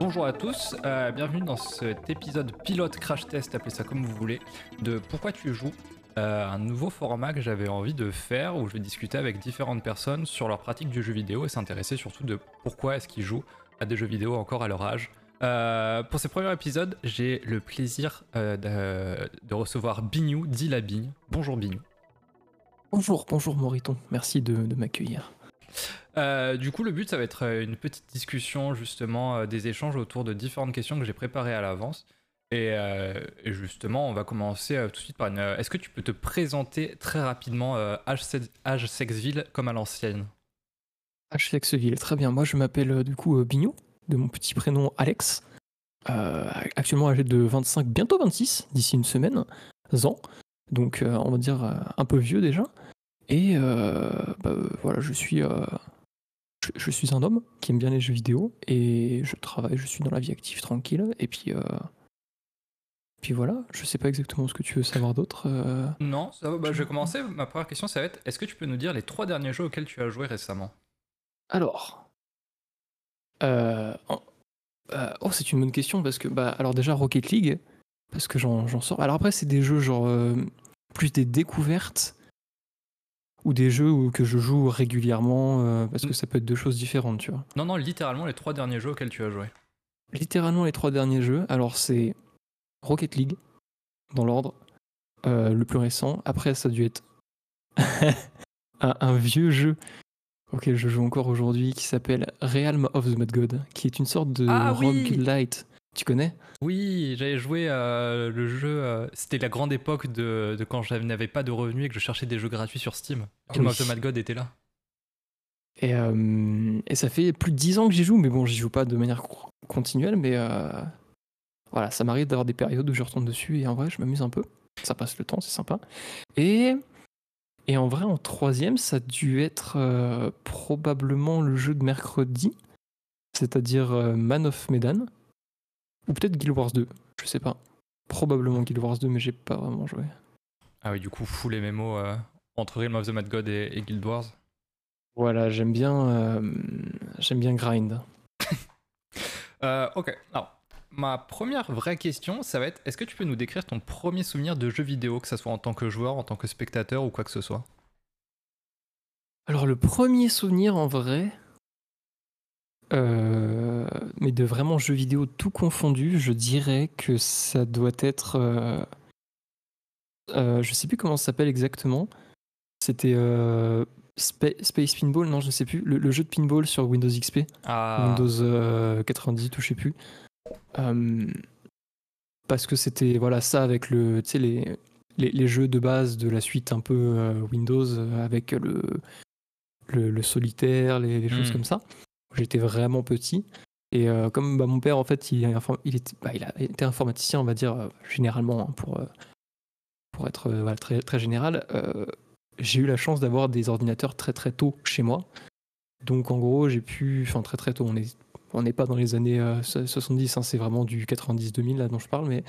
Bonjour à tous, euh, bienvenue dans cet épisode pilote crash test, appelez ça comme vous voulez, de Pourquoi tu joues euh, un nouveau format que j'avais envie de faire où je vais discuter avec différentes personnes sur leur pratique du jeu vidéo et s'intéresser surtout de pourquoi est-ce qu'ils jouent à des jeux vidéo encore à leur âge. Euh, pour ce premier épisode, j'ai le plaisir de, recevoir Bignou, dit la. Bonjour Bignou. Bonjour, bonjour Moriton, merci de m'accueillir. Euh, du coup, le but, ça va être euh, une petite discussion, justement, euh, des échanges autour de différentes questions que j'ai préparées à l'avance. Et, justement, on va commencer tout de suite par une. Est-ce que tu peux te présenter très rapidement H, Sexville comme à l'ancienne? H Sexville, très bien. Moi, je m'appelle du coup Bignou, de mon petit prénom Alex. actuellement âgé de 25, bientôt 26, d'ici une semaine, ans. Donc, on va dire un peu vieux déjà. Et bah, voilà, je suis je, suis un homme qui aime bien les jeux vidéo et je travaille, je suis dans la vie active tranquille. Et puis, euh, puis voilà, je sais pas exactement ce que tu veux savoir d'autre. Euh. Non, bah, je vais commencer. Ma première question, ça va être est-ce que tu peux nous dire les trois derniers jeux auxquels tu as joué récemment? Alors. Euh, oh, c'est une bonne question parce que, bah, alors déjà Rocket League, parce que j'en sors. Alors après, c'est des jeux genre plus des découvertes ou des jeux que je joue régulièrement euh, parce que mm. ça peut être deux choses différentes, tu vois. Non, non, littéralement les trois derniers jeux auxquels tu as joué. Littéralement les trois derniers jeux. Alors c'est Rocket League dans l'ordre, euh, le plus récent. Après ça a dû être un, vieux jeu auquel je joue encore aujourd'hui qui s'appelle Realm of the Mad God, qui est une sorte de ah, roguelite. Tu connais? Oui, j'avais joué euh, le jeu. Euh, c'était la grande époque de, quand je n'avais pas de revenus et que je cherchais des jeux gratuits sur Steam. Realm of the Mad God était là. Et, euh, et, ça fait plus de 10 ans que j'y joue, mais bon, j'y joue pas de manière continuelle, mais voilà, ça m'arrive d'avoir des périodes où je retourne dessus et en vrai, je m'amuse un peu. Ça passe le temps, c'est sympa. Et, et en vrai, en troisième, ça a dû être probablement le jeu de mercredi, c'est-à-dire Man of Medan. Ou peut-être Guild Wars 2, je sais pas. Probablement Guild Wars 2, mais j'ai pas vraiment joué. Ah oui, du coup, full MMO euh, entre Realm of the Mad God et, Guild Wars. Voilà, j'aime bien, euh, j'aime bien grind. Euh, ok, alors ma première vraie question, ça va être est-ce que tu peux nous décrire ton premier souvenir de jeu vidéo, que ce soit en tant que joueur, en tant que spectateur ou quoi que ce soit? Alors, le premier souvenir en vrai, euh, mais de vraiment jeux vidéo tout confondu, je dirais que ça doit être. Euh, euh, je sais plus comment ça s'appelle exactement. C'était Space Pinball, non, je ne sais plus. Le, jeu de pinball sur Windows XP. Ah. Windows 90, ou je sais plus. parce que c'était voilà ça avec le, les, les, les, jeux de base de la suite un peu Windows avec le, le, solitaire, les, choses hmm. comme ça. J'étais vraiment petit. Et euh, comme bah, mon père, en fait, il, il, était, bah, il a été informaticien, on va dire, euh, généralement, hein, pour, euh, pour être très, très général, j'ai eu la chance d'avoir des ordinateurs très très tôt chez moi. Donc en gros, j'ai pu, enfin très très tôt, on n'est on n'est pas dans les années 70, hein, c'est vraiment du 90-2000 là dont je parle, mais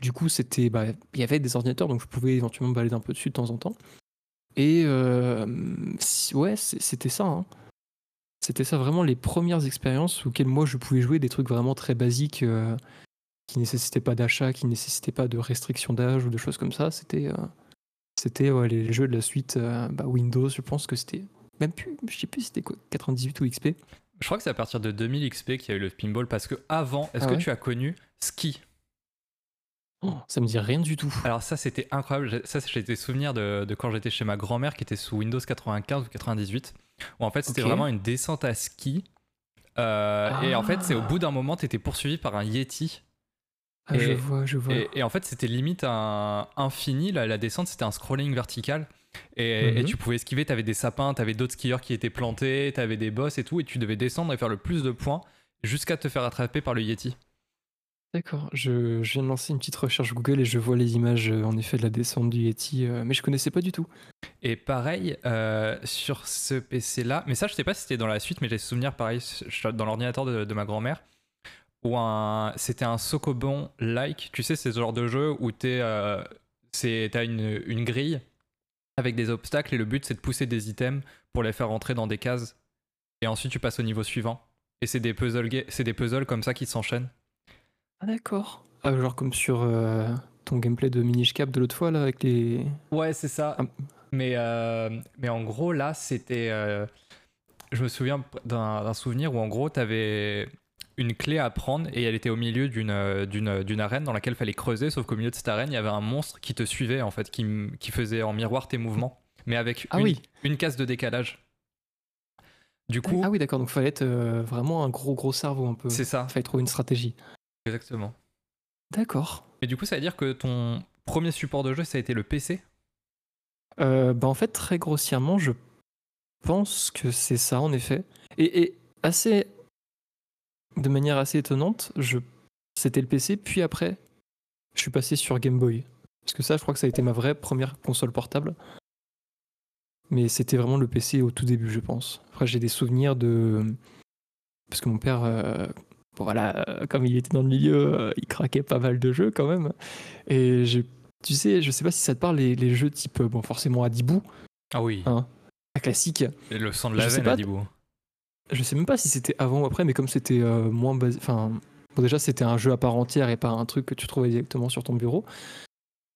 du coup, c'était, bah, il y avait des ordinateurs, donc je pouvais éventuellement me balader un peu dessus de temps en temps. Et ouais, c'était ça. Hein. C'était ça vraiment les premières expériences auxquelles moi je pouvais jouer des trucs vraiment très basiques qui euh, qui nécessitaient pas d'achat, qui nécessitaient pas de restriction d'âge ou de choses comme ça. C'était euh, c'était les jeux de la suite euh, bah, Windows, je pense que c'était même plus, je sais plus c'était quoi, 98 ou XP. Je crois que c'est à partir de 2000 XP qu'il y a eu le pinball parce que avant, est-ce ah que tu as connu Ski? Oh, ça me dit rien du tout. Alors ça c'était incroyable. Ça j'ai des souvenirs de, de quand j'étais chez ma grand-mère qui était sous Windows 95 ou 98 en fait c'était vraiment une descente à ski. Euh, et en fait, c'est au bout d'un moment, tu étais poursuivi par un Yeti. Ah, je vois, je vois. Et, en fait, c'était limite un infini. La, la descente, c'était un scrolling vertical. Et, mhm. tu pouvais esquiver, tu avais des sapins, tu avais d'autres skieurs qui étaient plantés, tu avais des boss et tout. Et tu devais descendre et faire le plus de points jusqu'à te faire attraper par le Yeti. D'accord, je, viens de lancer une petite recherche Google et je vois les images euh, en effet de la descente du Yeti, euh, mais je connaissais pas du tout. Et pareil, euh, sur ce PC-là, mais ça je sais pas si c'était dans la suite, mais j'ai souvenir pareil dans l'ordinateur de, ma grand-mère, où c'était un Sokobon-like, tu sais, c'est ce genre de jeu où tu as une, une grille avec des obstacles et le but c'est de pousser des items pour les faire rentrer dans des cases et ensuite tu passes au niveau suivant. Et c'est des puzzles, c'est des puzzles comme ça qui s'enchaînent. Ah d'accord. Ah, genre comme sur euh, ton gameplay de Minish Cap de l'autre fois là avec les. Ouais, c'est ça. Ah. Mais, euh, mais en gros, là, c'était. euh, je me souviens d'un d'un souvenir où en gros, t'avais une clé à prendre et elle était au milieu d'une euh, d'une d'une arène dans laquelle fallait creuser, sauf qu'au milieu de cette arène, il y avait un monstre qui te suivait en fait, qui, m- qui faisait en miroir tes mouvements, mais avec Ah une, oui. une case de décalage. Du coup, Ah oui d'accord. Donc fallait être euh, vraiment un gros gros cerveau un peu. c'est ça, Fallait trouver une stratégie. Exactement. D'accord. Et du coup, ça veut dire que ton premier support de jeu, ça a été le PC Euh, bah en fait, très grossièrement, je pense que c'est ça en effet. Et, et assez, de manière assez étonnante, je, c'était le PC, puis après, je suis passé sur Game Boy. Parce que ça, je crois que ça a été ma vraie première console portable. Mais c'était vraiment le PC au tout début, je pense. Après, j'ai des souvenirs de. Parce que mon père, euh, bon, voilà, euh, comme il était dans le milieu, euh, il craquait pas mal de jeux quand même. Et j'ai tu sais, je sais pas si ça te parle, les, les jeux type, euh, bon, forcément Adibou, Ah oui, Hein. la classique. et le sang de la veine. Adibou. Je sais même pas si c'était avant ou après, mais comme c'était euh, moins basé. Enfin, bon, déjà, c'était un jeu à part entière et pas un truc que tu trouvais directement sur ton bureau.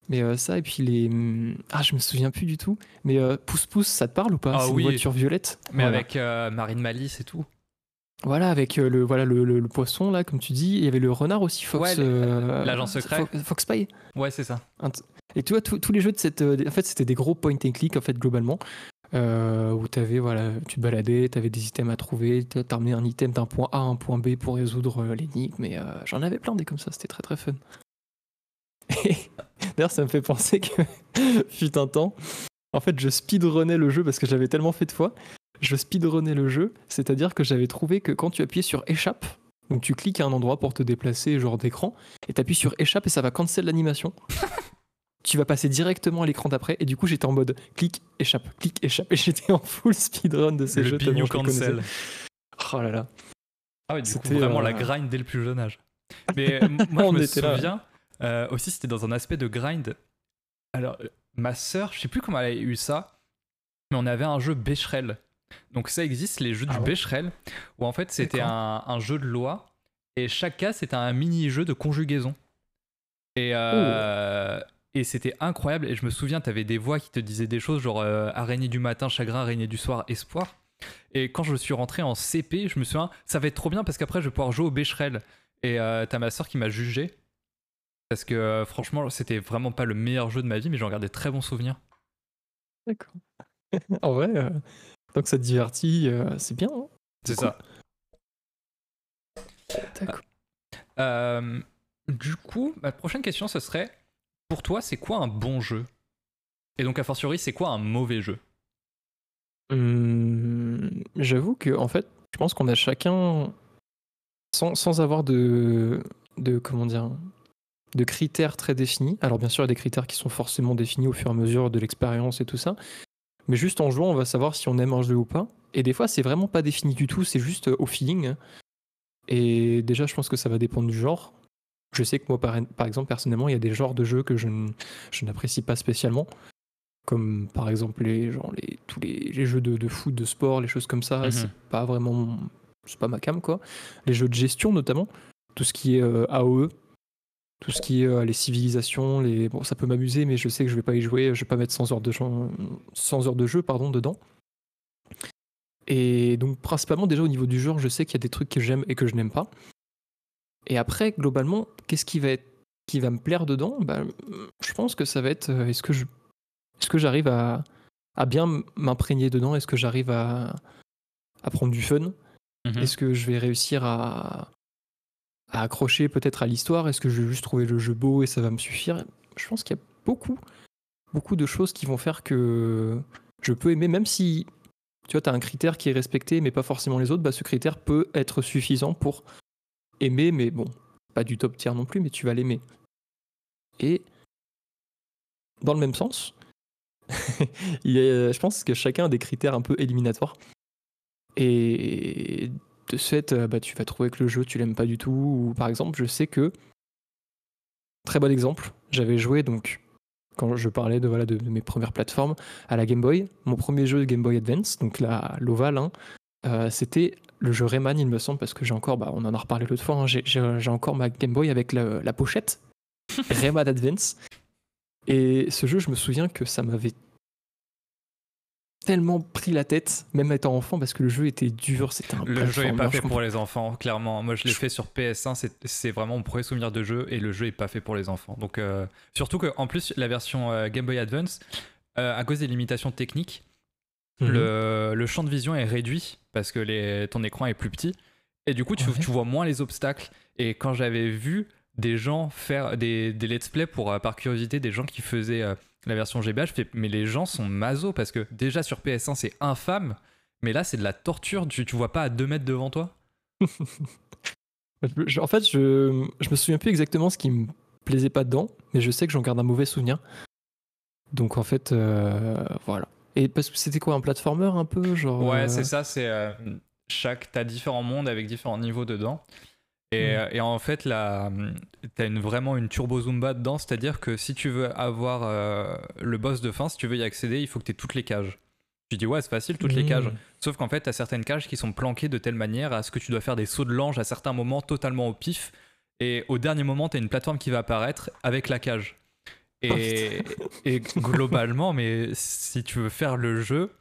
Mais euh, ça, et puis les. hum, Ah, je me souviens plus du tout. Mais euh, Pouce Pouce, ça te parle ou pas? Ah C'est une oui. voiture violette? Mais Voilà. avec Marine Malice et tout. Voilà, avec euh, le, voilà, le, le- le poisson, là, comme tu dis. Il y avait le renard aussi, Fox. Ouais, euh, l'agent secret. Fo- Fox Spy. Ouais, c'est ça. Et tu vois, tous les jeux de cette. euh, en fait, c'était des gros point and click, en fait, globalement. euh, où voilà, tu te baladais, t'avais des items à trouver, t'as t'as ramené un item d'un point A à un point B pour résoudre euh, l'énigme. Et euh, j'en avais plein des comme ça, c'était très très fun. D'ailleurs, ça me fait penser que, fut un temps, en fait, je speedrunnais le jeu parce que j'avais tellement fait de fois. Je speedrunnais le jeu, c'est-à-dire que j'avais trouvé que quand tu appuyais sur échappe, donc tu cliques à un endroit pour te déplacer, genre d'écran, et t'appuies sur échappe et ça va cancel l'animation. tu vas passer directement à l'écran d'après, et du coup j'étais en mode clic, échappe, clic, échappe, et j'étais en full speedrun de ces le jeux. je cancel. Oh là là. Ah ouais, du coup, C'était, vraiment euh, la grind dès le plus jeune âge. Mais euh, moi, je me souviens euh, aussi, c'était dans un aspect de grind. Alors, euh, ma sœur, je sais plus comment elle a eu ça, mais on avait un jeu Becherel. Donc, ça existe, les jeux Ah du ouais Becherel, où en fait, c'était un, un jeu de loi, et chaque cas, c'était un mini-jeu de conjugaison. Et, euh, Oh. et c'était incroyable. Et je me souviens, tu avais des voix qui te disaient des choses genre euh, araignée du matin, chagrin, araignée du soir, espoir. Et quand je suis rentré en CP, je me souviens, ça va être trop bien parce qu'après, je vais pouvoir jouer au Becherel. Et euh, t'as ma soeur qui m'a jugé. Parce que franchement, c'était vraiment pas le meilleur jeu de ma vie, mais j'en gardais très bons souvenirs. D'accord. en vrai, tant que ça te divertit, euh, c'est bien. hein. C'est cool. ça. D'accord. Euh, du coup, ma prochaine question, ce serait pour toi, c'est quoi un bon jeu? Et donc, a fortiori, c'est quoi un mauvais jeu? Hum, J'avoue que en fait, je pense qu'on a chacun, sans, sans avoir de, de comment dire, de critères très définis. Alors bien sûr, il y a des critères qui sont forcément définis au fur et à mesure de l'expérience et tout ça. Mais juste en jouant, on va savoir si on aime un jeu ou pas. Et des fois, c'est vraiment pas défini du tout. C'est juste euh, au feeling. Et déjà, je pense que ça va dépendre du genre. Je sais que moi, par, par exemple, personnellement, il y a des genres de jeux que je, n'apprécie pas spécialement comme par exemple les, genre les, tous les, les jeux de, de foot, de sport, les choses comme ça, Mhm. c'est pas vraiment c'est pas ma cam quoi. Les jeux de gestion notamment, tout ce qui est euh, AOE, tout ce qui est euh, les civilisations, les bon ça peut m'amuser mais je sais que je vais pas y jouer, je vais pas mettre 100 heures de jeu, 100 heures de jeu pardon dedans. Et donc principalement déjà au niveau du genre, je sais qu'il y a des trucs que j'aime et que je n'aime pas. Et après globalement, qu'est-ce qui va être qui va me plaire dedans? Bah, je pense que ça va être euh, est-ce que je est-ce que j'arrive à, à bien m'imprégner dedans? Est-ce que j'arrive à, à prendre du fun? Mhm. Est-ce que je vais réussir à, accrocher peut-être à l'histoire Est-ce que je vais juste trouver le jeu beau et ça va me suffire? Je pense qu'il y a beaucoup, beaucoup de choses qui vont faire que je peux aimer, même si tu vois, tu as un critère qui est respecté, mais pas forcément les autres, bah, ce critère peut être suffisant pour aimer, mais bon, pas du top tier non plus, mais tu vas l'aimer. Et dans le même sens, il je pense que chacun a des critères un peu éliminatoires. Et de ce fait, euh, bah, tu vas trouver que le jeu, tu l'aimes pas du tout. Ou par exemple, je sais que, très bon exemple, j'avais joué donc, quand je parlais de, voilà, de, de mes premières plateformes, à la Game Boy. Mon premier jeu de Game Boy Advance, donc la- l'Oval, hein, c'était le jeu Rayman, il me semble, parce que j'ai encore, bah, on en a reparlé l'autre fois, hein, j'ai encore ma Game Boy avec la, pochette Rayman Advance. Et ce jeu, je me souviens que ça m'avait tellement pris la tête, même étant enfant, parce que le jeu était dur. C'était un Le jeu est pas fait pour les enfants, clairement. Moi, je l'ai fait sur PS1, c'est vraiment mon premier souvenir de jeu, et le jeu est pas fait pour les enfants. Donc, euh, surtout qu'en plus, la version euh, Game Boy Advance, euh, à cause des limitations techniques, mhm. le, champ de vision est réduit parce que les, ton écran est plus petit, et du coup, tu, tu vois moins les obstacles. Et quand j'avais vu des gens faire des, des let's play pour, par curiosité, des gens qui faisaient la version GBA, je fais, mais les gens sont maso parce que déjà sur PS1 c'est infâme, mais là c'est de la torture, tu, tu vois pas à 2 mètres devant toi? En fait, je, je me souviens plus exactement ce qui me plaisait pas dedans, mais je sais que j'en garde un mauvais souvenir. Donc en fait, euh, voilà. Et parce que c'était quoi un platformer un peu genre Ouais, euh, c'est ça, c'est euh, chaque t'as différents mondes avec différents niveaux dedans. Mm. Euh, et, en fait, là, tu as une, vraiment une turbo Zumba dedans, c'est-à-dire que si tu veux avoir euh, le boss de fin, si tu veux y accéder, il faut que tu aies toutes les cages. Tu dis, ouais, c'est facile, toutes les cages. Mm. Sauf qu'en fait, tu as certaines cages qui sont planquées de telle manière à ce que tu dois faire des sauts de l'ange à certains moments totalement au pif. Et au dernier moment, tu as une plateforme qui va apparaître avec la cage. Et, et globalement, mais si tu veux faire le jeu,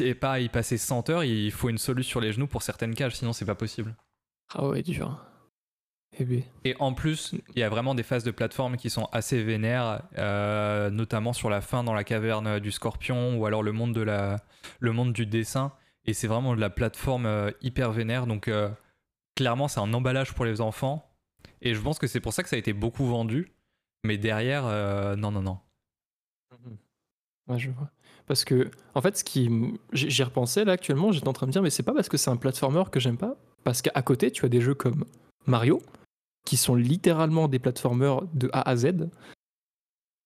et pas y passer 100 heures, il faut une solution sur les genoux pour certaines cages, sinon c'est pas possible. Ah ouais, dur. Eh et en plus, il y a vraiment des phases de plateforme qui sont assez vénères, euh, notamment sur la fin dans la caverne du scorpion ou alors le monde, de la, le monde du dessin. Et c'est vraiment de la plateforme euh, hyper vénère. Donc euh, clairement, c'est un emballage pour les enfants. Et je pense que c'est pour ça que ça a été beaucoup vendu. Mais derrière, non, non, non. Ouais, je vois. Parce que, en fait, ce qui. J'y repensais là actuellement, j'étais en train de me dire, mais c'est pas parce que c'est un platformer que j'aime pas. Parce qu'à côté, tu as des jeux comme Mario, qui sont littéralement des platformers de A à Z.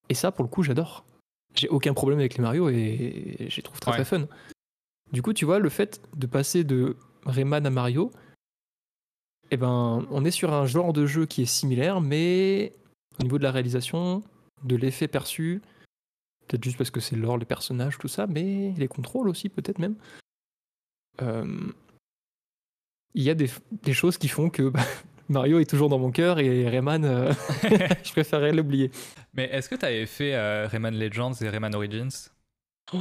Et ça, pour le coup, j'adore. J'ai aucun problème avec les Mario et je les trouve très très fun. Du coup, tu vois, le fait de passer de Rayman à Mario, eh ben, on est sur un genre de jeu qui est similaire, mais au niveau de la réalisation, de l'effet perçu, peut-être juste parce que c'est l'or, les personnages, tout ça, mais les contrôles aussi, peut-être même. Euh, il y a des, des, choses qui font que bah, Mario est toujours dans mon cœur et Rayman, euh, je préférerais l'oublier. Mais est-ce que tu avais fait euh, Rayman Legends et Rayman Origins? Oh,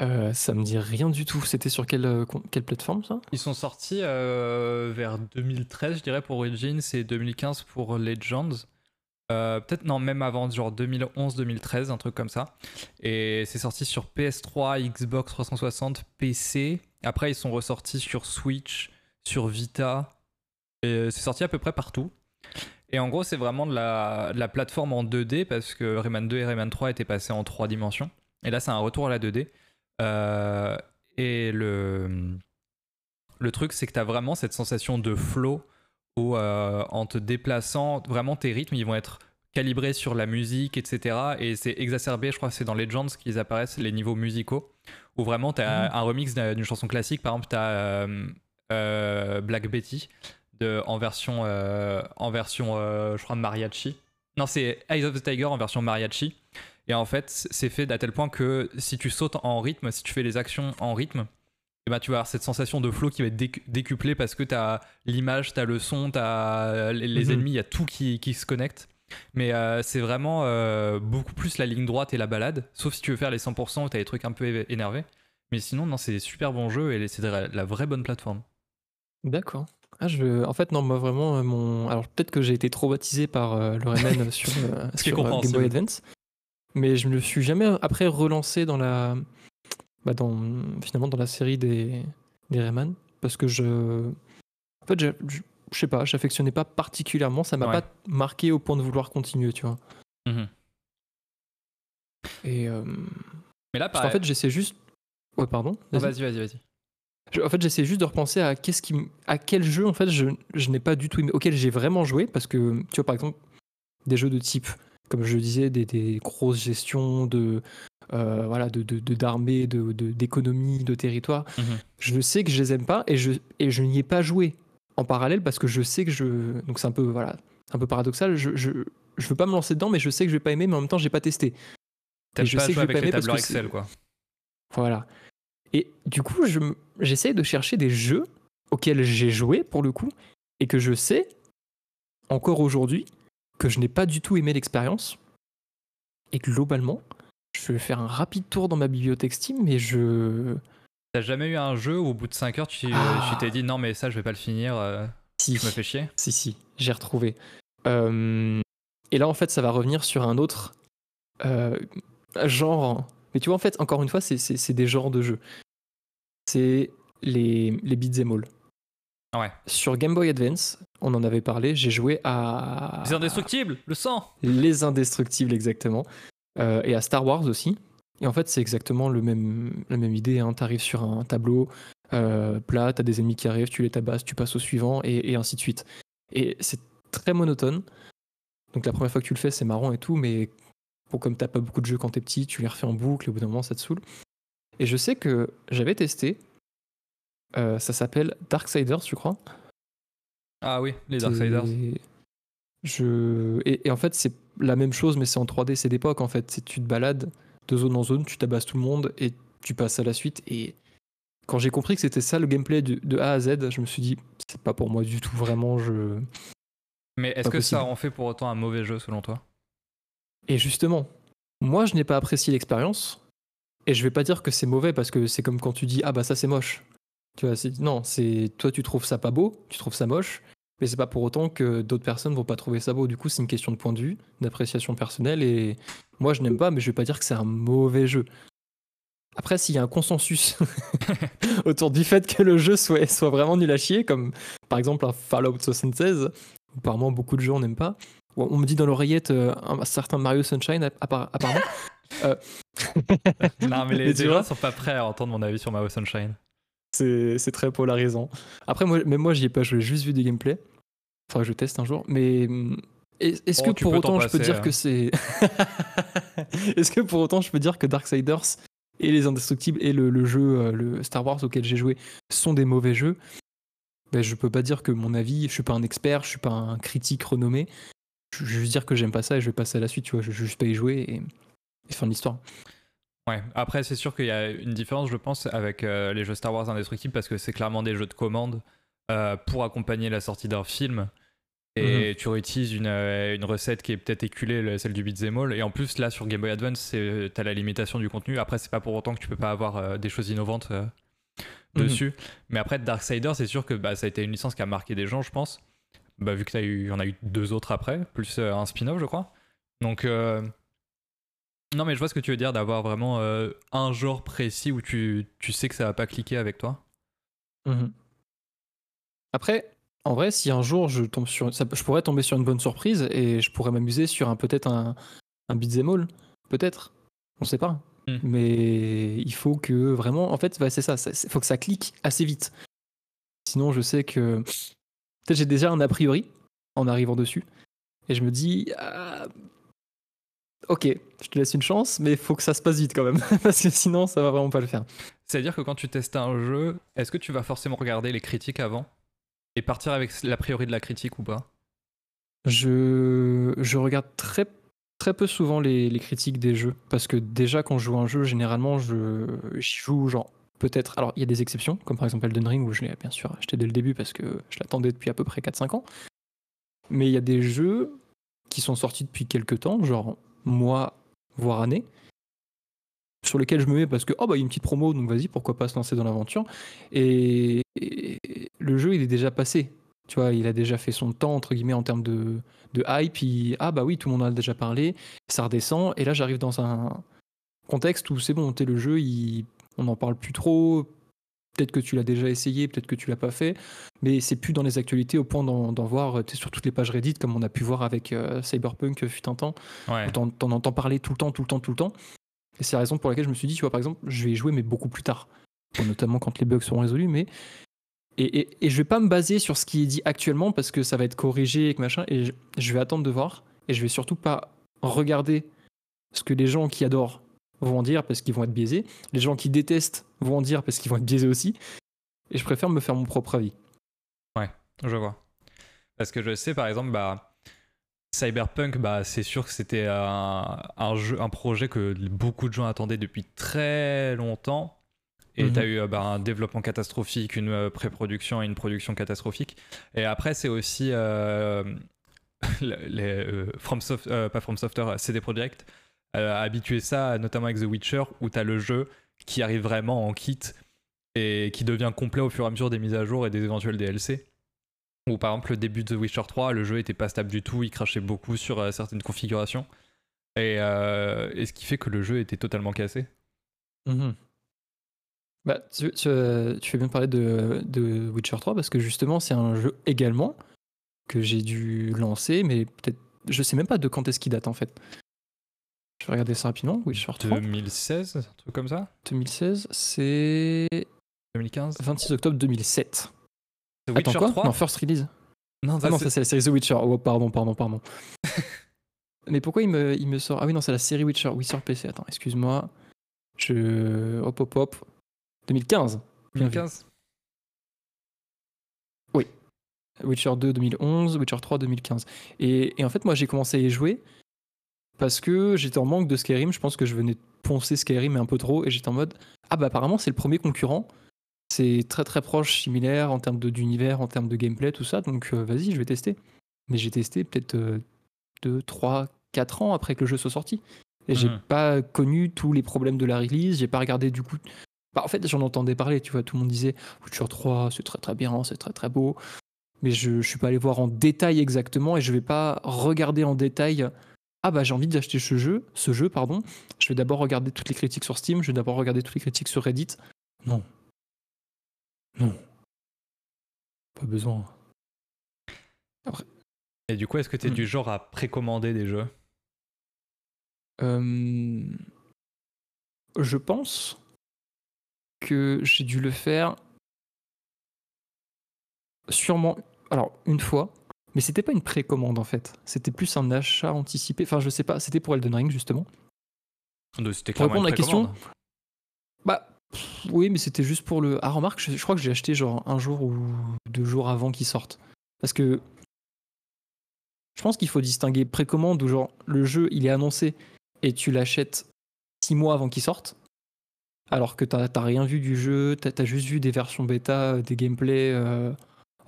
euh, Ça me dit rien du tout. C'était sur quelle, quelle plateforme ça? Ils sont sortis vers 2013, je dirais, pour Origins et 2015 pour Legends. Peut-être non, même avant, genre 2011-2013, un truc comme ça. Et c'est sorti sur PS3, Xbox 360, PC. Après, ils sont ressortis sur Switch, sur Vita, c'est sorti à peu près partout. Et en gros, c'est vraiment de la, la, plateforme en 2D parce que Rayman 2 et Rayman 3 étaient passés en 3 dimensions. Et là, c'est un retour à la 2D. Euh, et le, le truc, c'est que tu as vraiment cette sensation de flow où, euh, en te déplaçant, vraiment tes rythmes, ils vont être calibrés sur la musique, etc. Et c'est exacerbé, je crois que c'est dans Legends qu'ils apparaissent, les niveaux musicaux, où vraiment tu as mmh. un remix d'une chanson classique. Par exemple, tu as euh, Black Betty en version, euh, en version euh, je crois, mariachi. Non, c'est Eyes of the Tiger en version mariachi. Et en fait, c'est fait à tel point que si tu sautes en rythme, si tu fais les actions en rythme, eh ben, tu vas avoir cette sensation de flow qui va être décuplée parce que tu as l'image, tu as le son, tu as les, mhm. ennemis, il y a tout qui, qui se connecte. Mais euh, c'est vraiment beaucoup plus la ligne droite et la balade, sauf si tu veux faire les 100% où tu as des trucs un peu énervés. Mais sinon, non, c'est des super bons jeux et c'est la vraie bonne plateforme. D'accord. Ah, je... En fait, non, moi vraiment, euh, mon. Alors peut-être que j'ai été traumatisé par euh, le Rayman sur, euh, sur Game Boy Advance, mais je ne me suis jamais après relancé dans la. Bah, dans... Finalement, dans la série des, des Rayman, parce que je. En fait, je, je sais pas, j'affectionnais pas particulièrement, ça m'a pas marqué au point de vouloir continuer, tu vois. Mmh Et. Mais là, Parce qu'en fait, j'essaie juste. Ouais, pardon. Vas-y, vas-y, vas-y en fait, j'essaie juste de repenser à qu'est-ce qui, à quel jeu en fait je, je n'ai pas du tout aimé, auquel j'ai vraiment joué, parce que tu vois par exemple des jeux de type, comme je le disais, des, des grosses gestions de euh, voilà de d'armée, de, d'économie, de, de, territoire. Mhm. Je sais que je les aime pas et je et je n'y ai pas joué en parallèle parce que je sais que je donc c'est un peu voilà un peu paradoxal. Je, je je veux pas me lancer dedans, mais je sais que je vais pas aimer, mais en même temps j'ai pas testé. T'as pas sais que je vais pas les tableurs Excel quoi. Voilà. Et du coup, j'essaye de chercher des jeux auxquels j'ai joué pour le coup et que je sais encore aujourd'hui que je n'ai pas du tout aimé l'expérience. Et globalement, je vais faire un rapide tour dans ma bibliothèque Steam, mais je. T'as jamais eu un jeu où au bout de 5 heures, tu ah. t'es dit non, mais ça, je vais pas le finir. Euh, si. Je me fais chier? Si, si, j'ai retrouvé. Euh, et là, en fait, ça va revenir sur un autre euh, genre. Mais tu vois, en fait, encore une fois, c'est des genres de jeux. C'est les, les beat'em all. Ouais. Sur Game Boy Advance, on en avait parlé, j'ai joué à. Les Indestructibles, le sang Les Indestructibles, exactement. Euh, et à Star Wars aussi. Et en fait, c'est exactement le même, la même idée. Hein. Tu arrives sur un tableau euh, plat, tu as des ennemis qui arrivent, tu les tabasses, tu passes au suivant, et, et ainsi de suite. Et c'est très monotone. Donc la première fois que tu le fais, c'est marrant et tout, mais pour comme t'as pas beaucoup de jeux quand t'es petit, tu les refais en boucle et au bout d'un moment, ça te saoule. Et je sais que j'avais testé. Euh, ça s'appelle Darksiders, je crois? Ah oui, les Darksiders. Je... Et, en fait, c'est la même chose, mais c'est en 3D, c'est d'époque en fait. C'est tu te balades de zone en zone, tu tabasses tout le monde et tu passes à la suite. Et quand j'ai compris que c'était ça le gameplay de, de, A à Z, je me suis dit, c'est pas pour moi du tout, vraiment. Je... Mais est-ce que ça en fait pour autant un mauvais jeu selon toi? Et justement, moi je n'ai pas apprécié l'expérience. Et je vais pas dire que c'est mauvais parce que c'est comme quand tu dis ah bah ça c'est moche. Tu vois, non, c'est toi tu trouves ça pas beau, tu trouves ça moche, mais c'est pas pour autant que d'autres personnes vont pas trouver ça beau. Du coup, c'est une question de point de vue, d'appréciation personnelle. Et moi, je n'aime pas, mais je vais pas dire que c'est un mauvais jeu. Après, s'il y a un consensus autour du fait que le jeu soit, soit vraiment nul à chier, comme par exemple un Fallout 76, apparemment beaucoup de gens n'aiment pas. On me dit dans l'oreillette euh, un certain Mario Sunshine, apparemment. Euh, non, mais les, gens sont pas prêts à entendre mon avis sur Mario Sunshine. C'est très polarisant. Après, moi, même moi, j'y ai pas joué, juste vu des gameplays. Enfin, je teste un jour. Mais mm, est-ce que pour autant je peux dire hein. que c'est. est-ce que pour autant je peux dire que Darksiders et les Indestructibles et le, jeu, euh, le Star Wars auquel j'ai joué sont des mauvais jeux? Ben, Je peux pas dire que mon avis, je suis pas un expert, je suis pas un critique renommé. Je vais juste dire que j'aime pas ça et je vais passer à la suite, tu vois. Je vais juste pas y jouer et, et fin de l'histoire. Ouais, après c'est sûr qu'il y a une différence, je pense, avec euh, les jeux Star Wars Indestructibles parce que c'est clairement des jeux de commande euh, pour accompagner la sortie d'un film. Et mhm. tu réutilises une, euh, une, recette qui est peut-être éculée, celle du beat'em all. Et en plus, là, sur Game Boy Advance, t'as la limitation du contenu. Après, c'est pas pour autant que tu peux pas avoir des choses innovantes mhm. dessus. Mais après, Darksider, c'est sûr que bah, ça a été une licence qui a marqué des gens, je pense. Bah, vu qu'il y en a eu deux autres après, plus un spin-off, je crois. Donc, non, mais je vois ce que tu veux dire d'avoir vraiment euh, un genre précis où tu, tu, sais que ça va pas cliquer avec toi. Mhm. Après, en vrai, si un jour je tombe sur, ça, je pourrais tomber sur une bonne surprise et je pourrais m'amuser sur un peut-être un, un beat'em all, peut-être, on sait pas. Hmm. Mais il faut que vraiment, en fait, c'est ça, il faut que ça clique assez vite. Sinon, je sais que peut-être j'ai déjà un a priori en arrivant dessus et je me dis, ah, ok, je te laisse une chance, mais il faut que ça se passe vite quand même, parce que sinon ça va vraiment pas le faire. C'est-à-dire que quand tu testes un jeu, est-ce que tu vas forcément regarder les critiques avant et partir avec l'a priori de la critique ou pas? Je, je regarde très, très peu souvent les, critiques des jeux, parce que déjà quand je joue un jeu, généralement je joue genre peut-être. Alors il y a des exceptions, comme par exemple Elden Ring où je l'ai bien sûr acheté dès le début parce que je l'attendais depuis à peu près 4-5 ans. Mais il y a des jeux qui sont sortis depuis quelques temps, genre mois, voire années, sur lesquels je me mets parce que, oh bah, il y a une petite promo, donc vas-y, pourquoi pas se lancer dans l'aventure. Et, le jeu, il est déjà passé. Tu vois, il a déjà fait son temps, entre guillemets, en termes de, de hype. ah bah oui, tout le monde en a déjà parlé, ça redescend. Et là, j'arrive dans un contexte où c'est bon, le jeu, il, on n'en parle plus trop, Peut-être que tu l'as déjà essayé, peut-être que tu l'as pas fait, mais c'est plus dans les actualités au point d'en voir euh, sur toutes les pages Reddit, comme on a pu voir avec euh, Cyberpunk fut un temps. Ouais. T'en entends parler tout le temps, tout le temps, tout le temps. Et c'est la raison pour laquelle je me suis dit, tu vois, par exemple, je vais y jouer, mais beaucoup plus tard. Notamment quand les bugs seront résolus, mais. Et, et, et, je vais pas me baser sur ce qui est dit actuellement parce que ça va être corrigé et machin, et je, je vais attendre de voir, et je vais surtout pas regarder ce que les gens qui adorent vont en dire parce qu'ils vont être biaisés. Les gens qui détestent vont en dire parce qu'ils vont être biaisés aussi. Et je préfère me faire mon propre avis. Ouais, je vois. Parce que je sais, par exemple, bah, Cyberpunk, bah, c'est sûr que c'était un, jeu, un projet que beaucoup de gens attendaient depuis très longtemps. Et Mhm. tu as eu euh, bah, un développement catastrophique, une euh, pré-production et une production catastrophique. Et après, c'est aussi euh, les, les, euh, From Soft- euh, pas From Software, CD Projekt euh, a habitué ça, notamment avec The Witcher, où tu as le jeu qui arrive vraiment en kit et qui devient complet au fur et à mesure des mises à jour et des éventuels DLC. Ou par exemple, le début de The Witcher 3, le jeu était pas stable du tout, il crachait beaucoup sur euh, certaines configurations. Et, euh, et ce qui fait que le jeu était totalement cassé. Mhm. Bah, tu, tu, euh, tu fais bien parler de, de Witcher 3 parce que justement, c'est un jeu également que j'ai dû lancer, mais peut-être. Je sais même pas de quand est-ce qu'il date en fait. Je vais regarder ça rapidement. Witcher 3, 2016, un truc comme ça 2016, c'est 2015 26 octobre 2007. The Attends Witcher quoi 3 Non, First Release. Non, Ah non, c'est- ça c'est la série The Witcher. Oh, pardon, pardon, pardon. mais pourquoi il me, il me sort? Ah oui, non, c'est la série Witcher. Witcher PC. Attends, excuse-moi. Je. Hop, hop, hop. 2015. Bien vu. 2015 Witcher 2 2011, Witcher 3 2015. Et, et en fait, moi, j'ai commencé à y jouer parce que j'étais en manque de Skyrim. Je pense que je venais de poncer Skyrim un peu trop et j'étais en mode Ah, bah apparemment, c'est le premier concurrent. C'est très très proche, similaire en termes d'univers, en termes de gameplay, tout ça. Donc euh, vas-y, je vais tester. Mais j'ai testé peut-être 2, 3, 4 ans après que le jeu soit sorti. Et j'ai Mhm. pas connu tous les problèmes de la release. J'ai pas regardé du coup. Bah, en fait, j'en entendais parler, tu vois. Tout le monde disait Witcher 3, c'est très très bien, c'est très très beau mais je ne suis pas allé voir en détail exactement et je vais pas regarder en détail ah bah j'ai envie d'acheter ce jeu ce jeu pardon. Je vais d'abord regarder toutes les critiques sur Steam je vais d'abord regarder toutes les critiques sur Reddit. Non. Non. Pas besoin. Et du coup, est-ce que tu es Hmm. du genre à précommander des jeux? Euh, je pense que j'ai dû le faire sûrement alors une fois mais c'était pas une précommande en fait c'était plus un achat anticipé enfin je sais pas c'était pour Elden Ring justement C'était Pour répondre à la question. Bah pff, oui, mais c'était juste pour le. Ah remarque, je, je crois que j'ai acheté genre un jour ou deux jours avant qu'il sorte. Parce que je pense qu'il faut distinguer précommande où genre le jeu il est annoncé et tu l'achètes six mois avant qu'il sorte. Alors que t'as rien vu du jeu, t'as as juste vu des versions bêta, euh, des gameplays euh,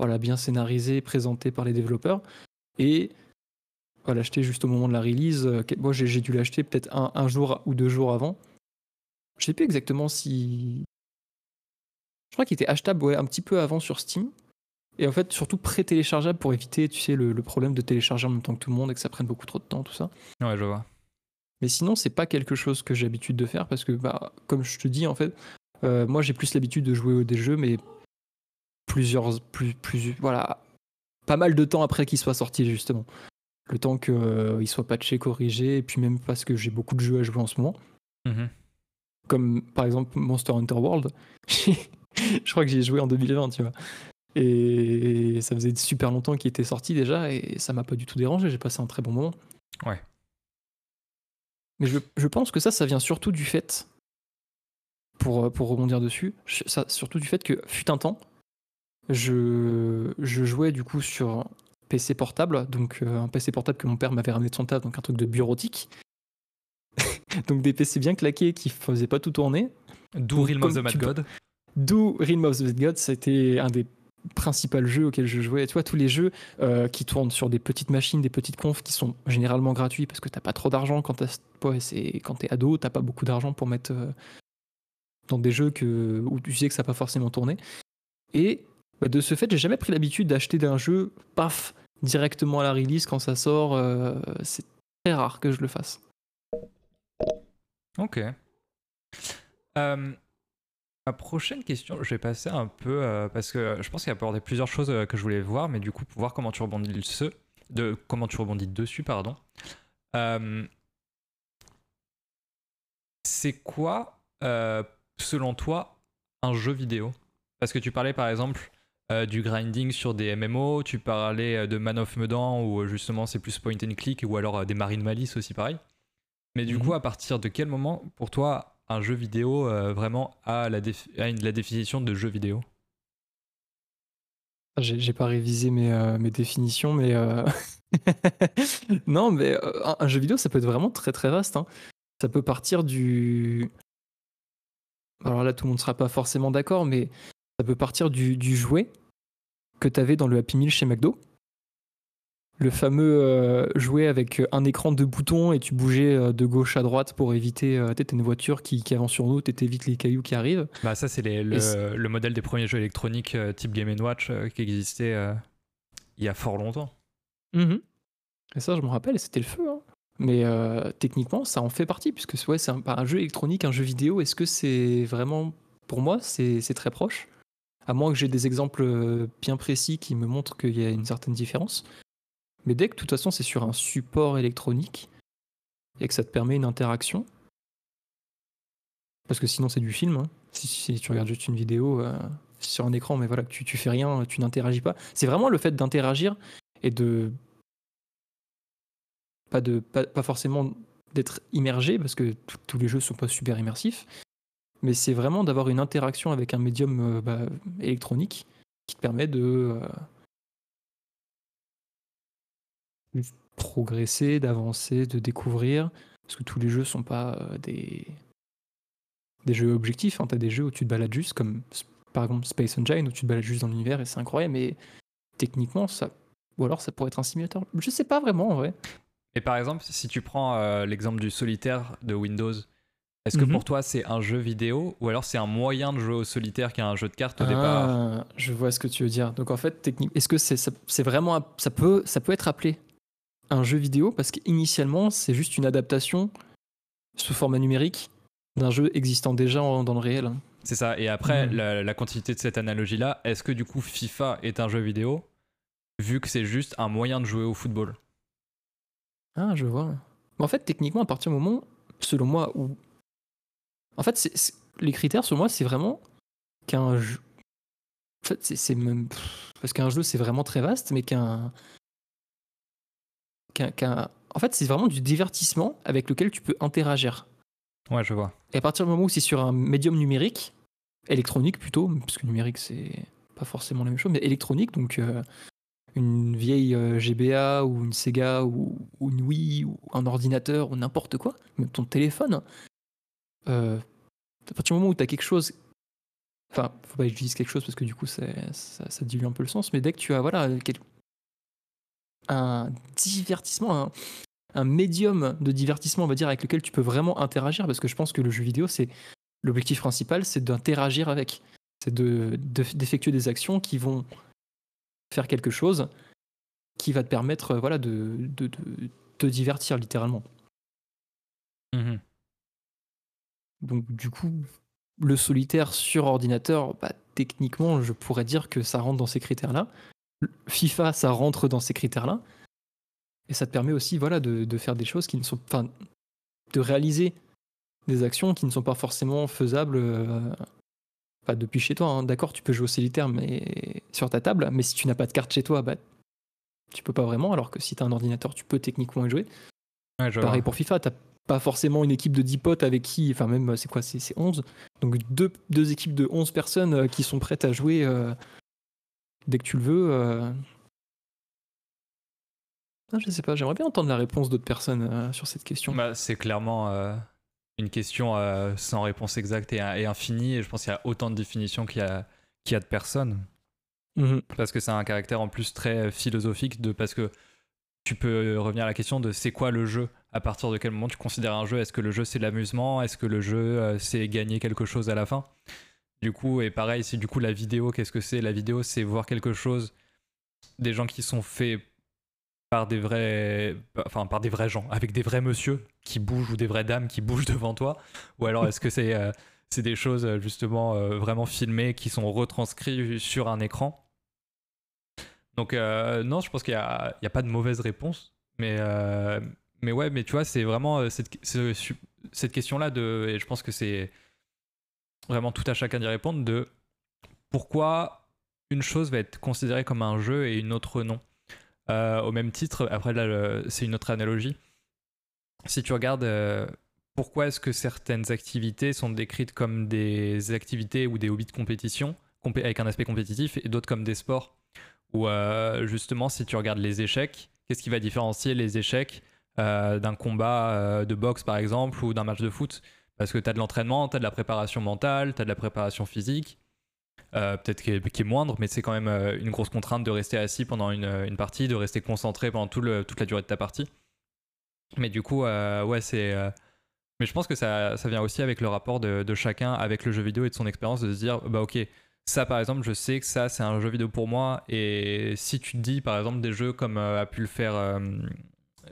voilà, bien scénarisés, présentés par les développeurs. Et voilà, l'acheter juste au moment de la release. euh, Moi j'ai j'ai dû l'acheter peut-être un, un jour ou deux jours avant. Je sais plus exactement si. Je crois qu'il était achetable ouais, un petit peu avant sur Steam. Et en fait, surtout pré-téléchargeable pour éviter, tu sais, le, le problème de télécharger en même temps que tout le monde et que ça prenne beaucoup trop de temps, tout ça. Ouais, je vois. Mais sinon, c'est pas quelque chose que j'ai l'habitude de faire parce que, bah, comme je te dis, en fait, euh, moi j'ai plus l'habitude de jouer des jeux, mais plusieurs, plus, plus, voilà, pas mal de temps après qu'ils soient sortis, justement. Le temps qu'ils soient patchés, corrigés, et puis même parce que j'ai beaucoup de jeux à jouer en ce moment Mhm. comme par exemple Monster Hunter World. je crois que j'y ai joué en 2020, tu vois. Et ça faisait super longtemps qu'il était sorti déjà et ça m'a pas du tout dérangé. J'ai passé un très bon moment. Ouais. Mais je, je pense que ça, ça vient surtout du fait, pour, pour rebondir dessus, ça, surtout du fait que fut un temps, je, je jouais du coup sur PC portable, donc euh, un PC portable que mon père m'avait ramené de son taf, donc un truc de bureautique. donc des PC bien claqués qui faisaient pas tout tourner. D'où Realm of the Mad God. D'où Realm of the Gods, c'était un des principaux jeux auxquels je jouais. Tu vois, tous les jeux euh, qui tournent sur des petites machines, des petites confs qui sont généralement gratuits parce que t'as pas trop d'argent quand t'as- ouais, t'es ado, t'as pas beaucoup d'argent pour mettre euh, dans des jeux que, où tu sais que ça va pas forcément tourner. Et bah, de ce fait, j'ai jamais pris l'habitude d'acheter un jeu, paf, directement à la release quand ça sort. euh, c'est très rare que je le fasse. Ok. Euh, ma prochaine question, je vais passer un peu euh, parce que je pense qu'il y a abordé plusieurs choses que je voulais voir, mais du coup, pour voir comment tu rebondis de comment tu rebondis dessus, pardon. C'est quoi, selon toi, un jeu vidéo? Parce que tu parlais par exemple euh, du grinding sur des MMO, tu parlais euh, de Man of Medan où euh, justement c'est plus point and click, ou alors des Marine Malice aussi pareil. Mais du Mhm. coup, à partir de quel moment, pour toi, un jeu vidéo euh, vraiment a la, défi- a une- la définition de jeu vidéo? J'ai j'ai pas révisé mes, euh, mes définitions, mais non, mais un, un jeu vidéo, ça peut être vraiment très très vaste. hein. Ça peut partir du. alors là tout le monde ne sera pas forcément d'accord, mais ça peut partir du, jouet que tu avais dans le Happy Meal chez McDo. Le fameux euh, jouet avec un écran de boutons et tu bougeais euh, de gauche à droite pour éviter. Euh, tu une voiture qui, qui avance sur nous, tu évites les cailloux qui arrivent. Bah, ça, c'est le, le, modèle des premiers jeux électroniques type Game Watch qui existait il y a fort longtemps. Mmh et ça, je me rappelle, c'était le feu. Hein. Mais techniquement, ça en fait partie, puisque ouais, c'est un, un, jeu électronique, un jeu vidéo. Est-ce que c'est vraiment. Pour moi, c'est très proche? À moins que j'ai des exemples bien précis qui me montrent qu'il y a une certaine différence. Mais dès que de toute façon c'est sur un support électronique et que ça te permet une interaction, parce que sinon c'est du film, hein. si, tu regardes juste une vidéo euh, sur un écran, mais voilà, tu, tu fais rien, tu n'interagis pas. C'est vraiment le fait d'interagir et de pas de pas, forcément d'être immergé parce que tous les jeux sont pas super immersifs, mais c'est vraiment d'avoir une interaction avec un médium euh, bah, électronique qui te permet de euh, progresser, d'avancer, de découvrir. Parce que tous les jeux sont pas euh, des, jeux objectifs. Hein. Tu as des jeux où tu te balades juste, comme par exemple Space Engine, où tu te balades juste dans l'univers et c'est incroyable, mais techniquement, ça. Ou alors ça pourrait être un simulateur. Je sais pas vraiment en vrai. Et par exemple, si tu prends l'exemple du solitaire de Windows, est-ce que mhm. pour toi c'est un jeu vidéo ou alors c'est un moyen de jouer au solitaire qui est un jeu de cartes au départ ah, Je vois ce que tu veux dire. Donc en fait, technique, est-ce que c'est vraiment ça peut ça peut être appelé un jeu vidéo parce qu'initialement, c'est juste une adaptation sous format numérique d'un jeu existant déjà dans le réel. Hein. C'est ça. Et après, mmh. la, continuité de cette analogie-là, est-ce que du coup FIFA est un jeu vidéo vu que c'est juste un moyen de jouer au football? Ah, je vois. en fait, techniquement, à partir du moment, selon moi, où. En fait, les critères, selon moi, c'est vraiment qu'un jeu. En fait, c'est même. Parce qu'un jeu, c'est vraiment très vaste, mais qu'un en fait, c'est vraiment du divertissement avec lequel tu peux interagir. Ouais, je vois. Et à partir du moment où c'est sur un médium numérique, électronique plutôt, parce que numérique c'est pas forcément la même chose, mais électronique, donc euh, une vieille euh, GBA ou une Sega ou, une Wii ou un ordinateur ou n'importe quoi, même ton téléphone, euh, à partir du moment où tu as quelque chose, enfin, faut pas que je dise quelque chose parce que du coup ça, ça, dilue un peu le sens, mais dès que tu as voilà, un divertissement, un, médium de divertissement, on va dire, avec lequel tu peux vraiment interagir, parce que je pense que le jeu vidéo, c'est l'objectif principal, c'est d'interagir avec, c'est de, d'effectuer des actions qui vont faire quelque chose qui va te permettre, voilà, de, de, te divertir littéralement. Mmh Donc du coup, le solitaire sur ordinateur, bah, techniquement, je pourrais dire que ça rentre dans ces critères-là. FIFA, ça rentre dans ces critères-là. Et ça te permet aussi voilà, de, faire des choses qui ne sont pas. de réaliser des actions qui ne sont pas forcément faisables euh, depuis chez toi. Hein. D'accord, tu peux jouer au solitaire mais sur ta table, mais si tu n'as pas de carte chez toi, bah, tu peux pas vraiment. Alors que si tu as un ordinateur, tu peux techniquement y jouer. Pareil pour FIFA, tu pas forcément une équipe de 10 potes avec qui, enfin même c'est quoi, c'est 11. Donc deux, deux, équipes de 11 personnes euh, qui sont prêtes à jouer euh, dès que tu le veux. Euh... Ah, je sais pas, j'aimerais bien entendre la réponse d'autres personnes euh, sur cette question. Bah, c'est clairement une question sans réponse exacte et, infinie, et je pense qu'il y a autant de définitions qu'il y a, qu'il y a de personnes. Mhm. Parce que c'est un caractère en plus très philosophique, de, parce que tu peux revenir à la question de c'est quoi le jeu? À partir de quel moment tu considères un jeu? Est-ce que le jeu c'est l'amusement? Est-ce que le jeu c'est gagner quelque chose à la fin? Du coup, et pareil, c'est du coup la vidéo, qu'est-ce que c'est? La vidéo, c'est voir quelque chose, des gens qui sont faits par des vrais, enfin par des vrais gens, avec des vrais monsieur qui bougent ou des vraies dames qui bougent devant toi, ou alors est-ce que c'est euh, c'est des choses euh, justement euh, vraiment filmées qui sont retranscrites sur un écran? Donc non, je pense qu'il n'y a, pas de mauvaise réponse, mais mais ouais, mais tu vois, c'est vraiment cette, cette question-là de, et je pense que c'est vraiment tout à chacun d'y répondre, de pourquoi une chose va être considérée comme un jeu et une autre non. Euh, au même titre, après là, c'est une autre analogie. Si tu regardes euh, pourquoi est-ce que certaines activités sont décrites comme des activités ou des hobbies de compétition, avec un aspect compétitif, et d'autres comme des sports, ou euh, justement, si tu regardes les échecs, qu'est-ce qui va différencier les échecs d'un combat de boxe par exemple ou d'un match de foot? Parce que tu as de l'entraînement, tu as de la préparation mentale, tu as de la préparation physique. Euh, peut-être qui est, moindre, mais c'est quand même euh, une grosse contrainte de rester assis pendant une, partie, de rester concentré pendant toute la durée de ta partie. Mais du coup, euh, ouais, c'est. mais je pense que ça, ça, vient aussi avec le rapport de, de, chacun avec le jeu vidéo et de son expérience, de se dire, bah ok, ça par exemple, je sais que ça c'est un jeu vidéo pour moi, et si tu te dis par exemple des jeux comme a pu le faire,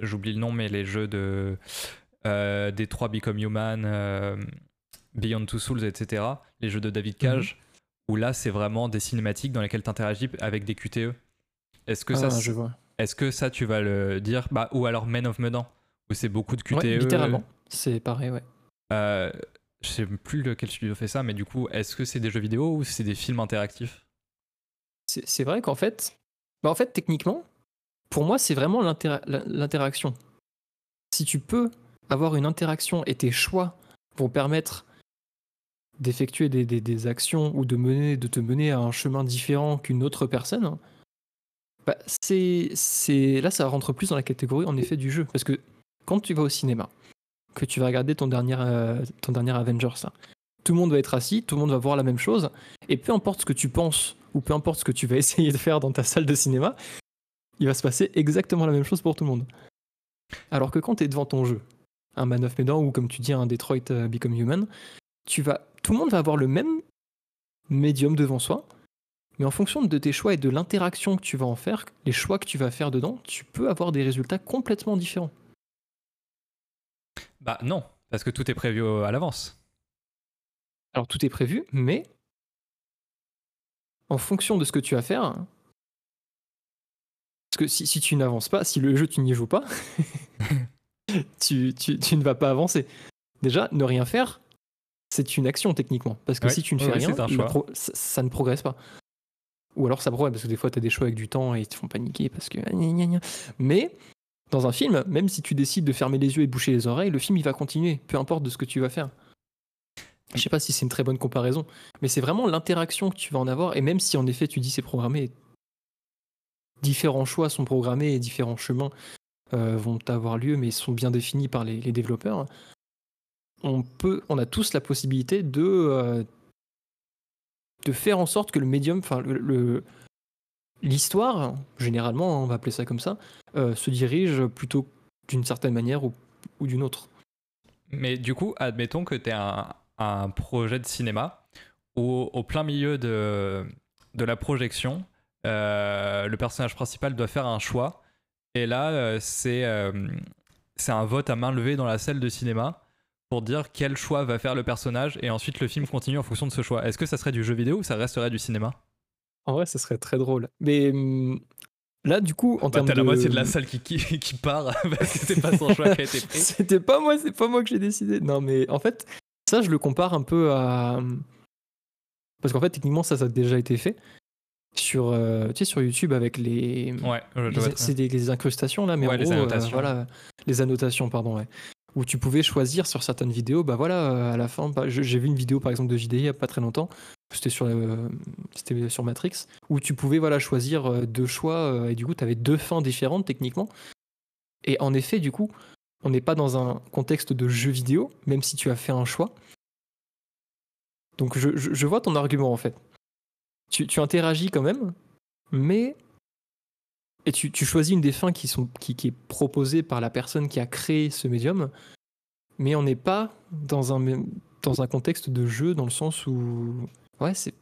j'oublie le nom, mais les jeux de. des 3 Become Human, Beyond Two Souls, etc., les jeux de David mhm. Cage où là c'est vraiment des cinématiques dans lesquelles tu interagis avec des QTE. Est-ce que, ça, ah, je vois. est-ce que ça tu vas le dire bah, Ou alors Men of Medan, où c'est beaucoup de QTE. littéralement, c'est pareil, ouais. Je sais plus lequel studio fait ça, mais du coup, est-ce que c'est des jeux vidéo ou c'est des films interactifs? C'est vrai qu'en fait, bah en fait, techniquement, pour moi, c'est vraiment l'interaction. Si tu peux avoir une interaction et tes choix vont permettre d'effectuer des, actions ou de, mener, de te mener à un chemin différent qu'une autre personne, bah c'est, c'est là ça rentre plus dans la catégorie en effet du jeu. Parce que quand tu vas au cinéma, que tu vas regarder ton dernier, euh, ton Avengers, ça, tout le monde va être assis, tout le monde va voir la même chose, et peu importe ce que tu penses ou peu importe ce que tu vas essayer de faire dans ta salle de cinéma, il va se passer exactement la même chose pour tout le monde. Alors que quand tu es devant ton jeu, un Man of Medan ou comme tu dis un Detroit euh, Become Human, tu vas tout le monde va avoir le même médium devant soi, mais en fonction de tes choix et de l'interaction que tu vas en faire, les choix que tu vas faire dedans, tu peux avoir des résultats complètement différents. Bah non, parce que tout est prévu à l'avance. Alors tout est prévu, mais en fonction de ce que tu vas faire, parce que si, tu n'avances pas, si le jeu tu n'y joues pas, tu, tu ne vas pas avancer. Déjà, ne rien faire, c'est une action techniquement. Parce que si tu ne fais rien, ça, ne progresse pas. Ou alors ça progresse, parce que des fois tu as des choix avec du temps et ils te font paniquer parce que. Mais dans un film, même si tu décides de fermer les yeux et de boucher les oreilles, le film il va continuer, peu importe de ce que tu vas faire. Je sais pas si c'est une très bonne comparaison, mais c'est vraiment l'interaction que tu vas en avoir, et même si en effet tu dis c'est programmé, différents choix sont programmés et différents chemins euh, vont avoir lieu, mais sont bien définis par les développeurs on peut, on a tous la possibilité de euh, de faire en sorte que le médium, enfin le, l'histoire, généralement, on va appeler ça comme ça, euh, se dirige plutôt d'une certaine manière ou, d'une autre. Mais du coup, admettons que tu es un, projet de cinéma où, au plein milieu de, la projection, euh, le personnage principal doit faire un choix. Et là, c'est c'est un vote à main levée dans la salle de cinéma pour dire quel choix va faire le personnage et ensuite le film continue en fonction de ce choix. Est-ce que ça serait du jeu vidéo ou ça resterait du cinéma? En vrai, ça serait très drôle. Mais hum, là, du coup, en bah, termes t'as la moitié de la salle qui, qui, part parce que c'est pas son choix qui a été pris. C'était pas moi, c'est pas moi que j'ai décidé. Non, mais en fait, ça, je le compare un peu à. Hum, parce qu'en fait, techniquement, ça, ça a déjà été fait sur, euh, tu sais, sur YouTube avec les. Ouais, c'est des, incrustations là, mais ouais, les euh, annotations. voilà, les annotations, pardon, ouais où tu pouvais choisir sur certaines vidéos, bah voilà, euh, à la fin, bah, j'ai vu une vidéo par exemple de JDI il n'y a pas très longtemps, c'était sur, euh, c'était sur Matrix, où tu pouvais voilà, choisir euh, deux choix, et du coup tu avais deux fins différentes techniquement. Et en effet, du coup, on n'est pas dans un contexte de jeu vidéo, même si tu as fait un choix. Donc je, je, vois ton argument en fait. Tu, tu interagis quand même, mais et tu, choisis une des fins qui, sont, qui, est proposée par la personne qui a créé ce médium, mais on n'est pas dans un, dans un contexte de jeu dans le sens où. Ouais, c'est.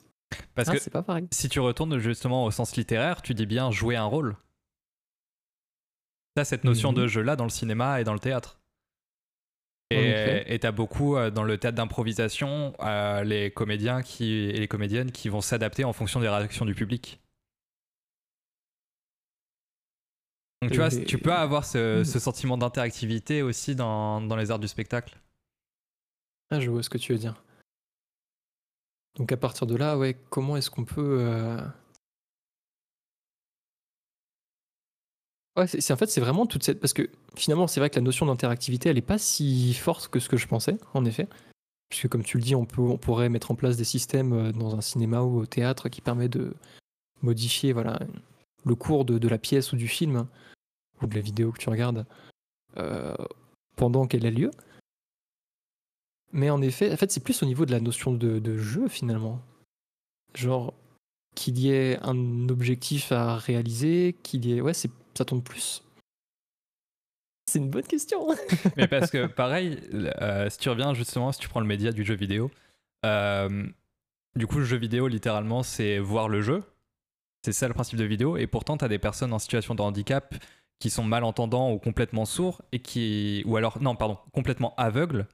Parce ah, que pas pareil. si tu retournes justement au sens littéraire, tu dis bien jouer un rôle. T'as cette notion de mhm. jeu-là dans le cinéma et dans le théâtre. Et t'as beaucoup euh, dans le théâtre d'improvisation euh, les comédiens qui, et les comédiennes qui vont s'adapter en fonction des réactions du public. Donc tu vois, tu peux avoir ce, sentiment d'interactivité aussi dans, les arts du spectacle. Ah, je vois ce que tu veux dire. Donc à partir de là, ouais, comment est-ce qu'on peut... Euh, ouais, c'est, en fait, c'est vraiment toute cette... Parce que finalement, c'est vrai que la notion d'interactivité, elle n'est pas si forte que ce que je pensais, en effet. Puisque comme tu le dis, on, peut, on pourrait mettre en place des systèmes euh, dans un cinéma ou au théâtre qui permettent de modifier voilà, le cours de, de la pièce ou du film ou de la vidéo que tu regardes euh, pendant qu'elle a lieu. Mais en effet, en fait, c'est plus au niveau de la notion de, jeu finalement. Genre qu'il y ait un objectif à réaliser, qu'il y ait, ouais, ça tombe plus. C'est une bonne question. Mais parce que pareil, euh, si tu reviens justement, si tu prends le média du jeu vidéo, euh, du coup, le jeu vidéo littéralement, c'est voir le jeu. C'est ça le principe de vidéo. Et pourtant, tu as des personnes en situation de handicap qui sont malentendants ou complètement sourds et qui, ou alors non, pardon, complètement aveugles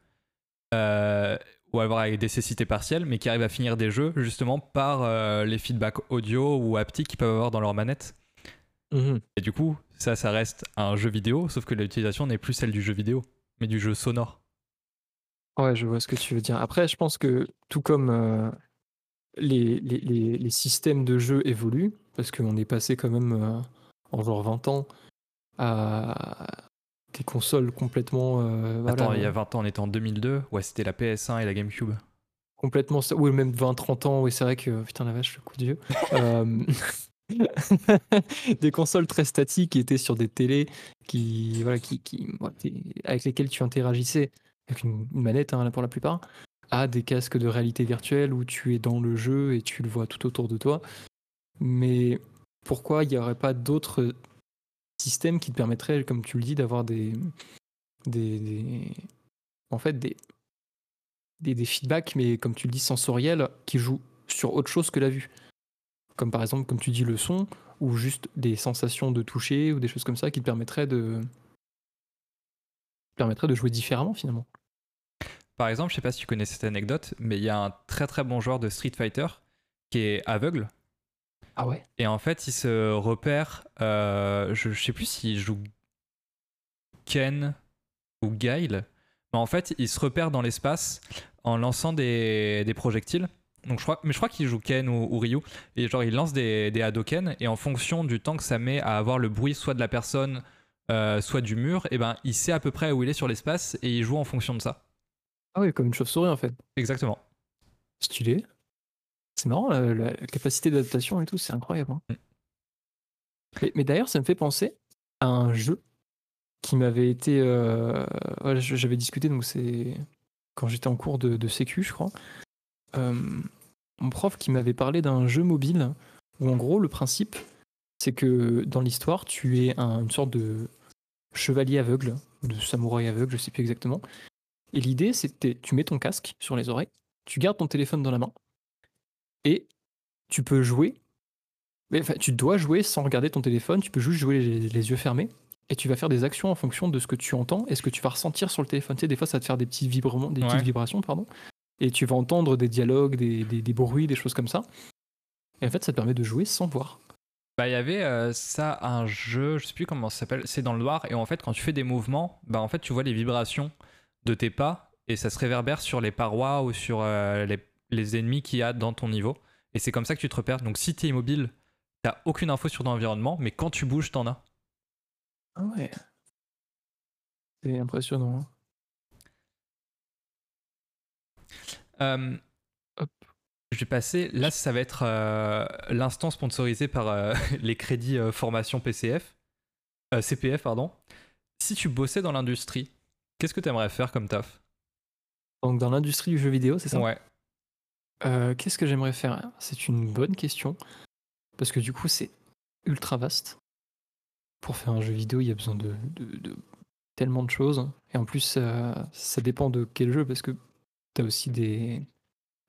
euh, ou avoir avec des cécités partielles, mais qui arrivent à finir des jeux justement par euh, les feedbacks audio ou haptiques qu'ils peuvent avoir dans leur manette. Mhm. Et du coup, ça, ça reste un jeu vidéo, sauf que l'utilisation n'est plus celle du jeu vidéo, mais du jeu sonore. Ouais, je vois ce que tu veux dire. Après, je pense que tout comme euh, les, les, les, les systèmes de jeu évoluent, parce qu'on est passé quand même euh, en genre 20 ans à des consoles complètement. euh, voilà, Attends, il y a 20 ans, on était en 2002. Ouais, c'était la PS1 et la GameCube. complètement ou même 20 30 ans oui c'est vrai que putain la vache le coup de vieux Euh, des consoles très statiques qui étaient sur des télés qui voilà qui, qui avec lesquelles tu interagissais avec une, une manette hein, pour la plupart à des casques de réalité virtuelle où tu es dans le jeu et tu le vois tout autour de toi mais pourquoi il n'y aurait pas d'autres systèmes qui te permettraient comme tu le dis d'avoir des, des, en fait des des, feedbacks, mais comme tu le dis, sensoriels, qui jouent sur autre chose que la vue. Comme par exemple, comme tu dis, le son, ou juste des sensations de toucher, ou des choses comme ça, qui te permettraient de, permettraient de jouer différemment finalement. Par exemple, je sais pas si tu connais cette anecdote, mais il y a un très très bon joueur de Street Fighter qui est aveugle. Ah ouais? Et en fait, il se repère. euh, je, je sais plus s'il joue Ken ou Guile. Mais en fait, il se repère dans l'espace en lançant des, des projectiles. Donc je crois, mais je crois qu'il joue Ken ou, ou Ryu. Et genre, il lance des, des Hadoken. Et en fonction du temps que ça met à avoir le bruit soit de la personne, euh, soit du mur, et ben, il sait à peu près où il est sur l'espace et il joue en fonction de ça. Ah oui, comme une chauve-souris en fait. Exactement. Stylé. C'est marrant, la, la capacité d'adaptation et tout, c'est incroyable. hein. Mm. Mais, mais d'ailleurs, ça me fait penser à un jeu qui m'avait été. euh, ouais, J'avais discuté, donc c'est quand j'étais en cours de, de Sécu, je crois. Euh, mon prof qui m'avait parlé d'un jeu mobile où, en gros, le principe, c'est que dans l'histoire, tu es un- une sorte de chevalier aveugle, de samouraï aveugle, je sais plus exactement. Et l'idée, c'était tu mets ton casque sur les oreilles, tu gardes ton téléphone dans la main et tu peux jouer. Mais, enfin, tu dois jouer sans regarder ton téléphone, tu peux juste jouer les, les yeux fermés et tu vas faire des actions en fonction de ce que tu entends et ce que tu vas ressentir sur le téléphone. Tu sais, des fois, ça va te faire des petits vibrements, des Ouais. petites vibrations, pardon. Et tu vas entendre des dialogues, des, des- des bruits, des choses comme ça. Et en fait, ça te permet de jouer sans voir. Bah, il y avait euh, ça, un jeu, je sais plus comment ça s'appelle, c'est dans le noir, et en fait, quand tu fais des mouvements, bah, en fait, tu vois les vibrations de tes pas, et ça se réverbère sur les parois ou sur euh, les, les ennemis qu'il y a dans ton niveau. Et c'est comme ça que tu te repères. Donc, si tu es immobile, t'as aucune info sur ton environnement, mais quand tu bouges, t'en as. Ah ouais. C'est impressionnant. hein. Euh, Hop. Je vais passer, là, ça va être euh, l'instant sponsorisé par euh, les crédits formation PCF, CPF, pardon. Si tu bossais dans l'industrie, qu'est-ce que tu aimerais faire comme taf? Donc, dans l'industrie du jeu vidéo, c'est ça? Ouais. Euh, Qu'est-ce que j'aimerais faire? C'est une bonne question. Parce que du coup, c'est ultra vaste. Pour faire un jeu vidéo, il y a besoin de, tellement de choses. Et en plus, euh, ça dépend de quel jeu, parce que tu as aussi des.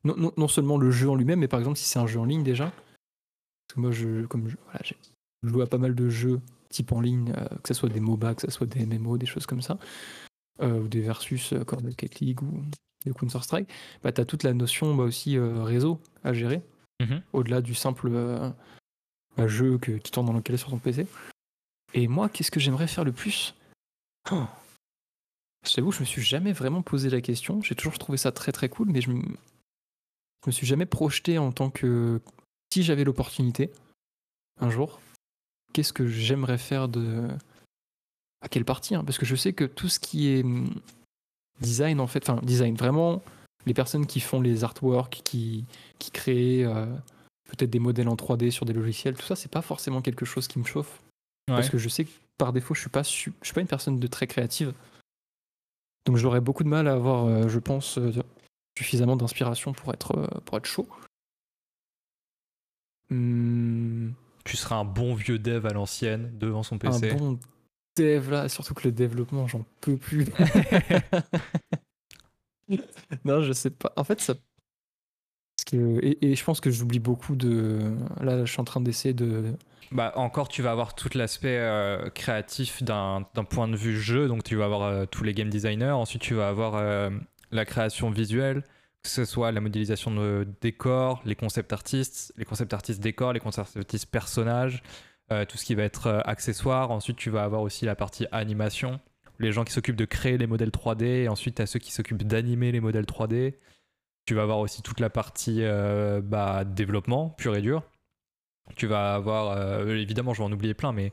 Non, non- non seulement le jeu en lui-même, mais par exemple, si c'est un jeu en ligne déjà. Parce que moi, je, comme je, voilà, j'ai joué à pas mal de jeux type en ligne, euh, que ce soit des MOBA, que ce soit des MMO, des choses comme ça. ou des versus euh, Rocket League ou des Counter-Strike bah, tu as toute la notion bah, aussi euh, réseau à gérer, Mhm. au-delà du simple euh, jeu que, qui tourne dans lequel sur ton PC. Et moi, qu'est-ce que j'aimerais faire le plus? Oh. Je t'avoue, je me suis jamais vraiment posé la question. J'ai toujours trouvé ça très très cool, mais je me, je me suis jamais projeté en tant que. Si j'avais l'opportunité, un jour, qu'est-ce que j'aimerais faire de. À quelle partie hein? Parce que je sais que tout ce qui est hum, design, en fait, enfin, design, vraiment, les personnes qui font les artworks, qui, qui créent euh, peut-être des modèles en 3D sur des logiciels, tout ça, c'est pas forcément quelque chose qui me chauffe. Ouais. Parce que je sais que par défaut, je suis pas, je suis pas une personne de très créative. Donc j'aurais beaucoup de mal à avoir, je pense, suffisamment d'inspiration pour être, pour être chaud. Mmh. Tu seras un bon vieux dev à l'ancienne devant son PC. Un bon dev là, surtout que le développement, j'en peux plus. non, je sais pas. En fait, ça. Et, je pense que j'oublie beaucoup de. Là, je suis en train d'essayer de. Bah, encore, tu vas avoir tout l'aspect euh, créatif d'un point de vue jeu. Donc, tu vas avoir euh, tous les game designers. Ensuite, tu vas avoir euh, la création visuelle que ce soit la modélisation de décors, les concept artistes, les concept artistes décors, les concept artistes personnages, tout ce qui va être euh, accessoire. Ensuite, tu vas avoir aussi la partie animation, les gens qui s'occupent de créer les modèles 3D, et ensuite, tu as ceux qui s'occupent d'animer les modèles 3D. Tu vas avoir aussi toute la partie euh, bah, développement pur et dur. Tu vas avoir, évidemment, je vais en oublier plein, mais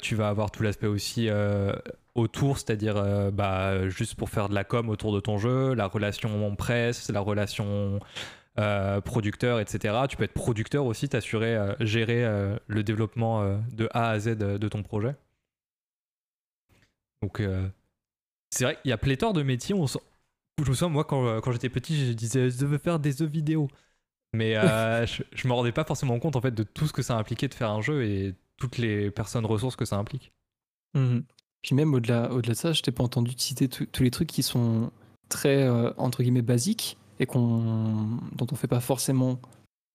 tu vas avoir tout l'aspect aussi autour, c'est-à-dire euh, bah, juste pour faire de la com autour de ton jeu, la relation presse, la relation euh, producteur, etc. Tu peux être producteur aussi, t'assurer, euh, gérer le développement de A à Z de ton projet. Donc c'est vrai qu'il y a pléthore de métiers. On je me souviens, moi, quand, quand j'étais petit, je disais je veux faire des jeux vidéo. Mais je, je me rendais pas forcément compte en fait de tout ce que ça impliquait de faire un jeu et toutes les personnes ressources que ça implique. Mmh puis même au-delà au -delà de ça, je t'ai pas entendu citer tous les trucs qui sont très, euh, entre guillemets, basiques et qu'on dont on fait pas forcément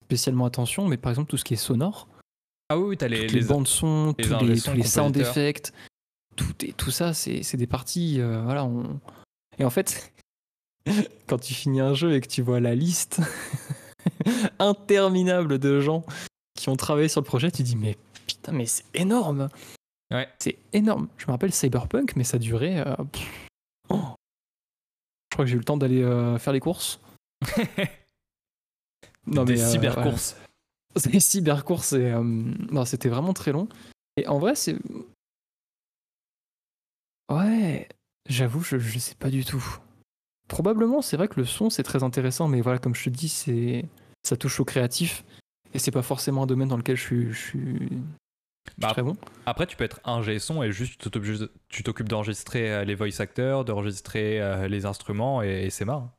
spécialement attention, mais par exemple tout ce qui est sonore. Ah oui, t'as les, les, bandes son, tous les, tous les sound effects, tout, et, tout ça, c'est des parties. Euh, voilà, on... Et en fait, quand tu finis un jeu et que tu vois la liste interminable de gens qui ont travaillé sur le projet, tu dis mais putain, mais c'est énorme! C'est énorme. Je me rappelle Cyberpunk, mais ça durait. Euh, oh. Je crois que j'ai eu le temps d'aller euh, faire les courses. non, Des euh, cybercourses. C'est des cybercourses et c'était vraiment très long. Et en vrai, c'est. Ouais, j'avoue, je, je sais pas du tout. Probablement, c'est vrai que le son c'est très intéressant, mais voilà, comme je te dis, c'est ça touche au créatif et c'est pas forcément un domaine dans lequel je suis, je suis bah, très bon. Après, tu peux être un son et juste tu t'occupes d'enregistrer euh, les voice actors, d'enregistrer euh, les instruments et, c'est marrant.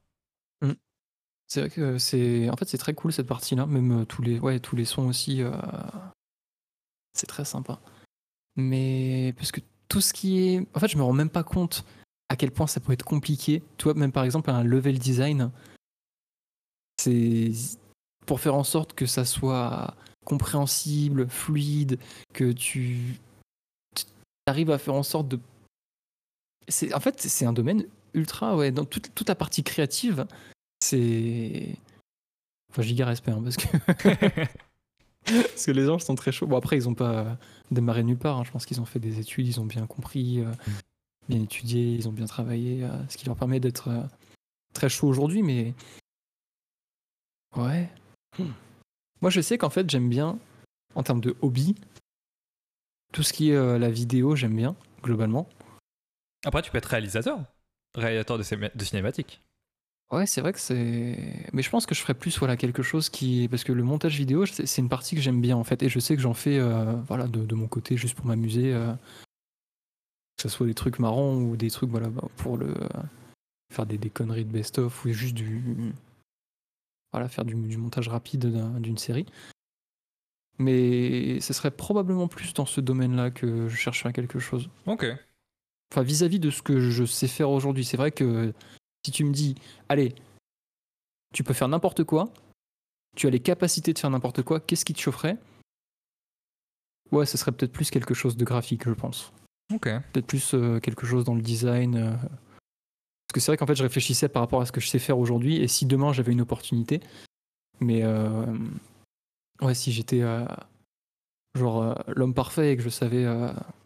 C'est vrai que c'est en fait c'est très cool cette partie-là, même euh, tous les ouais tous les sons aussi. C'est très sympa. Mais parce que tout ce qui est, en fait, je me rends même pas compte à quel point ça peut être compliqué. Toi, même par exemple un level design, c'est pour faire en sorte que ça soit compréhensible, fluide, que tu, arrives à faire en sorte de. En fait, c'est un domaine ultra, ouais, dans toute, toute la partie créative, c'est. Enfin, giga respect, hein, parce que. parce que les anges sont très chauds. Bon, après, ils n'ont pas démarré nulle part. Hein. Je pense qu'ils ont fait des études, ils ont bien compris, euh, bien étudié, ils ont bien travaillé, euh, ce qui leur permet d'être euh, très chauds aujourd'hui, mais. Ouais. Hmm. Moi, je sais qu'en fait, j'aime bien, en termes de hobby, tout ce qui est la vidéo, j'aime bien, globalement. Après, tu peux être réalisateur, réalisateur de, de cinématiques. Ouais, c'est vrai que c'est. Mais je pense que je ferais plus voilà, quelque chose qui. Parce que le montage vidéo, c'est une partie que j'aime bien, en fait. Et je sais que j'en fais euh, voilà, de, mon côté, juste pour m'amuser. Euh, que ce soit des trucs marrants ou des trucs voilà, bah, pour le. faire des, des conneries de best-of ou juste du voilà, faire du, montage rapide d'une série. Mais ce serait probablement plus dans ce domaine-là que je chercherais quelque chose. Ok. Enfin, vis-à-vis de ce que je sais faire aujourd'hui, c'est vrai que si tu me dis, allez, tu peux faire n'importe quoi, tu as les capacités de faire n'importe quoi, qu'est-ce qui te chaufferait? Ouais, ce serait peut-être plus quelque chose de graphique, je pense. Ok. Peut-être plus euh, quelque chose dans le design, euh, parce que c'est vrai qu'en fait, je réfléchissais par rapport à ce que je sais faire aujourd'hui, et si demain j'avais une opportunité, mais euh, ouais, si j'étais genre l'homme parfait et que je savais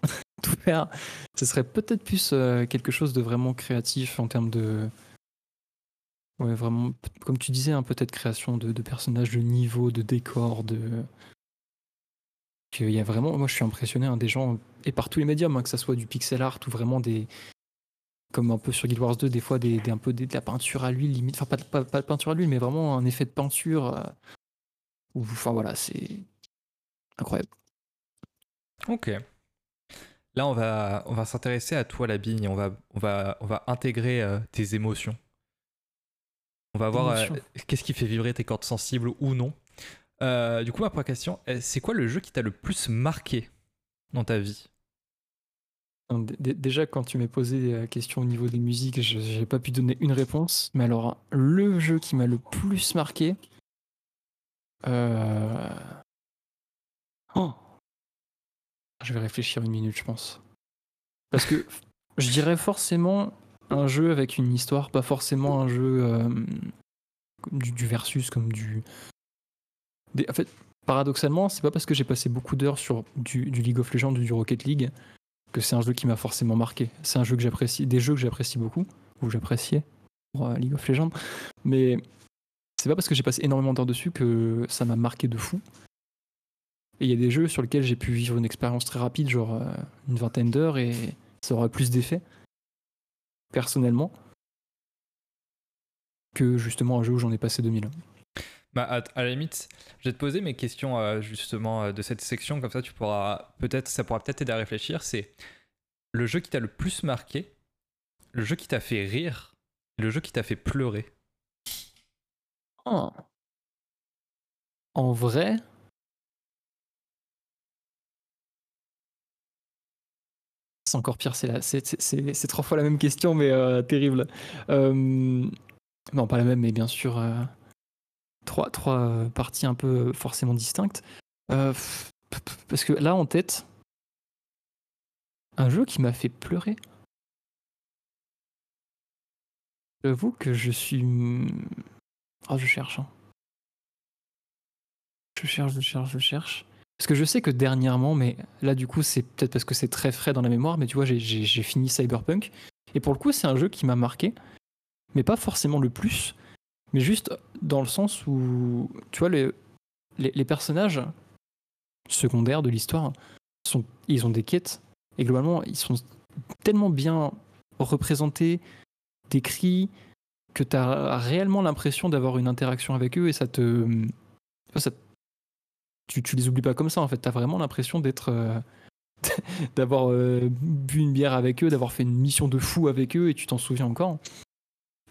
tout faire, ce serait peut-être plus quelque chose de vraiment créatif en termes de. Ouais, vraiment, comme tu disais, hein, peut-être création de, personnages de niveau, de décors, de. Il y a vraiment, moi je suis impressionné hein, des gens, et par tous les médiums, hein, que ce soit du pixel art ou vraiment des, comme un peu sur Guild Wars 2, des fois des, un peu de la peinture à l'huile, limite, enfin pas, pas, de peinture à l'huile, mais vraiment un effet de peinture. Euh, enfin voilà, c'est incroyable. Ok. Là, on va, on va s'intéresser à toi, la bigne. On va, on va, on va intégrer euh, tes émotions. On va voir euh, qu'est-ce qui fait vibrer tes cordes sensibles ou non. Euh, du coup, ma première question, c'est quoi le jeu qui t'a le plus marqué dans ta vie? Déjà, quand tu m'as posé la question au niveau des musiques, je n'ai pas pu donner une réponse. Mais alors, le jeu qui m'a le plus marqué. Oh je vais réfléchir une minute, je pense. Parce que je dirais forcément un jeu avec une histoire, pas forcément un jeu euh, du, versus comme du. En fait, paradoxalement, c'est pas parce que j'ai passé beaucoup d'heures sur du, League of Legends ou du Rocket League que c'est un jeu qui m'a forcément marqué. C'est un jeu que j'apprécie, des jeux que j'apprécie beaucoup, ou j'appréciais pour euh, League of Legends, mais c'est pas parce que j'ai passé énormément d'heures dessus que ça m'a marqué de fou. Et il y a des jeux sur lesquels j'ai pu vivre une expérience très rapide, genre euh, une vingtaine d'heures, et ça aura plus d'effet, personnellement, que justement un jeu où j'en ai passé 2000. Bah, à, la limite, je vais te poser mes questions euh, justement euh, de cette section, comme ça tu pourras peut-être, ça pourra peut-être t'aider à réfléchir. C'est le jeu qui t'a le plus marqué, le jeu qui t'a fait rire, le jeu qui t'a fait pleurer. Oh. En vrai, c'est encore pire, c'est trois fois la même question, mais euh, terrible. Euh, non, pas la même, mais bien sûr, euh, trois, parties un peu forcément distinctes. parce que là, en tête, un jeu qui m'a fait pleurer. J'avoue que je suis. Oh, je cherche. Hein. Je cherche, je cherche, je cherche. Parce que je sais que dernièrement, mais là du coup c'est peut-être parce que c'est très frais dans la mémoire, mais tu vois, j'ai fini Cyberpunk. Et pour le coup, c'est un jeu qui m'a marqué, mais pas forcément le plus, mais juste dans le sens où, tu vois, les, personnages secondaires de l'histoire, ils ont des quêtes, et globalement, ils sont tellement bien représentés, décrits, que tu as réellement l'impression d'avoir une interaction avec eux, et ça te tu, tu les oublies pas comme ça en fait. T'as vraiment l'impression d'être. Euh, d'avoir euh, bu une bière avec eux, d'avoir fait une mission de fou avec eux et tu t'en souviens encore.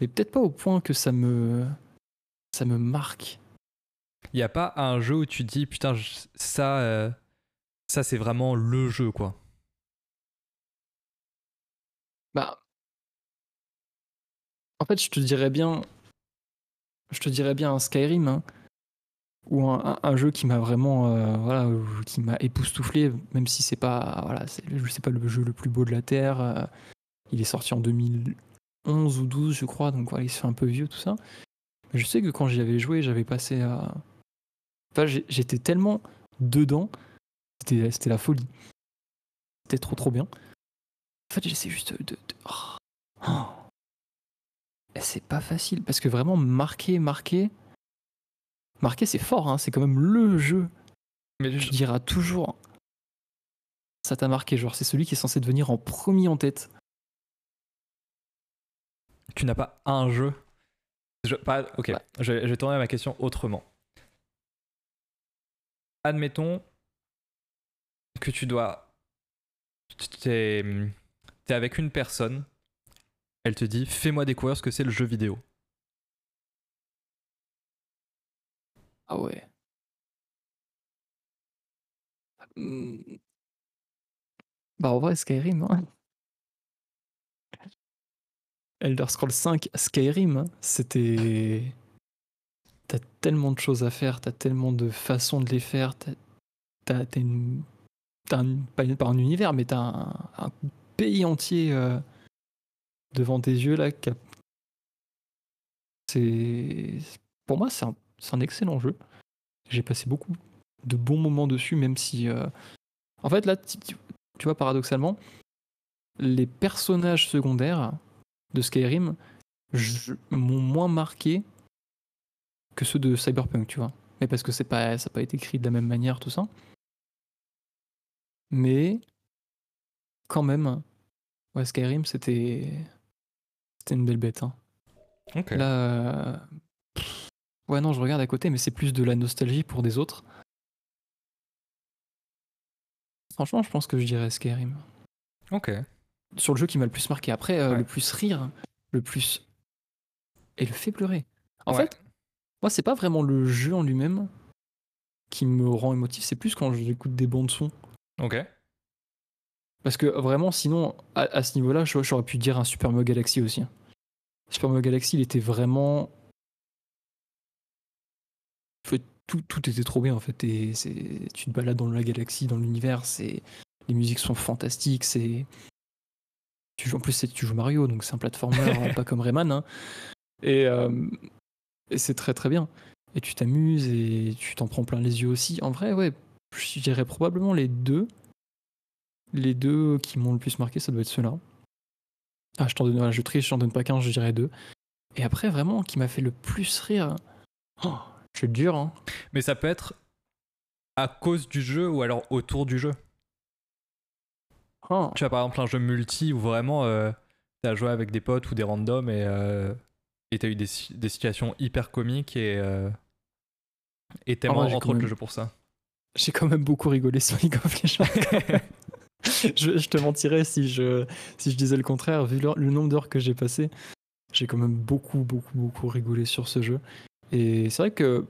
Mais peut-être pas au point que ça me. ça me marque. Il n'y a pas un jeu où tu dis putain, ça. Euh, ça c'est vraiment le jeu quoi. Bah. En fait, je te dirais bien. Je te dirais bien un Skyrim. Hein ou un, jeu qui m'a vraiment euh, voilà qui m'a époustouflé même si c'est pas voilà c'est pas le jeu le plus beau de la terre euh, il est sorti en 2011 ou 12 je crois donc il se fait un peu vieux tout ça mais je sais que quand j'y avais joué j'avais passé à enfin, j'étais tellement dedans c'était la folie c'était trop trop bien en fait j'essaie juste de, oh. Oh. c'est pas facile parce que vraiment marquer marquer Marqué, c'est fort, hein, c'est quand même le jeu. Mais je dirais toujours. Ça t'a marqué, genre, c'est celui qui est censé devenir en premier en tête. Tu n'as pas un jeu pas, Ok, je, vais tourner ma question autrement. Admettons que tu dois. T'es es avec une personne, elle te dit Fais-moi découvrir ce que c'est le jeu vidéo. Ah ouais. Mmh. Bah en vrai Skyrim, hein. Elder Scrolls 5 Skyrim, hein, c'était. T'as tellement de choses à faire, t'as tellement de façons de les faire, t'as, t'as, une... t'as pas, un univers, mais t'as un, pays entier euh, devant tes yeux là. C'est pour moi c'est un c'est un excellent jeu. J'ai passé beaucoup de bons moments dessus, même si. Euh, en fait, là, tu, vois, paradoxalement, les personnages secondaires de Skyrim m'ont moins marqué que ceux de Cyberpunk, tu vois. Mais parce que c'est pas, ça n'a pas été écrit de la même manière, tout ça. Mais quand même, ouais, Skyrim, c'était c'était une belle bête. Hein. Là, Ouais, non, je regarde à côté, mais c'est plus de la nostalgie pour des autres. Franchement, je pense que je dirais Skyrim. Ok. Sur le jeu qui m'a le plus marqué. Après, euh, Ouais. le plus rire, le plus. Et le fait pleurer. En Ouais. fait, moi, c'est pas vraiment le jeu en lui-même qui me rend émotif, c'est plus quand j'écoute des bandes son. Ok. Parce que vraiment, sinon, à, à ce niveau-là, j'aurais pu dire un Super Mario Galaxy aussi. hein. Super Mario Galaxy, il était vraiment. Fait, tout, tout était trop bien en fait. Et tu te balades dans la galaxie, dans l'univers, c'est les musiques sont fantastiques. C'est tu joues en plus tu joues Mario, donc c'est un platformer, hein, pas comme Rayman. hein. Et, euh, et c'est très très bien. Et tu t'amuses et tu t'en prends plein les yeux aussi. En vrai, ouais, je dirais probablement les deux. Les deux qui m'ont le plus marqué, ça doit être ceux-là. Ah, je t'en donne, je triche, je t'en donne pas qu'un, je dirais deux. Et après, vraiment, qui m'a fait le plus rire. Oh, c'est dur, hein. Mais ça peut être à cause du jeu ou alors autour du jeu. Oh. Tu as par exemple un jeu multi où vraiment euh, t'as joué avec des potes ou des randoms et euh, et t'as eu des, si- des situations hyper comiques et euh, et t'aimes j'ai entre quand autres même- le jeu pour ça. J'ai quand même beaucoup rigolé sur League of Legends. je te mentirais si je, si je disais le contraire. Vu le, le nombre d'heures que j'ai passé, j'ai quand même beaucoup, beaucoup, beaucoup rigolé sur ce jeu. Et c'est vrai que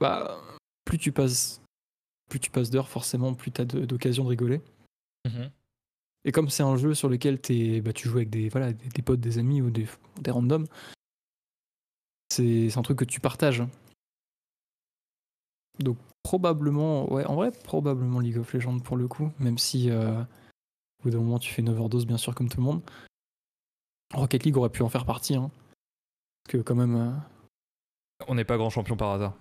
bah, plus tu passes, plus tu passes d'heures, forcément, plus tu as d'occasion de rigoler. Et comme c'est un jeu sur lequel bah, tu joues avec des, voilà, des, des potes, des amis ou des, des randoms, c'est c'est un truc que tu partages. Donc probablement, ouais, en vrai, probablement League of Legends pour le coup, même si euh, au bout d'un moment tu fais une overdose, bien sûr, comme tout le monde. Rocket League aurait pu en faire partie, hein. Parce que quand même. On n'est pas grand champion par hasard.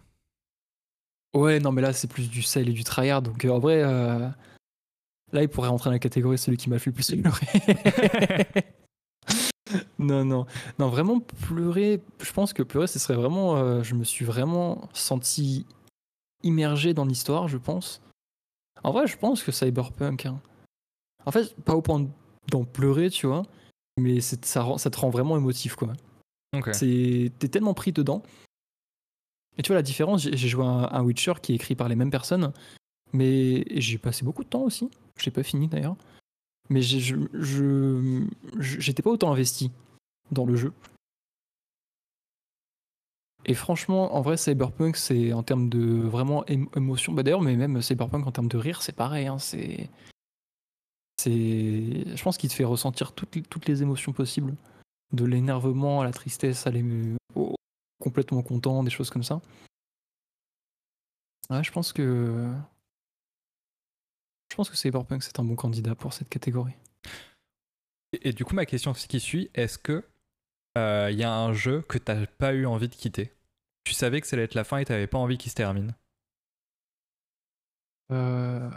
Ouais, non, mais là c'est plus du sale et du tryhard, donc euh, en vrai, euh, là il pourrait rentrer dans la catégorie celui qui m'a fait le plus pleurer. non, non, non, vraiment pleurer. Je pense que pleurer, ce serait vraiment. euh, je me suis vraiment senti immergé dans l'histoire, je pense. En vrai, je pense que Cyberpunk. hein. En fait, pas au point d'en pleurer, tu vois, mais ça, te rend vraiment émotif, quoi. Ok. C'est t'es tellement pris dedans. Et tu vois la différence, j'ai joué à un Witcher qui est écrit par les mêmes personnes, mais j'ai passé beaucoup de temps aussi. Je l'ai pas fini d'ailleurs. Mais je j'étais pas autant investi dans le jeu. Et franchement, en vrai, Cyberpunk, c'est en termes de vraiment émo- émotion. Bah d'ailleurs, mais même Cyberpunk en termes de rire, c'est pareil. hein, c'est, c'est, je pense qu'il te fait ressentir toutes les, émotions possibles de l'énervement à la tristesse, à au complètement content, des choses comme ça. Ouais, je pense que. Je pense que Cyberpunk c'est un bon candidat pour cette catégorie. Et, et du coup, ma question qui suit, est-ce que euh, il y a un jeu que t'as pas eu envie de quitter? Tu savais que ça allait être la fin et t'avais pas envie qu'il se termine Euh,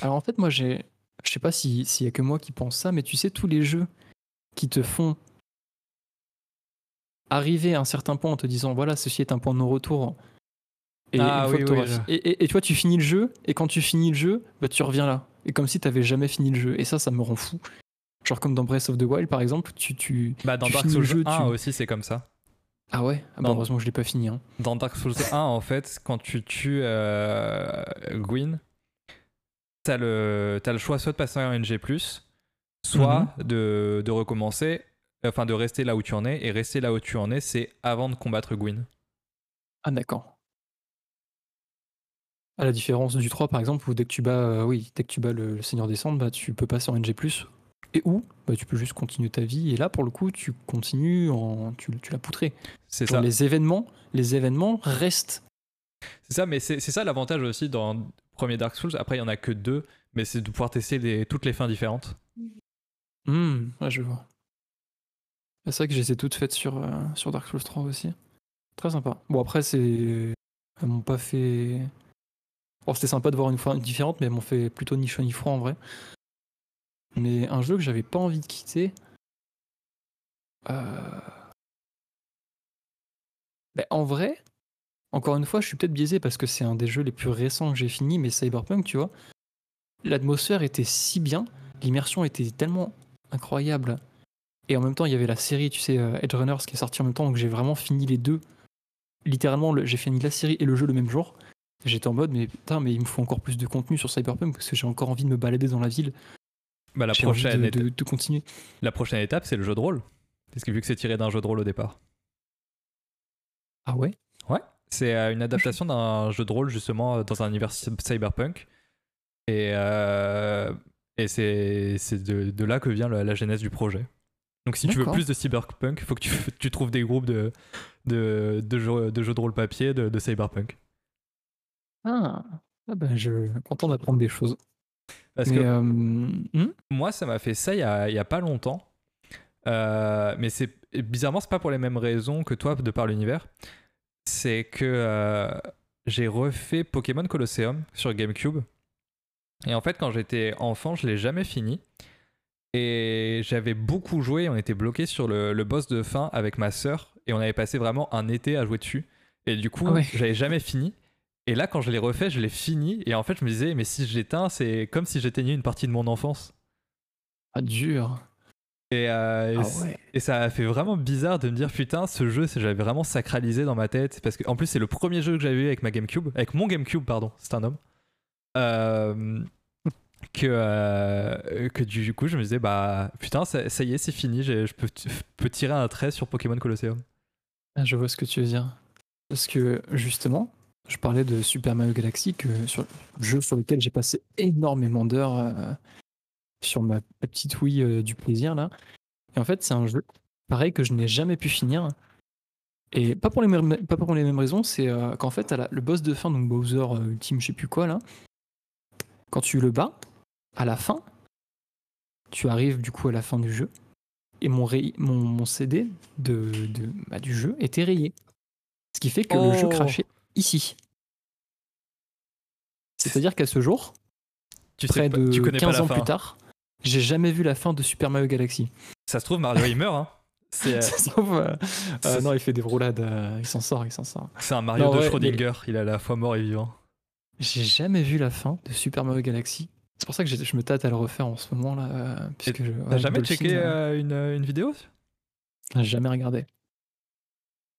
Alors en fait, moi j'ai. Je sais pas si- s'il y a que moi qui pense ça, mais tu sais, tous les jeux qui te font arriver à un certain point en te disant voilà, ceci est un point de non-retour. Et, Ah oui, oui, je- et, et- et toi, tu finis le jeu, et quand tu finis le jeu, bah, tu reviens là. Et comme si t'avais jamais fini le jeu. Et ça, ça me rend fou. Genre comme dans Breath of the Wild, par exemple, tu. tu... Bah, dans Tu Dark Souls le jeu, 1 tu- aussi, c'est comme ça. Ah ouais? Ah bah. Heureusement je l'ai pas fini. Hein. Dans Dark Souls 1, en fait, quand tu tues euh, Gwyn, t'as le, t'as le choix soit de passer en NG, soit de, de recommencer, enfin de rester là où tu en es. Et rester là où tu en es, c'est avant de combattre Gwyn. Ah d'accord. À la différence du 3 par exemple, où dès que tu bats, euh, oui, dès que tu bats le, le Seigneur des Cendres, bah, tu peux passer en NG+. Et où? Bah, tu peux juste continuer ta vie. Et là, pour le coup, tu continues en, tu, tu l'as poutré. C'est ça. les événements, les événements restent. C'est ça, mais c'est ça l'avantage aussi dans premier Dark Souls. Après, il y en a que deux, mais c'est de pouvoir tester les- toutes les fins différentes. Hmm, ouais, je vois. C'est vrai que je les ai toutes faites sur, euh, Dark Souls 3 aussi. Très sympa. Bon, après, c'est. Elles m'ont pas fait. Bon, c'était sympa de voir une fois différente, mais elles m'ont fait plutôt ni chaud ni froid en vrai. Mais un jeu que j'avais pas envie de quitter. Euh... ben, en vrai, encore une fois, je suis peut-être biaisé parce que c'est un des jeux les plus récents que j'ai fini, mais Cyberpunk, tu vois. L'atmosphère était si bien, l'immersion était tellement incroyable. Et en même temps, il y avait la série, tu sais, euh, Edge Runners qui est sortie en même temps, donc j'ai vraiment fini les deux. Littéralement, le- j'ai fini la série et le jeu le même jour. J'étais en mode, mais putain, mais il me faut encore plus de contenu sur Cyberpunk parce que j'ai encore envie de me balader dans la ville. Bah, la, envie prochaine de, éta- de- de continuer. la prochaine étape, c'est le jeu de rôle. Parce que vu que c'est tiré d'un jeu de rôle au départ. Ah ouais? C'est euh, une adaptation d'un jeu de rôle justement euh, dans un univers cy- cyberpunk. Et, euh, et c'est c'est de, de là que vient la, la genèse du projet. Donc si tu veux plus de cyberpunk, il faut que tu, tu trouves des groupes de, de, de, jeux, de jeux de rôle papier de, de cyberpunk. Ah, ah ben, je suis content d'apprendre des choses. Parce Mais, que euh, hmm? moi, ça m'a fait ça il y a, il y a pas longtemps. Euh, mais c'est bizarrement, c'est pas pour les mêmes raisons que toi de par l'univers. C'est que euh, j'ai refait Pokémon Colosseum sur GameCube. Et en fait, quand j'étais enfant, je l'ai jamais fini. Et j'avais beaucoup joué. On était bloqué sur le, le boss de fin avec ma sœur. Et on avait passé vraiment un été à jouer dessus. Et du coup, Ah ouais. j'avais jamais fini. Et là, quand je l'ai refait, je l'ai fini. Et en fait, je me disais, mais si j'éteins, c'est comme si j'éteignais une partie de mon enfance. Ah, dur. Et, euh, Ah c- ouais. et ça a fait vraiment bizarre de me dire putain ce jeu j'avais vraiment sacralisé dans ma tête parce que en plus c'est le premier jeu que j'avais eu avec ma GameCube avec mon GameCube pardon c'est un homme Euh, que euh, que du coup je me disais bah putain ça, ça y est c'est fini je peux, peux tirer un trait sur Pokémon Colosseum Ah, je vois ce que tu veux dire. Parce que justement, je parlais de Super Mario Galaxy, que sur jeu sur lequel j'ai passé énormément d'heures euh, sur ma, petite Wii euh, du plaisir là. Et en fait, c'est un jeu pareil que je n'ai jamais pu finir. Et pas pour les mêmes, pas pour les mêmes raisons, c'est qu'en fait, la- le boss de fin, donc Bowser Ultime, je sais plus quoi là, quand tu le bats, à la fin, tu arrives du coup à la fin du jeu, et mon, ray- mon, mon CD de, de- bah, du jeu était rayé. Ce qui fait que le jeu Oh. crachait ici. C'est-à-dire qu'à ce jour, tu sais près de tu connais pas 15 la ans fin plus tard, j'ai jamais vu la fin de Super Mario Galaxy. ça se trouve Mario il meurt hein. euh, Ça se trouve, euh, euh, non, il fait des roulades, il s'en sort, il s'en sort. c'est un Mario Non, de ouais, Schrödinger il est à la fois mort et vivant J'ai jamais vu la fin de Super Mario Galaxy. C'est pour ça que je me tâte à le refaire en ce moment là. euh, puisque t'as ouais, jamais Dolphin, checké euh, euh, une, une vidéo? J'ai jamais regardé.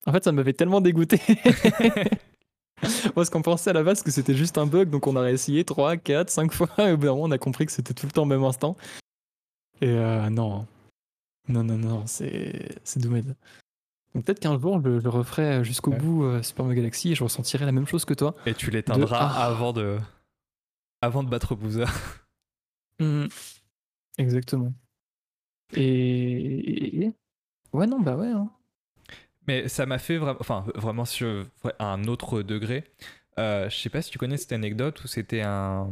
En fait, ça m'avait tellement dégoûté. Parce qu'on pensait à la base que c'était juste un bug, donc on a réessayé 3, 4, 5 fois, et au bout d'un moment, on a compris que c'était tout le temps au même instant. Et euh, non. Non, non, non, c'est c'est Doomed. Donc peut-être qu'un jour, je, je referai jusqu'au Ouais. bout euh, Super Mario Galaxy et je ressentirai la même chose que toi. et tu l'éteindras Ah. avant de avant de battre Bowser Mhm. Exactement. Et... Ouais, non, bah ouais. hein. Mais ça m'a fait vraiment, enfin vraiment sur à un autre degré. Euh, je sais pas si tu connais cette anecdote où c'était un.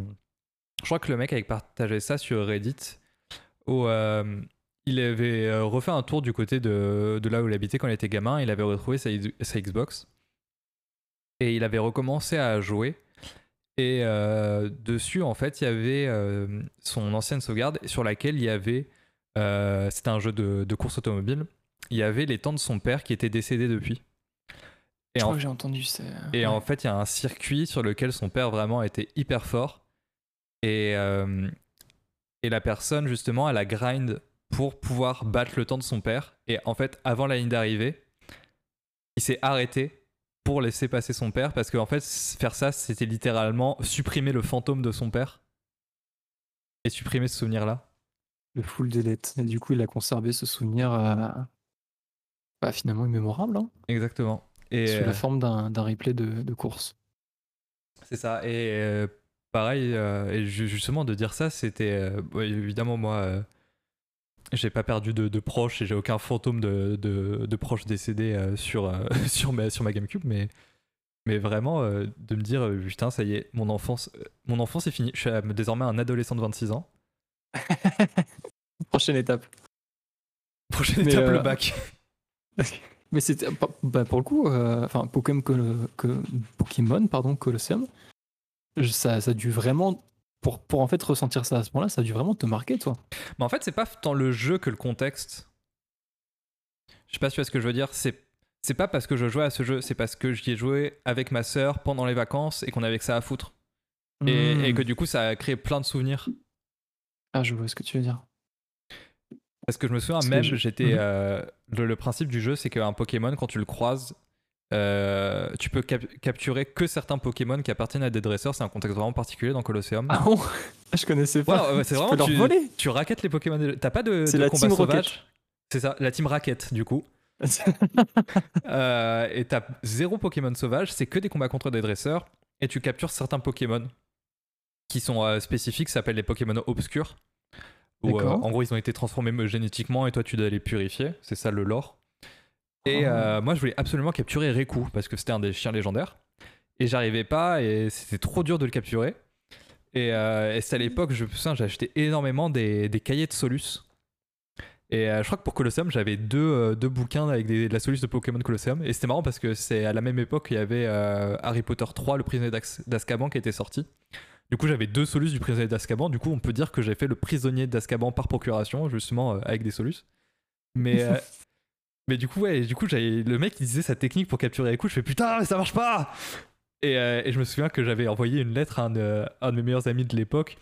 Je crois que le mec avait partagé ça sur Reddit où euh, il avait euh, refait un tour du côté de, de là où il habitait quand il était gamin. Il avait retrouvé sa, sa Xbox et il avait recommencé à jouer. Et euh, dessus, en fait, il y avait euh, son ancienne sauvegarde sur laquelle il y avait. euh, C'était un jeu de, de course automobile il y avait les temps de son père qui étaient décédés depuis. Et Je en, crois que j'ai entendu. c'est- et ouais. en fait, il y a un circuit sur lequel son père vraiment était hyper fort. Et, euh, et la personne, justement, elle a grind pour pouvoir battre le temps de son père. Et en fait, avant la ligne d'arrivée, il s'est arrêté pour laisser passer son père parce qu'en fait, faire ça, c'était littéralement supprimer le fantôme de son père et supprimer ce souvenir-là. Le full delete. Et du coup, il a conservé ce souvenir euh, bah, finalement immémorable, hein, Exactement. Et, sous euh, la forme d'un replay de, de course. C'est ça. Et euh, pareil, euh, et ju- justement de dire ça, c'était euh, évidemment moi, euh, j'ai pas perdu de, de proches et j'ai aucun fantôme de, de, de proches décédés euh, sur, euh, sur, ma, sur ma GameCube, mais, mais vraiment euh, de me dire putain, ça y est, mon enfance, mon enfance est finie. Je suis désormais un adolescent de 26 ans. Prochaine étape. Prochaine Mais, étape, le bac. Mais c'était bah, pour le coup, enfin Pokémon, Col- que- Pokémon pardon, Colosseum, ça, ça a dû vraiment, pour, pour en fait ressentir ça à ce moment-là, ça a dû vraiment te marquer, toi. Mais en fait, c'est pas tant le jeu que le contexte. Je sais pas si tu vois ce que je veux dire. C'est c'est pas parce que je jouais à ce jeu, c'est parce que j'y ai joué avec ma sœur pendant les vacances et qu'on avait que ça à foutre. Et, Hmm. et que du coup, ça a créé plein de souvenirs. Ah, je vois ce que tu veux dire. Parce que je me souviens même, j'étais. Mhm. euh, le, le principe du jeu, c'est qu'un Pokémon, quand tu le croises, euh, tu peux cap- capturer que certains Pokémon qui appartiennent à des dresseurs. C'est un contexte vraiment particulier dans Colosseum. Ah bon Je connaissais pas. Ouais, c'est vraiment peux leur tu, voler. tu raquettes les Pokémon. T'as pas de, C'est de la combat Team sauvage. C'est ça, la team raquette du coup. Euh, et t'as zéro Pokémon sauvage, c'est que des combats contre des dresseurs. Et tu captures certains Pokémon qui sont euh, spécifiques, ça s'appelle les Pokémon obscurs. Où, euh, en gros, ils ont été transformés génétiquement et toi, tu dois les purifier. C'est ça le lore. Et Oh. euh, moi, je voulais absolument capturer Reku parce que c'était un des chiens légendaires. Et j'arrivais pas et c'était trop dur de le capturer. Et, euh, et c'est à l'époque, je j'ai acheté énormément des, des cahiers de Solus. Et euh, je crois que pour Colosseum, j'avais deux, euh, deux bouquins avec des- de la Solus de Pokémon Colosseum. Et c'était marrant parce que c'est à la même époque qu'il y avait Harry Potter 3, le prisonnier d'Azkaban, qui était sorti. Du coup, j'avais deux Solus du prisonnier d'Azkaban. Du coup, on peut dire que j'ai fait le prisonnier d'Azkaban par procuration, justement, avec des Solus. Mais, mais du coup, ouais, du coup, j'avais le mec qui disait sa technique pour capturer les coups. Je fais putain, mais ça marche pas et, euh, et je me souviens que j'avais envoyé une lettre à un, de- un de mes meilleurs amis de l'époque.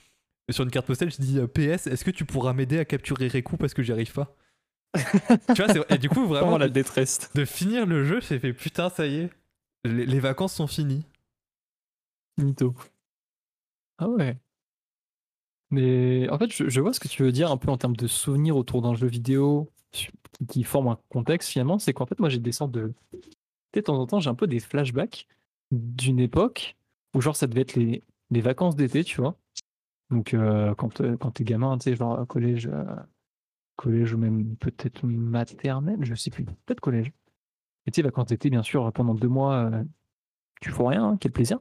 Sur une carte postale, je dis euh, PS, est-ce que tu pourras m'aider à capturer Reku parce que j'y arrive pas? Tu vois, c'est- et du coup, vraiment, la détresse. de finir le jeu, j'ai fait putain, ça y est, les, les vacances sont finies. Mytho. Ah ouais. Mais en fait, je, je vois ce que tu veux dire un peu en termes de souvenirs autour d'un jeu vidéo qui, qui forme un contexte finalement. C'est qu'en fait, moi j'ai des sortes de. De temps en temps, j'ai un peu des flashbacks d'une époque où, genre, ça devait être les, les vacances d'été, tu vois. Donc, euh, quand, euh, quand t'es gamin, tu sais, genre collège, euh, collège ou même peut-être maternelle, je sais plus, peut-être collège. Et tu sais, vacances d'été, bien sûr, pendant deux mois, euh, tu fais rien, hein, quel plaisir.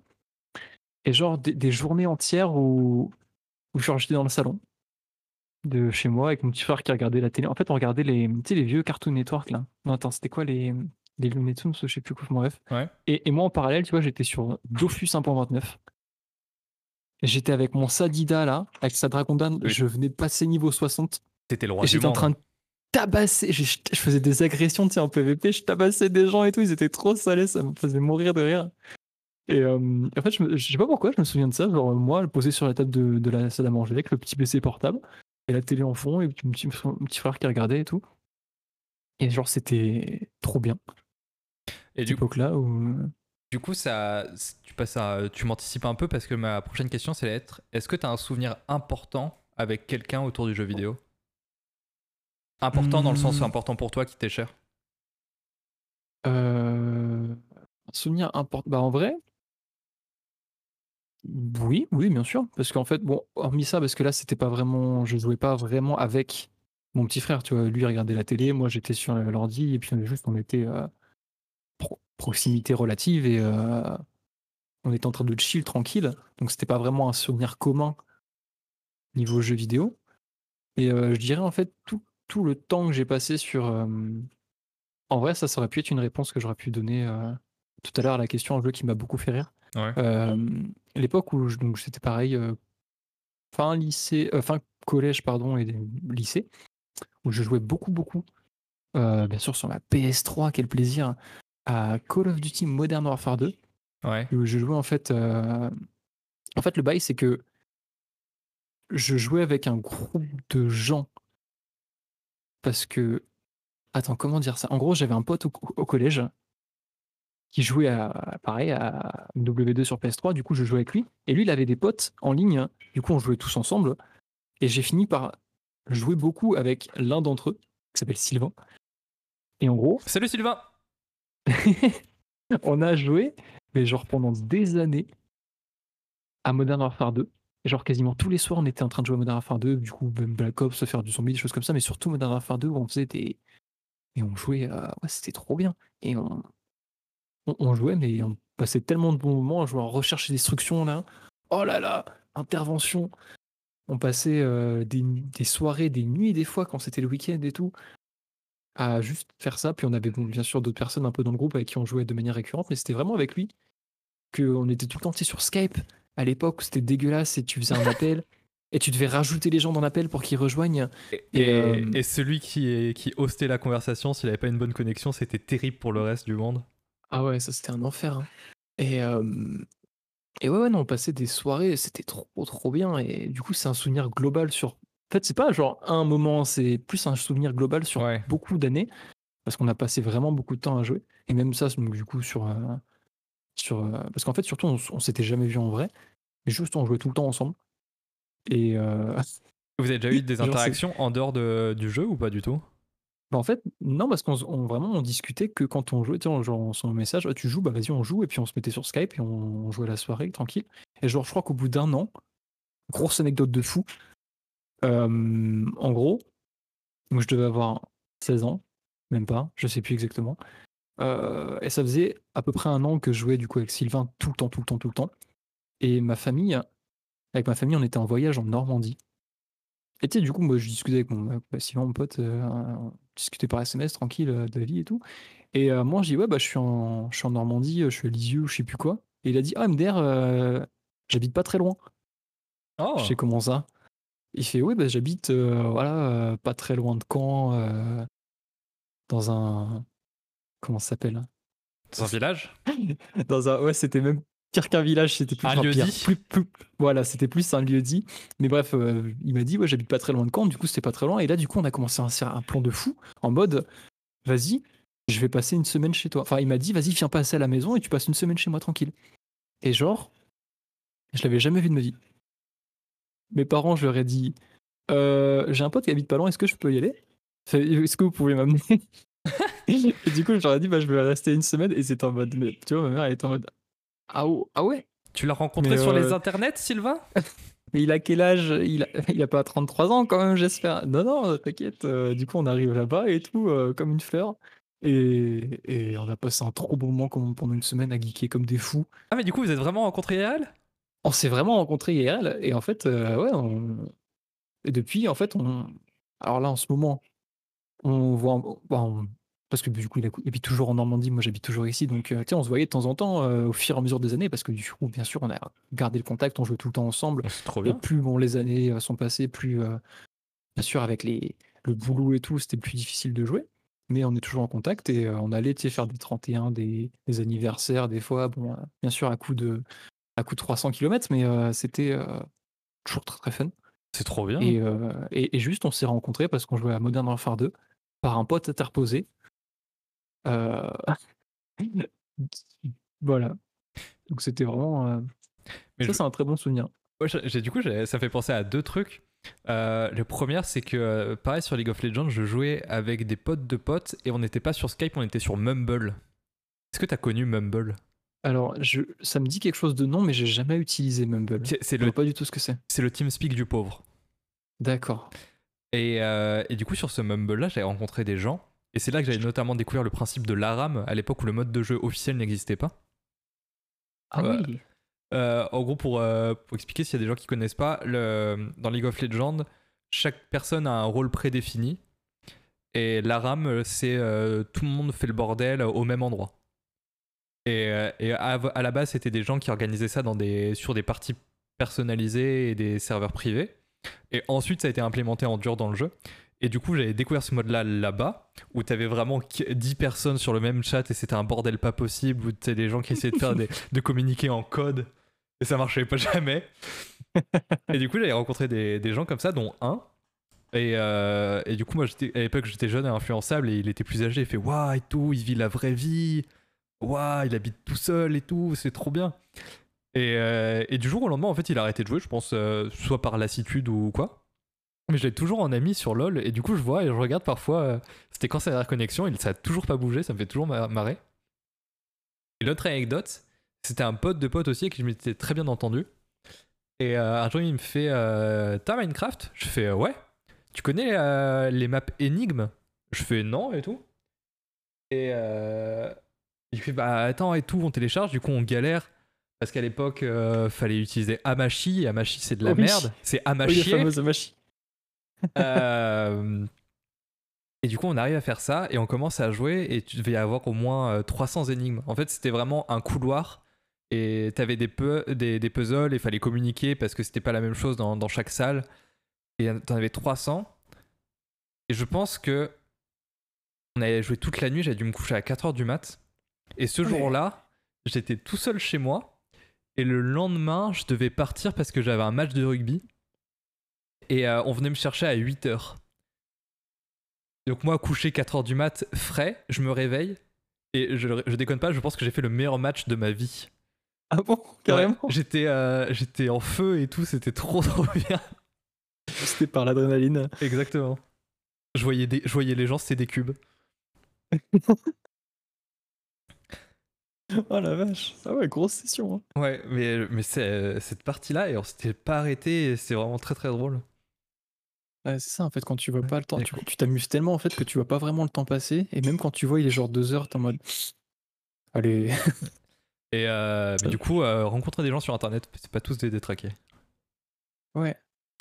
Et genre des, des journées entières où, où genre, j'étais dans le salon de chez moi avec mon petit frère qui regardait la télé. En fait, on regardait les, tu sais, les vieux Cartoon Network là. Non, attends, c'était quoi les, les Looney Tunes, je sais plus quoi, bref. Ouais. Et, et moi, en parallèle, tu vois, j'étais sur Dofus 1.29. Et J'étais avec mon Sadida là, avec sa Dragondan. Oui. Je venais de passer niveau 60. C'était le roi Et j'étais en train de tabasser. Je, je- je faisais des agressions, tu sais, en PVP. Je tabassais des gens et tout. Ils étaient trop salés. Ça me faisait mourir de rire. Et euh, en fait, je, me- je sais pas pourquoi, je me souviens de ça. Genre, moi, posé sur la table de, de la salle à manger avec le petit PC portable et la télé en fond et mon petit, mon petit frère qui regardait et tout. Et genre, c'était trop bien. Et du coup, époque-là où. du coup ça, tu passes à, tu m'anticipes un peu parce que ma prochaine question, c'est être est-ce que tu as un souvenir important avec quelqu'un autour du jeu vidéo? Important dans le sens Hmm. important pour toi qui t'est cher? Euh, un souvenir important. Bah, en vrai, oui, oui, bien sûr. Parce qu'en fait, bon, hormis ça, parce que là, c'était pas vraiment. Je jouais pas vraiment avec mon petit frère, tu vois. Lui, il regardait la télé, moi, j'étais sur l'ordi, et puis on juste, on était euh, pro- proximité relative, et euh, on était en train de chill tranquille. Donc, c'était pas vraiment un souvenir commun niveau jeu vidéo. Et euh, je dirais, en fait, tout, le temps que j'ai passé sur. euh, en vrai, ça, aurait pu être une réponse que j'aurais pu donner tout à l'heure à la question, un jeu qui m'a beaucoup fait rire. Ouais. Euh, L'époque où je- donc c'était pareil, euh, fin lycée, euh, fin collège pardon et lycée, où je jouais beaucoup beaucoup, bien sûr sur ma PS3, quel plaisir, à Call of Duty Modern Warfare 2, Ouais. où je jouais en fait, en fait le bail c'est que je jouais avec un groupe de gens parce que attends comment dire ça, en gros j'avais un pote au, au collège qui jouait à, pareil, à W2 sur PS3. Du coup, je jouais avec lui. Et lui, il avait des potes en ligne. Du coup, on jouait tous ensemble. Et j'ai fini par jouer beaucoup avec l'un d'entre eux, qui s'appelle Sylvain. Et en gros, Salut Sylvain on a joué, mais genre pendant des années, à Modern Warfare 2. Et genre quasiment tous les soirs, on était en train de jouer à Modern Warfare 2. Du coup, même Black Ops, faire du zombie, des choses comme ça. Mais surtout Modern Warfare 2, où on faisait des... Et on jouait... euh, Ouais, c'était trop bien. Et on... on... on jouait, mais on passait tellement de bons moments à jouer en recherche et destruction, là. Oh là là Intervention On passait euh, des, des soirées, des nuits, des fois, quand c'était le week-end et tout, à juste faire ça. Puis on avait bon, bien sûr d'autres personnes un peu dans le groupe avec qui on jouait de manière récurrente, mais c'était vraiment avec lui qu'on était tout le temps sur Skype à l'époque où c'était dégueulasse et tu faisais un appel et tu devais rajouter les gens dans l'appel pour qu'ils rejoignent. Et, Et, euh, et celui qui, est, qui hostait la conversation, s'il avait pas une bonne connexion, c'était terrible pour le reste du monde. Ah ouais, ça c'était un enfer. hein. Et, euh, et ouais, ouais, non, on passait des soirées, c'était trop, trop bien. Et du coup, c'est un souvenir global sur. En fait, c'est pas genre un moment, c'est plus un souvenir global sur Ouais. beaucoup d'années, parce qu'on a passé vraiment beaucoup de temps à jouer. Et même ça, donc, du coup, sur. euh, sur euh, parce qu'en fait, surtout, on, s- on s'était jamais vu en vrai, mais juste on jouait tout le temps ensemble. Et euh, Vous avez déjà eu des Genre, c'est- interactions en dehors de- du jeu ou pas du tout? Bah, en fait, non, parce qu'on vraiment on discutait que quand on jouait, tu on- genre on s'envoie un message, Ah, tu joues, bah vas-y, on joue, et puis on se mettait sur Skype et on, jouait la soirée tranquille. Et genre, je crois qu'au bout d'un an, grosse anecdote de fou, en gros, moi je devais avoir 16 ans, même pas, je sais plus exactement. Et ça faisait à peu près un an que je jouais du coup avec Sylvain tout le temps, tout le temps, tout le temps. Et ma famille, avec ma famille, on était en voyage en Normandie. Et tu sais, du coup, moi je discutais avec mon bah, Sylvain, mon pote, on discutait par SMS tranquille euh, de la vie et tout. Et euh, moi je dis, ouais, bah je suis en, je suis en Normandie, euh, je suis à Lisieux, je sais plus quoi. Et il a dit, ah, MDR, euh, j'habite pas très loin. Oh Je sais comment ça? Il fait oui, bah, j'habite euh, voilà pas très loin de Caen, dans un comment ça s'appelle hein? Dans un village? Dans un ouais, c'était même pire qu'un village, c'était plus Un lieu pire. dit Plus, plus- voilà, c'était plus un lieu dit. Mais bref, euh, il m'a dit ouais, j'habite pas très loin de Caen, du coup c'était pas très loin. Et là, du coup, on a commencé à faire un plan de fou en mode vas-y, je vais passer une semaine chez toi. Enfin, il m'a dit vas-y, viens passer à la maison et tu passes une semaine chez moi tranquille. Et genre, je l'avais jamais vu de ma vie. Mes parents, je leur ai dit Euh, j'ai un pote qui habite pas loin, est-ce que je peux y aller? Est-ce que vous pouvez m'amener? Et du coup, je leur ai dit bah, je vais rester une semaine et c'était en mode mais, tu vois, ma mère elle était en mode ah, ou- ah ouais? Tu l'as rencontré Mais, sur euh, les internets, Sylvain? Mais il a quel âge? Il a, il a pas 33 ans quand même, j'espère. Non, non, t'inquiète. euh, du coup, on arrive là-bas et tout, euh, comme une fleur. Et, et on a passé un trop bon moment comme- pendant une semaine à geeker comme des fous. Ah, mais du coup, vous êtes vraiment rencontrés IRL? On s'est vraiment rencontrés IRL et en fait, euh, ouais, on... et depuis, en fait, on. Alors là, en ce moment, on voit. Parce que du coup, il habite toujours en Normandie, moi j'habite toujours ici, donc euh, tu sais, on se voyait de temps en temps euh, au fur et à mesure des années, parce que du coup, bien sûr, on a gardé le contact, on jouait tout le temps ensemble. C'est trop Et bien. plus bon, les années euh, sont passées, plus, euh, bien sûr, avec les, le boulot et tout, c'était plus difficile de jouer. Mais on est toujours en contact et euh, on allait tu sais, faire des 31, des, des anniversaires, des fois, bon, bien sûr, à coup de, à coup de 300 km, mais c'était toujours très très fun. C'est trop bien. Et, et, et juste, on s'est rencontrés parce qu'on jouait à Modern Warfare 2 par un pote interposé. Euh, voilà. Donc c'était vraiment. euh, Mais ça, je- c'est un très bon souvenir. Ouais, j'ai- j'ai- du coup, j'ai- ça fait penser à deux trucs. Euh, le premier, c'est que, euh, pareil, sur League of Legends, je jouais avec des potes de potes et on n'était pas sur Skype, on était sur Mumble. Est-ce que tu as connu Mumble? Alors, je, ça me dit quelque chose de nom, mais j'ai jamais utilisé Mumble. C'est c'est Je le, vois pas du tout ce que c'est. c'est le TeamSpeak du pauvre. D'accord. Et, euh, et du coup, sur ce Mumble-là, j'avais rencontré des gens. Et c'est là que j'avais notamment découvert le principe de l'ARAM, à l'époque où le mode de jeu officiel n'existait pas. Ah Ouais. oui. Euh, en gros, pour, euh, pour expliquer s'il y a des gens qui connaissent pas, le, dans League of Legends, chaque personne a un rôle prédéfini. Et l'ARAM, c'est euh, tout le monde fait le bordel au même endroit. Et, euh, et à, à la base, c'était des gens qui organisaient ça dans des, sur des parties personnalisées et des serveurs privés. Et ensuite, ça a été implémenté en dur dans le jeu. Et du coup, j'avais découvert ce mode-là là-bas, où t'avais vraiment 10 personnes sur le même chat et c'était un bordel pas possible, où t'as des gens qui essayaient de faire des, de communiquer en code et ça marchait pas jamais. et du coup, j'avais rencontré des, des gens comme ça, dont un. Et, euh, et du coup, moi, à l'époque, j'étais jeune et influençable et il était plus âgé. Il fait Waouh, et tout, il vit la vraie vie. Waouh, il habite tout seul et tout, c'est trop bien. Et, euh, et du jour au lendemain, en fait, il a arrêté de jouer, je pense, euh, soit par lassitude ou quoi. Mais je l'ai toujours en ami sur LoL et du coup, je vois et je regarde parfois. euh, C'était quand sa dernière connexion, et ça a toujours pas bougé, ça me fait toujours ma- marrer. Et l'autre anecdote, c'était un pote de pote aussi avec qui je m'étais très bien entendu. Et euh, un jour, il me fait euh, T'as Minecraft? Je fais Ouais. Tu connais euh, les maps énigmes Je fais Non et tout. Et il fait Bah attends et tout, on télécharge, du coup on galère. Parce qu'à l'époque, fallait utiliser Amashi. et Amashi, c'est de la Oh oui. merde. C'est Oui, la Amashi. fameuse machine. Euh, Et du coup, on arrive à faire ça et on commence à jouer et tu devais y avoir au moins euh, 300 énigmes. En fait, c'était vraiment un couloir et t'avais des, pu- des, des puzzles et il fallait communiquer parce que c'était pas la même chose dans, dans chaque salle. Et t'en avais 300. Et je pense que on avait joué toute la nuit, j'avais dû me coucher à 4h du mat. Et ce Ouais. jour-là, j'étais tout seul chez moi. Et le lendemain, je devais partir parce que j'avais un match de rugby. Et euh, on venait me chercher à 8h. Donc moi, couché 4h du mat, frais, je me réveille. Et je, je déconne pas, je pense que j'ai fait le meilleur match de ma vie. Ah bon Carrément? Ouais, j'étais, euh, j'étais en feu et tout, c'était trop trop bien. boosté par l'adrénaline. Exactement. Je voyais, des, je voyais les gens, c'était des cubes. Oh la vache. Ah ouais, grosse session. hein. Ouais, mais, mais cette partie-là, et on s'était pas arrêté, c'est vraiment très très drôle. Ouais, c'est ça en fait, quand tu vois pas le temps, tu tu t'amuses tellement en fait que tu vois pas vraiment le temps passer. Et même quand tu vois il est genre deux heures, t'es en mode. Allez. Et euh, mais du coup, euh, rencontrer des gens sur internet, c'est pas tous des détraqués. Ouais.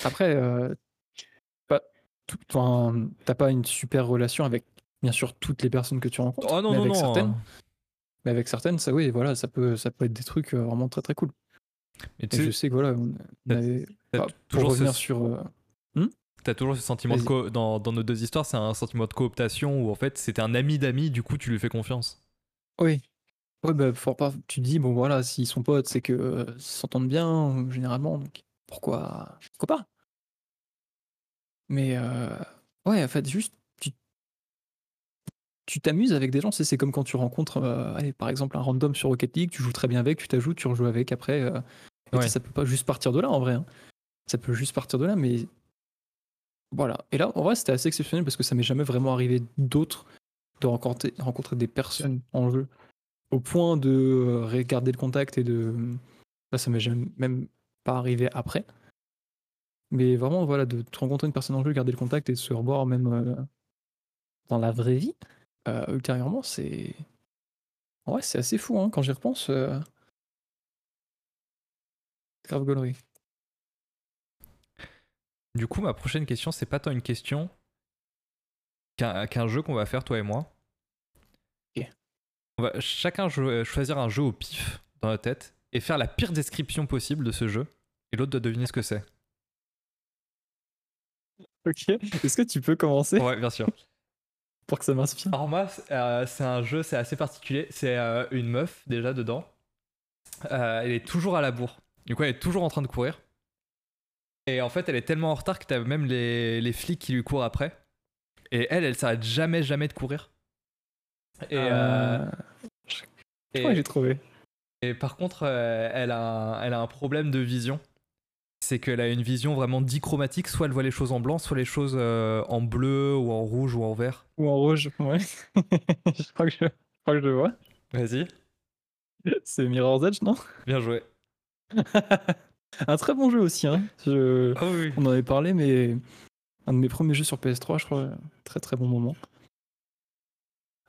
Après, euh, pas tout- enfin, t'as pas une super relation avec bien sûr toutes les personnes que tu rencontres. Oh non, mais non, avec non. certaines, hein. mais avec certaines, ça oui, voilà, ça peut, ça peut être des trucs euh, vraiment très très cool. Mais Et tu je sais, sais que voilà, on, on t'as- avait- t'as bah, t- pour toujours revenir ce- sur. euh, T'as toujours ce sentiment de co- dans, dans nos deux histoires, c'est un sentiment de cooptation où en fait c'était un ami d'amis, du coup tu lui fais confiance. Oui. Ouais, bah, faut pas, tu te dis, bon voilà, s'ils sont potes, c'est que euh, ils s'entendent bien, généralement, donc pourquoi, pourquoi pas? Mais euh, ouais, en fait, juste, tu t'amuses avec des gens, c'est comme quand tu rencontres, euh, allez, par exemple, un random sur Rocket League, tu joues très bien avec, tu t'ajoutes, tu rejoues avec après. euh, Ouais. ça peut pas juste partir de là, en vrai. hein. Ça peut juste partir de là, mais voilà. Et là, en vrai, c'était assez exceptionnel parce que ça m'est jamais vraiment arrivé d'autre de rencontrer, rencontrer des personnes en jeu au point de euh, regarder le contact et de. Ça, ça m'est même pas arrivé après. Mais vraiment, voilà, de rencontrer une personne en jeu, garder le contact et de se revoir même euh, dans la vraie vie, euh, ultérieurement, c'est. Ouais, c'est assez fou, hein, quand j'y repense. euh, Grave gaulerie. Du coup, ma prochaine question, c'est pas tant une question qu'un jeu qu'on va faire, toi et moi. Ok. On va chacun jouer- choisir un jeu au pif dans la tête et faire la pire description possible de ce jeu, et l'autre doit deviner ce que c'est. Ok. Est-ce que tu peux commencer? Ouais, bien sûr. pour que ça m'inspire c'est euh, c'est un jeu, c'est assez particulier. C'est euh, une meuf déjà dedans. Euh, elle est toujours à la bourre. Du coup, elle est toujours en train de courir. Et en fait, elle est tellement en retard que t'as même les, les flics qui lui courent après. Et elle, elle s'arrête jamais, jamais de courir. Et, euh, Euh, Je et- crois que j'ai trouvé. et par contre, euh, elle, a un, elle a un problème de vision. C'est qu'elle a une vision vraiment dichromatique. Soit elle voit les choses en blanc, soit les choses euh, en bleu ou en rouge ou en vert. Ou en rouge, ouais. je, crois que je, je crois que je vois. Vas-y. C'est Mirror's Edge, non? Bien joué. Un très bon jeu aussi. Hein. Je- Ah oui. On en avait parlé, mais un de mes premiers jeux sur PS3, je crois. Très très bon moment.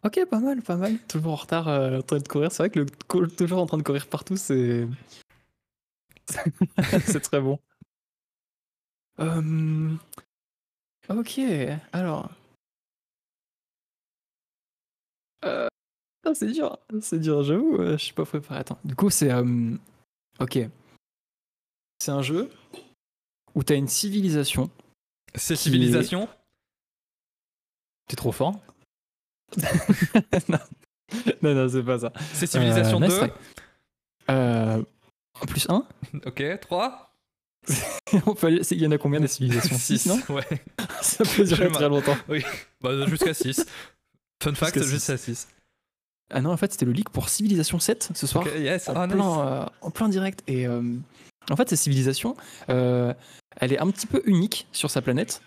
Ok, pas mal, pas mal. Toujours en retard, euh, en train de courir. C'est vrai que le toujours en train de courir partout, c'est. c'est très bon. Euh, Ok, alors. Euh, ah, c'est dur, c'est dur, j'avoue, euh, je suis pas préparé. Attends, du coup, c'est. euh, Ok. C'est un jeu où t'as une civilisation. C'est Qui- civilisation T'es trop fort. non. non, non, c'est pas ça. C'est civilisation Euh, 2 nice try. Euh, en plus 1 Ok, 3 Il y en a combien des civilisations? 6, non? Ouais. Ça peut durer très longtemps. Bah, jusqu'à 6. Fun fact, Jusqu'à jusqu'à 6. Ah non, en fait, c'était le leak pour Civilisation 7 ce soir. Ok, yes. en, Ah, plein, nice. euh, en plein direct. Et euh, en fait, cette civilisation, euh, elle est un petit peu unique sur sa planète.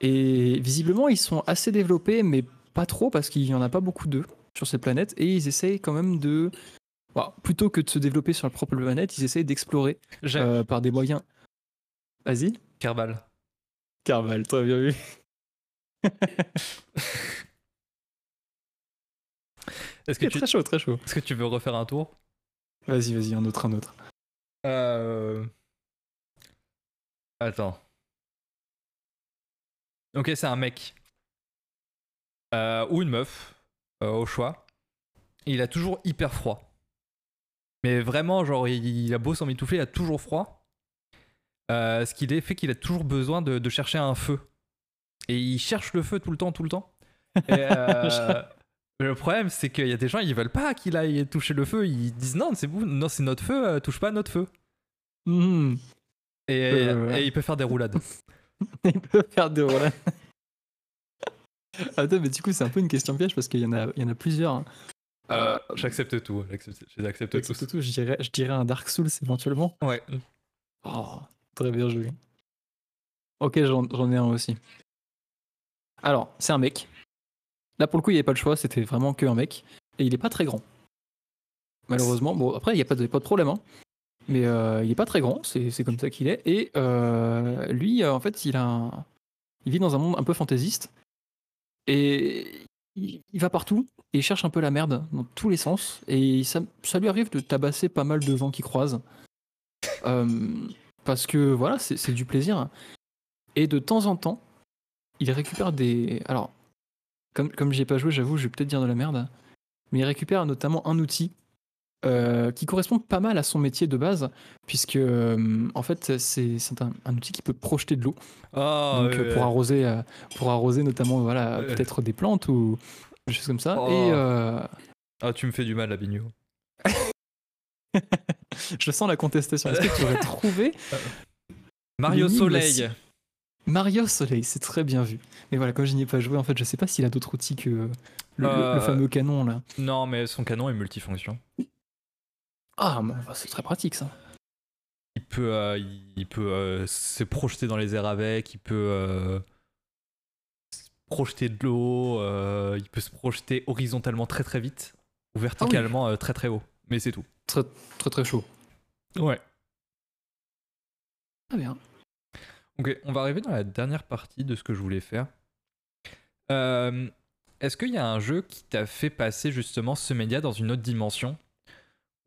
Et visiblement, ils sont assez développés, mais pas trop, parce qu'il n'y en a pas beaucoup d'eux sur cette planète. Et ils essayent quand même de. bon, plutôt que de se développer sur leur propre planète, ils essayent d'explorer euh, par des moyens. Vas-y. Kerbal. Carval, très bien vu. Est-ce que, tu... Très chaud, très chaud. Est-ce que tu veux refaire un tour? Vas-y, vas-y, un autre, un autre. Euh... Attends. Ok, c'est un mec. Euh, ou une meuf, euh, au choix. Il a toujours hyper froid. Mais vraiment, genre, il, a beau s'en mitoufler, il a toujours froid. Euh, ce qui fait qu'il a toujours besoin de, de chercher un feu. Et il cherche le feu tout le temps, tout le temps. Et, euh, le problème, c'est qu'il y a des gens, ils veulent pas qu'il aille toucher le feu. Ils disent non, c'est vous, non, c'est notre feu, euh, touche pas à notre feu. Hmm. Et, Euh, et il peut faire des roulades. Il peut faire des roulades. Attends, mais du coup, c'est un peu une question piège parce qu'il y, en a- il y en a plusieurs. hein. Euh, j'accepte tout, j'accepte. Surtout, tout, je, dirais, je dirais un Dark Souls éventuellement. Ouais. Oh, très bien joué. Ok, j'en ai un aussi. Alors, c'est un mec. Là, pour le coup, il n'y avait pas le choix, c'était vraiment que un mec. Et il est pas très grand. Malheureusement. Bon, après, il n'y a pas de, problème. Hein. Mais euh, il est pas très grand, c'est comme ça qu'il est. Et euh, lui, euh, en fait, il vit dans un monde un peu fantaisiste. Et il, va partout et il cherche un peu la merde dans tous les sens. Et ça, ça lui arrive de tabasser pas mal de gens qui croisent. parce que voilà, c'est du plaisir. Et de temps en temps, il récupère des. Alors, comme, comme j'y ai pas joué, j'avoue, je vais peut-être dire de la merde. Mais il récupère notamment un outil euh, qui correspond pas mal à son métier de base, puisque euh, en fait c'est un, un, outil qui peut projeter de l'eau. Oh, Donc pour arroser, euh, pour arroser notamment voilà peut-être des plantes ou des choses comme ça. Oh. Et ah tu me fais du mal, Abigno. Je sens la contestation. Est-ce que tu aurais trouvé Mario Soleil Mario Soleil, c'est très bien vu. Mais voilà, comme je n'y ai pas joué, en fait, je sais pas s'il a d'autres outils que le, fameux canon là. Non, mais son canon est multifonction. Ah, c'est très pratique ça. Il peut, euh, il peut euh, se projeter dans les airs avec, il peut euh, projeter de l'eau, il peut se projeter horizontalement très très vite ou verticalement très très haut. Mais c'est tout. Très très très chaud. Ouais. Très bien. Ok, on va arriver dans la dernière partie de ce que je voulais faire. Est-ce qu'il y a un jeu qui t'a fait passer justement ce média dans une autre dimension?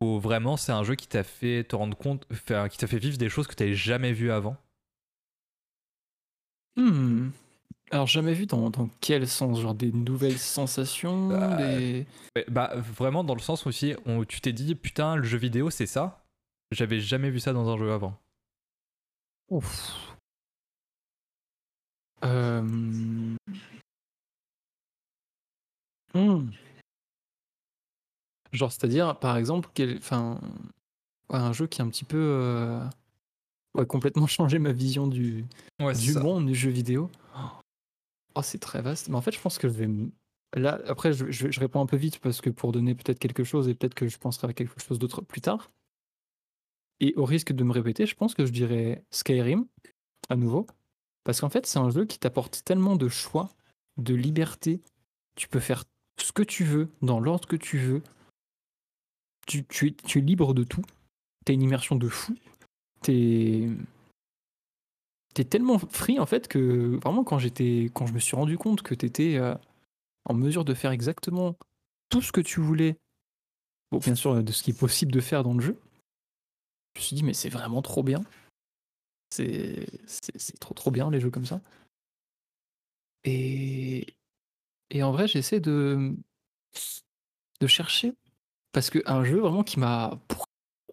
Ou vraiment c'est un jeu qui t'a fait te rendre compte, qui t'a fait vivre des choses que tu n'avais jamais vues avant? Hmm. Alors jamais vu dans, dans, quel sens? Genre des nouvelles sensations bah, bah vraiment dans le sens aussi, où tu t'es dit putain le jeu vidéo c'est ça? J'avais jamais vu ça dans un jeu avant. Ouf. Euh... Hmm. Genre, c'est-à-dire, par exemple, enfin, un jeu qui a un petit peu euh, complètement changé ma vision du, du monde du jeu vidéo. Oh, c'est très vaste. Mais en fait, je pense que je vais. Là, après, je, je, réponds un peu vite parce que pour donner peut-être quelque chose et peut-être que je penserai à quelque chose d'autre plus tard. Et au risque de me répéter, je pense que je dirais Skyrim à nouveau. Parce qu'en fait, c'est un jeu qui t'apporte tellement de choix, de liberté. Tu peux faire ce que tu veux, dans l'ordre que tu veux, tu, es, libre de tout. T'as une immersion de fou. T'es es tellement free en fait que vraiment quand je me suis rendu compte que t'étais euh, en mesure de faire exactement tout ce que tu voulais, bon bien sûr de ce qui est possible de faire dans le jeu, je me suis dit mais c'est vraiment trop bien. C'est trop trop bien les jeux comme ça. Et et en vrai j'essaie de de chercher parce qu'un jeu vraiment qui m'a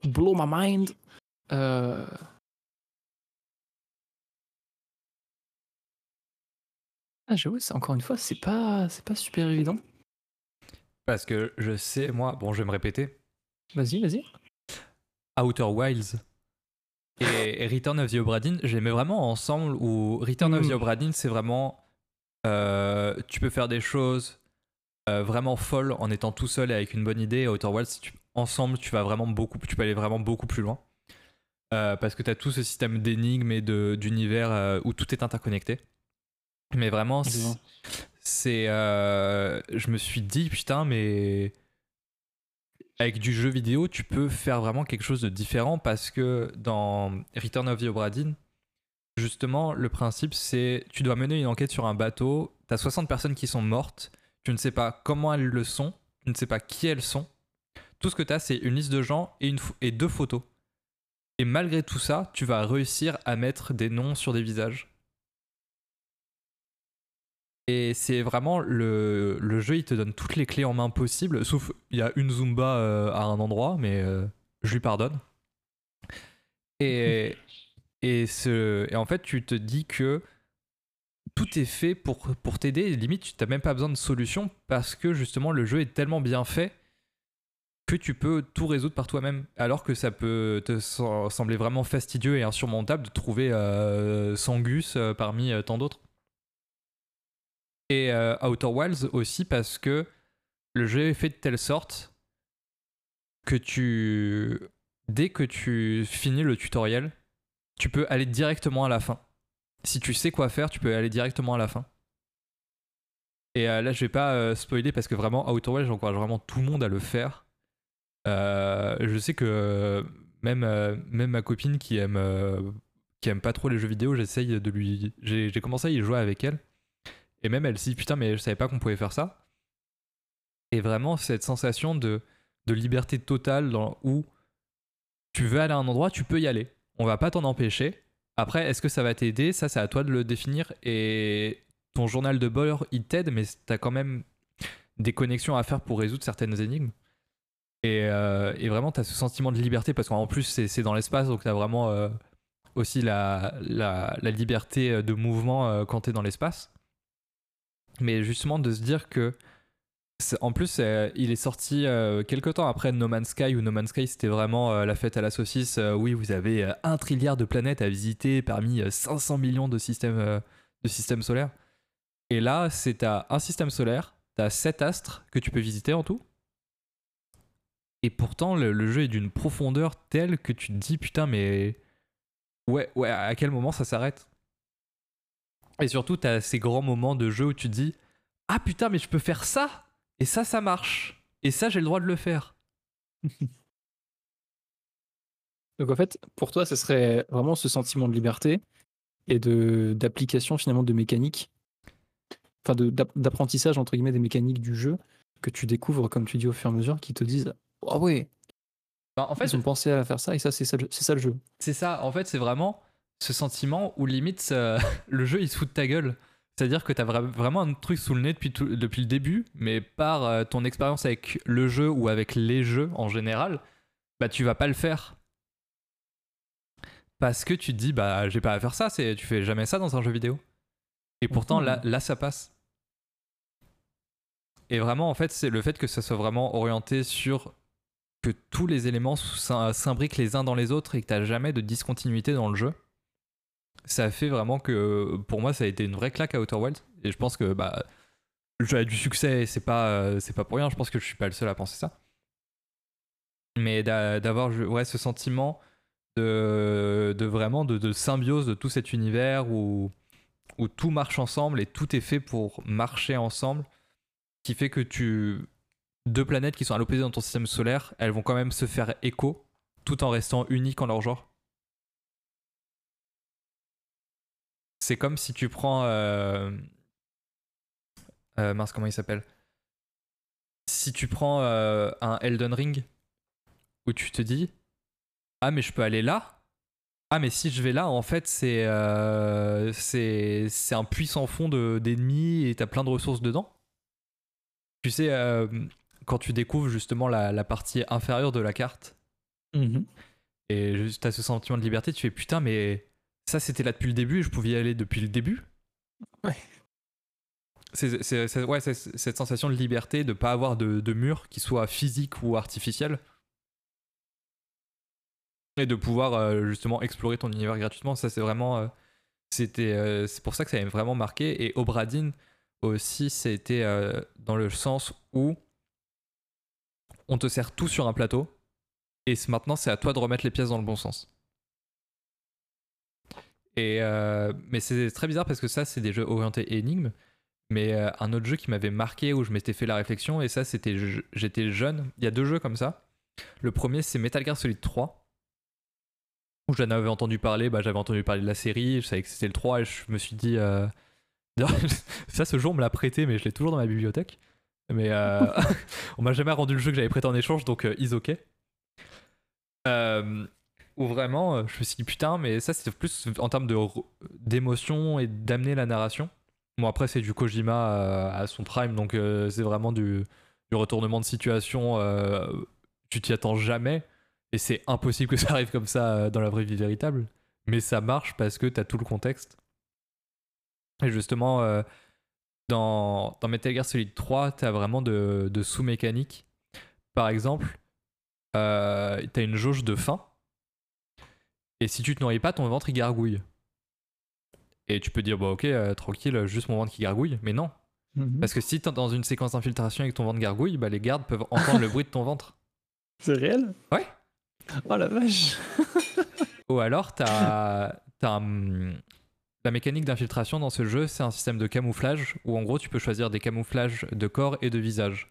blow my mind. Euh... Ah, j'avoue, c'est encore une fois, c'est pas, c'est pas super évident. Parce que je sais, moi, bon, je vais me répéter. Vas-y, vas-y. Outer Wilds et, Return of the Obra Dinn, j'aimais vraiment ensemble. Où Return of the mm. Obra Dinn, c'est vraiment, euh, tu peux faire des choses euh, vraiment folle en étant tout seul et avec une bonne idée. Outer Wilds, si tu, ensemble, tu vas vraiment beaucoup, tu peux aller vraiment beaucoup plus loin. Euh, parce que tu as tout ce système d'énigmes et d'univers où tout est interconnecté. Mais vraiment, c'est. je me suis dit, putain, mais. Avec du jeu vidéo, tu peux faire vraiment quelque chose de différent parce que dans Return of the Obra Dinn, justement, le principe, c'est tu dois mener une enquête sur un bateau, tu as 60 personnes qui sont mortes, tu ne sais pas comment elles le sont, tu ne sais pas qui elles sont. Tout ce que tu as, c'est une liste de gens et deux photos. Et malgré tout ça, tu vas réussir à mettre des noms sur des visages. Et c'est vraiment le, le, jeu, il te donne toutes les clés en main possibles, sauf il y a une Zumba euh, à un endroit, mais euh, je lui pardonne. Et, et, ce, et en fait, tu te dis que tout est fait pour, pour t'aider. Limite, tu n'as même pas besoin de solution parce que justement le jeu est tellement bien fait que tu peux tout résoudre par toi-même. Alors que ça peut te sembler vraiment fastidieux et insurmontable de trouver euh, Sangus euh, parmi tant d'autres. Et Outer Wilds aussi parce que le jeu est fait de telle sorte que tu. Dès que tu finis le tutoriel, tu peux aller directement à la fin si tu sais quoi faire, tu peux aller directement à la fin. Et là, je vais pas spoiler parce que vraiment, Outer Wilds, j'encourage vraiment tout le monde à le faire. je sais que même, même ma copine qui aime, qui aime pas trop les jeux vidéo, j'essaye de lui. J'ai commencé à y jouer avec elle. Et même elle se dit putain, mais je savais pas qu'on pouvait faire ça. Et vraiment, cette sensation de, de liberté totale où tu veux aller à un endroit, tu peux y aller. On va pas t'en empêcher. Après, est-ce que ça va t'aider? Ça, c'est à toi de le définir. Et ton journal de bord, il t'aide, mais t'as quand même des connexions à faire pour résoudre certaines énigmes. Et, euh, et vraiment, t'as ce sentiment de liberté parce qu'en plus, c'est dans l'espace, donc t'as vraiment euh, aussi la, la, la, liberté de mouvement euh, quand t'es dans l'espace. Mais justement, de se dire que en plus, euh, il est sorti euh, quelques temps après No Man's Sky, où No Man's Sky c'était vraiment euh, la fête à la saucisse. oui, vous avez un trilliard de planètes à visiter parmi 500 millions de systèmes, de systèmes solaires. Et là, c'est à un système solaire, t'as 7 astres que tu peux visiter en tout. Et pourtant, le, jeu est d'une profondeur telle que tu te dis, putain, mais. Ouais, ouais, à quel moment ça s'arrête? Et surtout, t'as ces grands moments de jeu où tu te dis, ah putain, mais je peux faire ça et ça, ça marche. Et ça, j'ai le droit de le faire. Donc en fait, pour toi, ce serait vraiment ce sentiment de liberté et de d'application finalement de mécanique, enfin d'apprentissage entre guillemets des mécaniques du jeu que tu découvres, comme tu dis au fur et à mesure, qui te disent ah oh ouais. Bah, en fait, ils ont pensé à faire ça et ça c'est ça, ça, le jeu. C'est ça. En fait, c'est vraiment ce sentiment où limite le jeu il se fout de ta gueule. C'est-à-dire que tu as vraiment un truc sous le nez depuis, depuis le début, mais par euh, ton expérience avec le jeu ou avec les jeux en général, bah tu vas pas le faire. Parce que tu te dis, bah j'ai pas à faire ça, tu fais jamais ça dans un jeu vidéo. Et pourtant, là, là, ça passe. Et vraiment, en fait, c'est le fait que ça soit vraiment orienté sur que tous les éléments s'imbriquent les uns dans les autres et que tu jamais de discontinuité dans le jeu ça fait vraiment que pour moi ça a été une vraie claque à Outer Wilds. Et je pense que bah a du succès et c'est pas euh, c'est pas pour rien. Je pense que je suis pas le seul à penser ça. Mais d'avoir ce sentiment de, de vraiment de, symbiose de tout cet univers où où tout marche ensemble et tout est fait pour marcher ensemble qui fait que tu deux planètes qui sont à l'opposé dans ton système solaire elles vont quand même se faire écho tout en restant uniques en leur genre c'est comme si tu prends. Euh, euh, mince, comment il s'appelle? Si tu prends euh, un Elden Ring, où tu te dis Ah, mais je peux aller là? Ah, mais si je vais là, en fait, c'est c'est un puissant fond d'ennemis et t'as plein de ressources dedans. Tu sais, quand tu découvres justement la, partie inférieure de la carte, mmh et juste as ce sentiment de liberté, tu fais putain, mais ça c'était là depuis le début et je pouvais y aller depuis le début. Ouais. C'est cette sensation de liberté, de pas avoir de, de mur qui soit physique ou artificiel. Et de pouvoir euh, justement explorer ton univers gratuitement. Ça, c'est vraiment. Euh, c'était, euh, c'est pour ça que ça m'a vraiment marqué. Et Obradin aussi, c'était dans le sens où on te sert tout sur un plateau. Et maintenant, c'est à toi de remettre les pièces dans le bon sens. Euh, mais c'est très bizarre parce que ça, c'est des jeux orientés énigmes. Mais euh, un autre jeu qui m'avait marqué où je m'étais fait la réflexion, et ça, c'était j'étais jeune. Il y a deux jeux comme ça. Le premier, c'est Metal Gear Solid 3. Où j'en avais entendu parler, bah, j'avais entendu parler de la série, je savais que c'était le 3, et je me suis dit. Euh, ça, ce jour, on me l'a prêté, mais je l'ai toujours dans ma bibliothèque. Mais on m'a jamais rendu le jeu que j'avais prêté en échange, donc is ok. Où vraiment euh, je me suis dit putain mais ça c'est plus en termes d'émotion et d'amener la narration. Bon après c'est du Kojima euh, à, son prime donc euh, c'est vraiment du, du, retournement de situation tu t'y attends jamais. Et c'est impossible que ça arrive comme ça dans la vraie vie véritable. Mais ça marche parce que t'as tout le contexte. Et justement dans, dans Metal Gear Solid 3 t'as vraiment de, de sous-mécaniques par exemple t'as une jauge de faim et si tu te nourris pas, ton ventre il gargouille. Et tu peux dire, bah ok, euh, tranquille, juste mon ventre qui gargouille. Mais non. Mhm. Parce que si t'es dans une séquence d'infiltration et que ton ventre gargouille, bah les gardes peuvent entendre le bruit de ton ventre. C'est réel? Ouais. Oh la vache Ou alors t'as, t'as un, la mécanique d'infiltration dans ce jeu, c'est un système de camouflage où en gros tu peux choisir des camouflages de corps et de visage.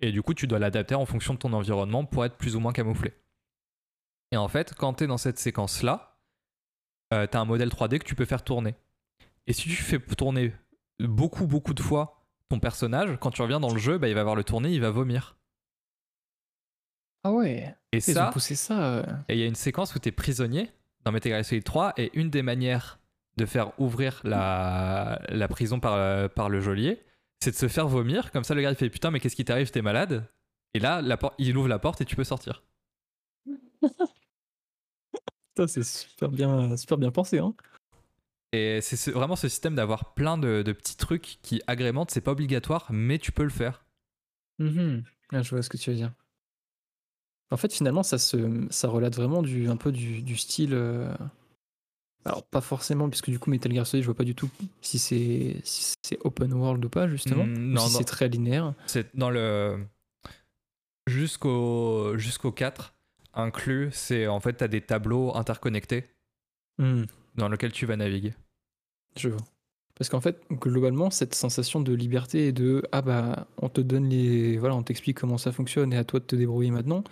Et du coup, tu dois l'adapter en fonction de ton environnement pour être plus ou moins camouflé. Et en fait, quand tu es dans cette séquence-là, euh, tu as un modèle 3D que tu peux faire tourner. Et si tu fais tourner beaucoup, beaucoup de fois ton personnage, quand tu reviens dans le jeu, bah, il va voir le tourner, il va vomir. Ah ouais. Et ça, ça. Euh. Et il y a une séquence où tu es prisonnier dans Metal Gear Solid 3 et une des manières de faire ouvrir la, la prison par, par le geôlier, c'est de se faire vomir. Comme ça, le gars il fait putain, mais qu'est-ce qui t'arrive? T'es malade? Et là, la il ouvre la porte et tu peux sortir. c'est super bien, super bien pensé. Hein et c'est vraiment ce système d'avoir plein de, petits trucs qui agrémentent. C'est pas obligatoire, mais tu peux le faire. Mmh je vois ce que tu veux dire. En fait, finalement, ça, se, ça relate vraiment du, un peu du, style. Euh, alors, pas forcément, puisque du coup, Metal Gear Solid, je vois pas du tout si c'est si open world ou pas, justement. Mmh, non, si c'est très linéaire. C'est dans le. Jusqu'au jusqu'au 4, inclus, c'est en fait, tu as des tableaux interconnectés mmh. dans lesquels tu vas naviguer. Je vois. Parce qu'en fait, globalement, cette sensation de liberté et de ah bah, on te donne les. Voilà, on t'explique comment ça fonctionne et à toi de te débrouiller maintenant,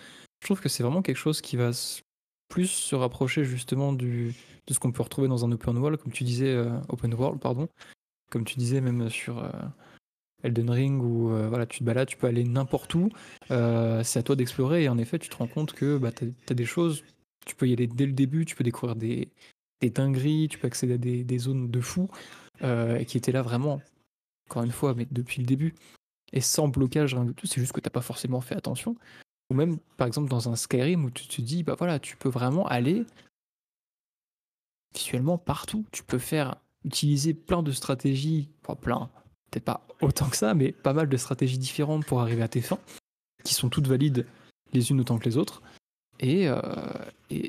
je trouve que c'est vraiment quelque chose qui va plus se rapprocher justement du, de ce qu'on peut retrouver dans un open world, comme tu disais, euh, open world, pardon, comme tu disais même sur euh, Elden Ring où euh, voilà, tu te balades, tu peux aller n'importe où, c'est à toi d'explorer et en effet, tu te rends compte que bah, tu as, des choses, tu peux y aller dès le début, tu peux découvrir des, des dingueries, tu peux accéder à des, zones de fou qui étaient là vraiment, encore une fois, mais depuis le début. Et sans blocage, rien du tout, c'est juste que t'as pas forcément fait attention. Ou même, par exemple, dans un Skyrim où tu te dis, bah voilà, tu peux vraiment aller visuellement partout. Tu peux faire utiliser plein de stratégies, pas plein, peut-être pas autant que ça, mais pas mal de stratégies différentes pour arriver à tes fins, qui sont toutes valides les unes autant que les autres. Et, euh,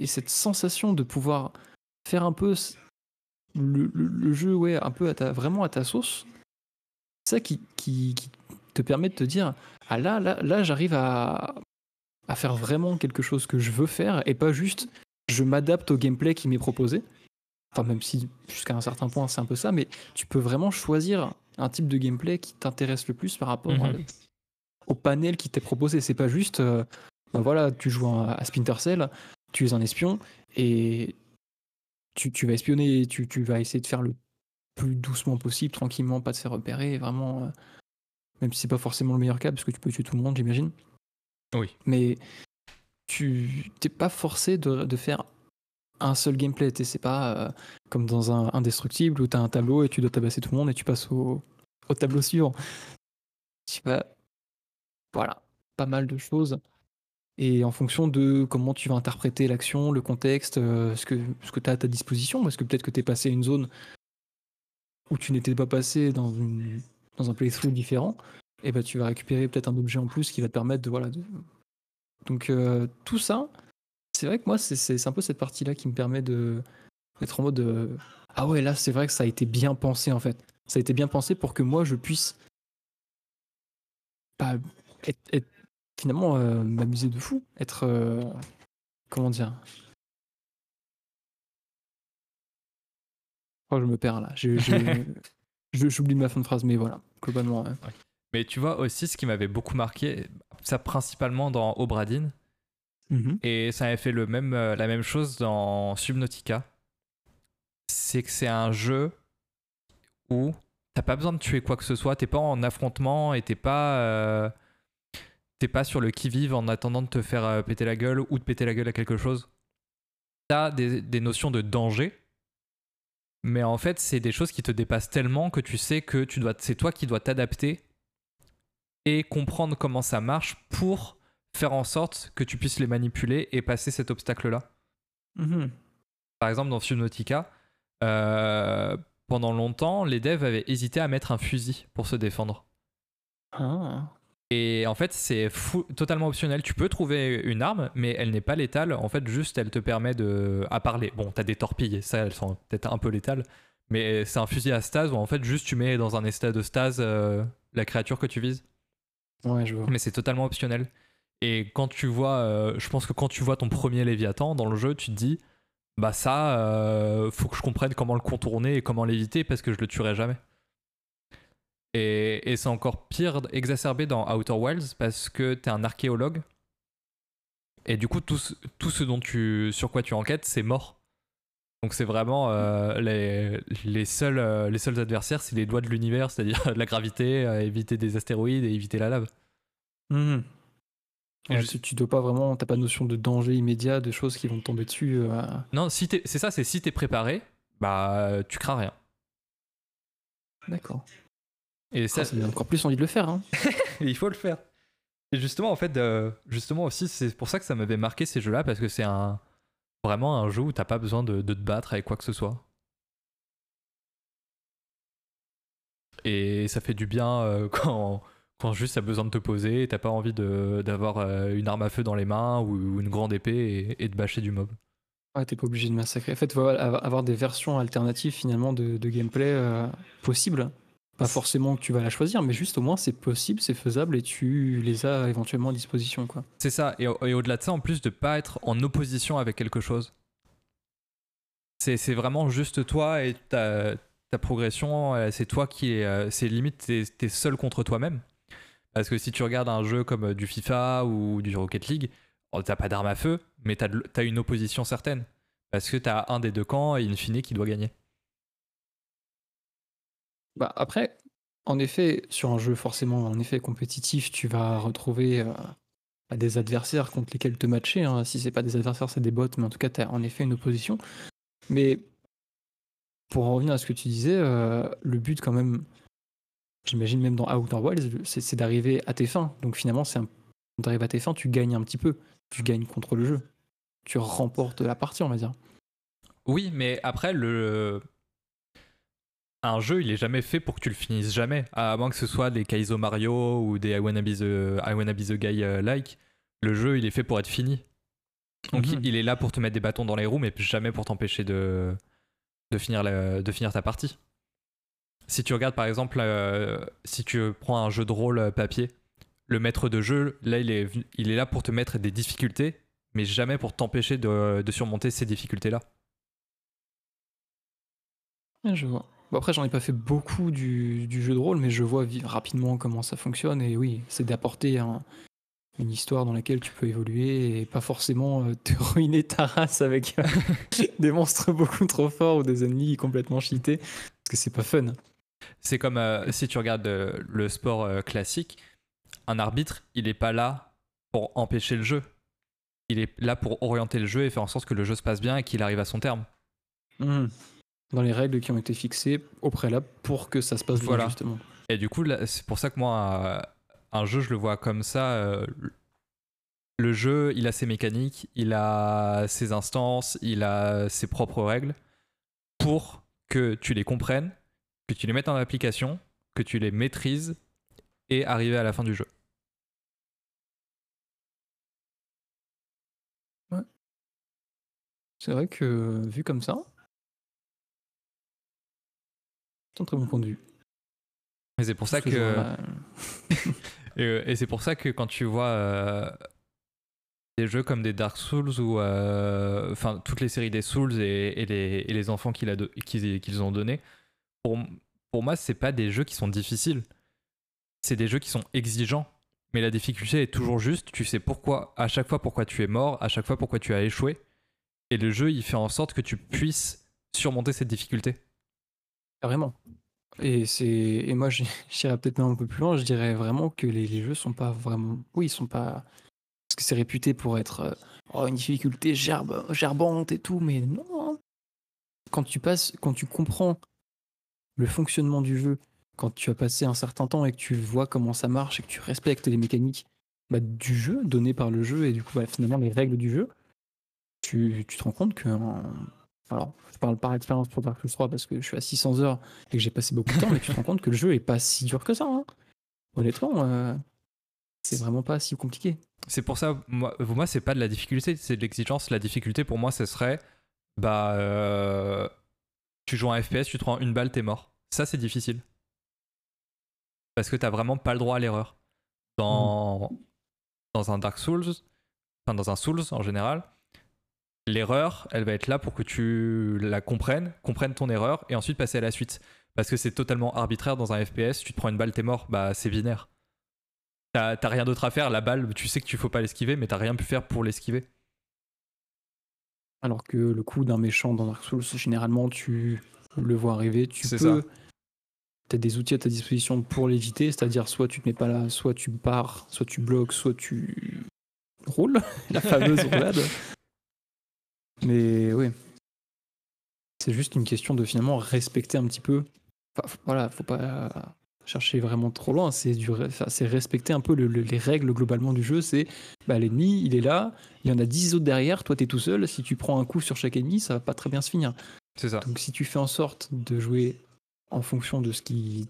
cette sensation de pouvoir faire un peu le, jeu, ouais, un peu à ta, vraiment à ta sauce, ça qui, te permet de te dire, ah là, là, là, j'arrive à faire vraiment quelque chose que je veux faire et pas juste je m'adapte au gameplay qui m'est proposé. Enfin, même si jusqu'à un certain point c'est un peu ça, mais tu peux vraiment choisir un type de gameplay qui t'intéresse le plus par rapport mhm. au panel qui t'est proposé. C'est pas juste, euh, ben voilà, tu joues à, Splinter Cell, tu es un espion et tu, tu vas espionner, tu, tu, vas essayer de faire le plus doucement possible, tranquillement, pas te faire repérer, vraiment. Euh, même si c'est pas forcément le meilleur cas, parce que tu peux tuer tout le monde, j'imagine. Oui. Mais tu t'es pas forcé de, de, faire un seul gameplay. C'est pas euh, comme dans un indestructible où tu as un tableau et tu dois tabasser tout le monde et tu passes au, au tableau suivant. Tu vas. Voilà, pas mal de choses. Et en fonction de comment tu vas interpréter l'action, le contexte, euh, ce que, ce que tu as à ta disposition, parce que peut-être que tu es passé une zone où tu n'étais pas passé dans, un playthrough différent, et bah tu vas récupérer peut-être un objet en plus qui va te permettre de. Voilà, Donc euh, tout ça, c'est vrai que moi, c'est un peu cette partie-là qui me permet de d'être en mode de, ah ouais, là, c'est vrai que ça a été bien pensé en fait. Ça a été bien pensé pour que moi, je puisse pas être, finalement euh, m'amuser de fou, être euh, comment dire? Oh, je me perds là. J'oublie ma fin de phrase, mais voilà, globalement. Mais tu vois aussi ce qui m'avait beaucoup marqué, ça principalement dans Obradine, Mhm. Et ça avait fait le même, euh, la même chose dans Subnautica. C'est que c'est un jeu où t'as pas besoin de tuer quoi que ce soit, t'es pas en affrontement et t'es pas, euh, pas sur le qui-vive en attendant de te faire euh, péter la gueule ou de péter la gueule à quelque chose. T'as des, des notions de danger, mais en fait c'est des choses qui te dépassent tellement que tu sais que c'est toi qui dois t'adapter et comprendre comment ça marche pour faire en sorte que tu puisses les manipuler et passer cet obstacle-là. Mhm. Par exemple, dans Subnautica, euh, pendant longtemps, les devs avaient hésité à mettre un fusil pour se défendre. Ah. Et en fait, c'est totalement optionnel. Tu peux trouver une arme, mais elle n'est pas létale. En fait, juste, elle te permet de. à parler. Bon, t'as des torpilles, ça, elles sont peut-être un peu létales. Mais c'est un fusil à stase où en fait, juste tu mets dans un état de stase euh, la créature que tu vises. Ouais, je vois. Mais c'est totalement optionnel. Et quand tu vois, euh, je pense que quand tu vois ton premier Léviathan dans le jeu, tu te dis, bah ça, euh, faut que je comprenne comment le contourner et comment l'éviter parce que je le tuerai jamais. Et, et c'est encore pire, exacerbé dans Outer Wilds parce que t'es un archéologue. Et du coup, tout, tout ce dont tu, sur quoi tu enquêtes, c'est mort. Donc c'est vraiment euh, les, les, seuls, euh, les seuls adversaires, c'est les doigts de l'univers, c'est-à-dire la gravité, éviter des astéroïdes et éviter la lave. Mhm. Et Ouais, tu, dois pas vraiment, t'as pas de notion de danger immédiat, de choses qui vont te tomber dessus. euh, Non, si t'es- c'est ça, c'est si t'es préparé, bah tu crains rien. D'accord. Et Ça, donne encore plus envie de le faire. Hein. il faut le faire. Et justement, en fait, euh, justement aussi, c'est pour ça que ça m'avait marqué ces jeux-là, parce que c'est un vraiment un jeu où t'as pas besoin de, de te battre avec quoi que ce soit. Et ça fait du bien euh, quand, quand juste t'as besoin de te poser et t'as pas envie d'avoir euh, une arme à feu dans les mains ou, ou une grande épée et, et de bâcher du mob. Ouais, t'es pas obligé de massacrer. En fait, voilà, avoir des versions alternatives finalement de, de gameplay euh, possibles. Pas forcément que tu vas la choisir, mais juste au moins c'est possible, c'est faisable et tu les as éventuellement à disposition. Quoi. C'est ça, et, au- et au-delà de ça, en plus de pas être en opposition avec quelque chose. C'est vraiment juste toi et ta, ta progression, euh, c'est toi qui est. C'est limite, t'es seul contre toi-même. Parce que si tu regardes un jeu comme euh, du FIFA ou du Rocket League, oh, t'as pas d'arme à feu, mais t'as t'as une opposition certaine. Parce que t'as un des deux camps et in fine qui doit gagner. Bah, après, en effet, sur un jeu forcément en effet compétitif, tu vas retrouver euh, bah, des adversaires contre lesquels te matcher. hein. Si c'est pas des adversaires, c'est des bots, mais en tout cas, tu as en effet une opposition. Mais pour en revenir à ce que tu disais, euh, le but quand même, j'imagine même dans Outer Wilds, c'est c'est d'arriver à tes fins. Donc finalement, c'est un... quand tu arrives à tes fins, tu gagnes un petit peu. Tu gagnes contre le jeu. Tu remportes la partie, on va dire. Oui, mais après, le. Un jeu, il est jamais fait pour que tu le finisses jamais. À moins que ce soit des Kaizo Mario ou des I Wanna Be the, I Wanna Be the Guy euh, like. Le jeu, il est fait pour être fini. Donc Mhm. il- il est là pour te mettre des bâtons dans les roues, mais jamais pour t'empêcher de, de, finir la- de finir ta partie. Si tu regardes par exemple, euh, si tu prends un jeu de rôle euh, papier, le maître de jeu, là, il est, il est là pour te mettre des difficultés, mais jamais pour t'empêcher de, surmonter ces difficultés-là. Ouais, je vois. Bon, après, j'en ai pas fait beaucoup du, jeu de rôle, mais je vois rapidement comment ça fonctionne. Et oui, c'est d'apporter un- une histoire dans laquelle tu peux évoluer et pas forcément euh, te ruiner ta race avec des monstres beaucoup trop forts ou des ennemis complètement cheatés. Parce que c'est pas fun. C'est comme euh, si tu regardes euh, le sport euh, classique, un arbitre, il n'est pas là pour empêcher le jeu. Il est là pour orienter le jeu et faire en sorte que le jeu se passe bien et qu'il arrive à son terme. Mhm. Dans les règles qui ont été fixées au préalable pour que ça se passe bien, justement. Et du coup, c'est pour ça que moi, un jeu, je le vois comme ça. le jeu, il a ses mécaniques, il a ses instances, il a ses propres règles pour que tu les comprennes, que tu les mettes en application, que tu les maîtrises et arriver à la fin du jeu. C'est vrai que, vu comme ça, c'est un très bon point de vue. Et c'est pour ça que. Et, euh, et c'est pour ça que quand tu vois euh, des jeux comme des Dark Souls ou euh, enfin toutes les séries des Souls et, et les, et les enfants qu'ils ont donnés, pour, pour moi, c'est pas des jeux qui sont difficiles. C'est des jeux qui sont exigeants. Mais la difficulté est toujours juste. Tu sais pourquoi, à chaque fois pourquoi tu es mort, à chaque fois pourquoi tu as échoué. Et le jeu, il fait en sorte que tu puisses surmonter cette difficulté. Carrément. Et c'est et moi j'irais peut-être même un peu plus loin, je dirais vraiment que les, les jeux sont pas vraiment oui, ils sont pas parce que c'est réputé pour être euh, oh, une difficulté gerbe, gerbante et tout, mais non. hein. Quand tu passes quand tu comprends le fonctionnement du jeu, quand tu as passé un certain temps et que tu vois comment ça marche et que tu respectes les mécaniques bah, du jeu données par le jeu et du coup bah, finalement les règles du jeu, tu, te rends compte que alors, je parle par expérience pour Dark Souls 3 parce que je suis à 600 heures et que j'ai passé beaucoup de temps, mais tu te rends compte que le jeu est pas si dur que ça. hein. Honnêtement, euh, c'est vraiment pas si compliqué. C'est pour ça, moi, pour moi c'est pas de la difficulté, c'est de l'exigence. La difficulté pour moi, ce serait, bah, euh, tu joues un FPS, tu te prends une balle, t'es mort. Ça, c'est difficile. Parce que t'as vraiment pas le droit à l'erreur. Dans, un Dark Souls, enfin dans un Souls en général, l'erreur, elle va être là pour que tu la comprennes, comprennes ton erreur et ensuite passer à la suite. Parce que c'est totalement arbitraire dans un FPS, tu te prends une balle, t'es mort, bah c'est binaire. T'as rien d'autre à faire, la balle, tu sais que tu faut pas l'esquiver, mais t'as rien pu faire pour l'esquiver. Alors que le coup d'un méchant dans Dark Souls, généralement tu le vois arriver, tu peux. T'as des outils à ta disposition pour l'éviter, c'est-à-dire soit tu te mets pas là, soit tu pars, soit tu bloques, soit tu roules, la fameuse roulade. Mais oui. C'est juste une question de finalement respecter un petit peu. voilà, faut pas chercher vraiment trop loin. C'est du, c'est respecter un peu les règles globalement du jeu. C'est bah, l'ennemi, il est là, il y en a 10 autres derrière, toi t'es tout seul. Si tu prends un coup sur chaque ennemi, ça va pas très bien se finir. C'est ça. Donc si tu fais en sorte de jouer en fonction de ce qui,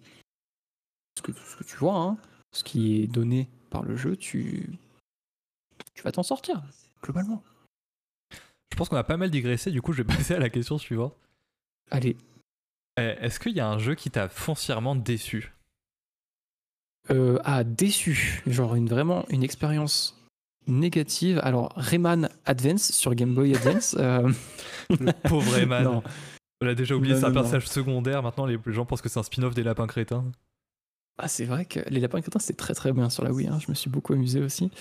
ce que, ce que tu vois, hein, ce qui est donné par le jeu, tu, tu vas t'en sortir globalement. Je pense qu'on a pas mal digressé, du coup je vais passer à la question suivante. Allez. Eh, est-ce qu'il y a un jeu qui t'a foncièrement déçu? Euh, Ah, déçu. Genre une, vraiment une expérience négative. Alors, Rayman Advance sur Game Boy Advance. Euh, Le pauvre Rayman. On a déjà oublié, c'est un personnage secondaire. Maintenant, les gens pensent que c'est un spin-off des Lapins Crétins. Ah, c'est vrai que les Lapins Crétins, c'était très très bien sur la Wii. Hein. Je me suis beaucoup amusé aussi.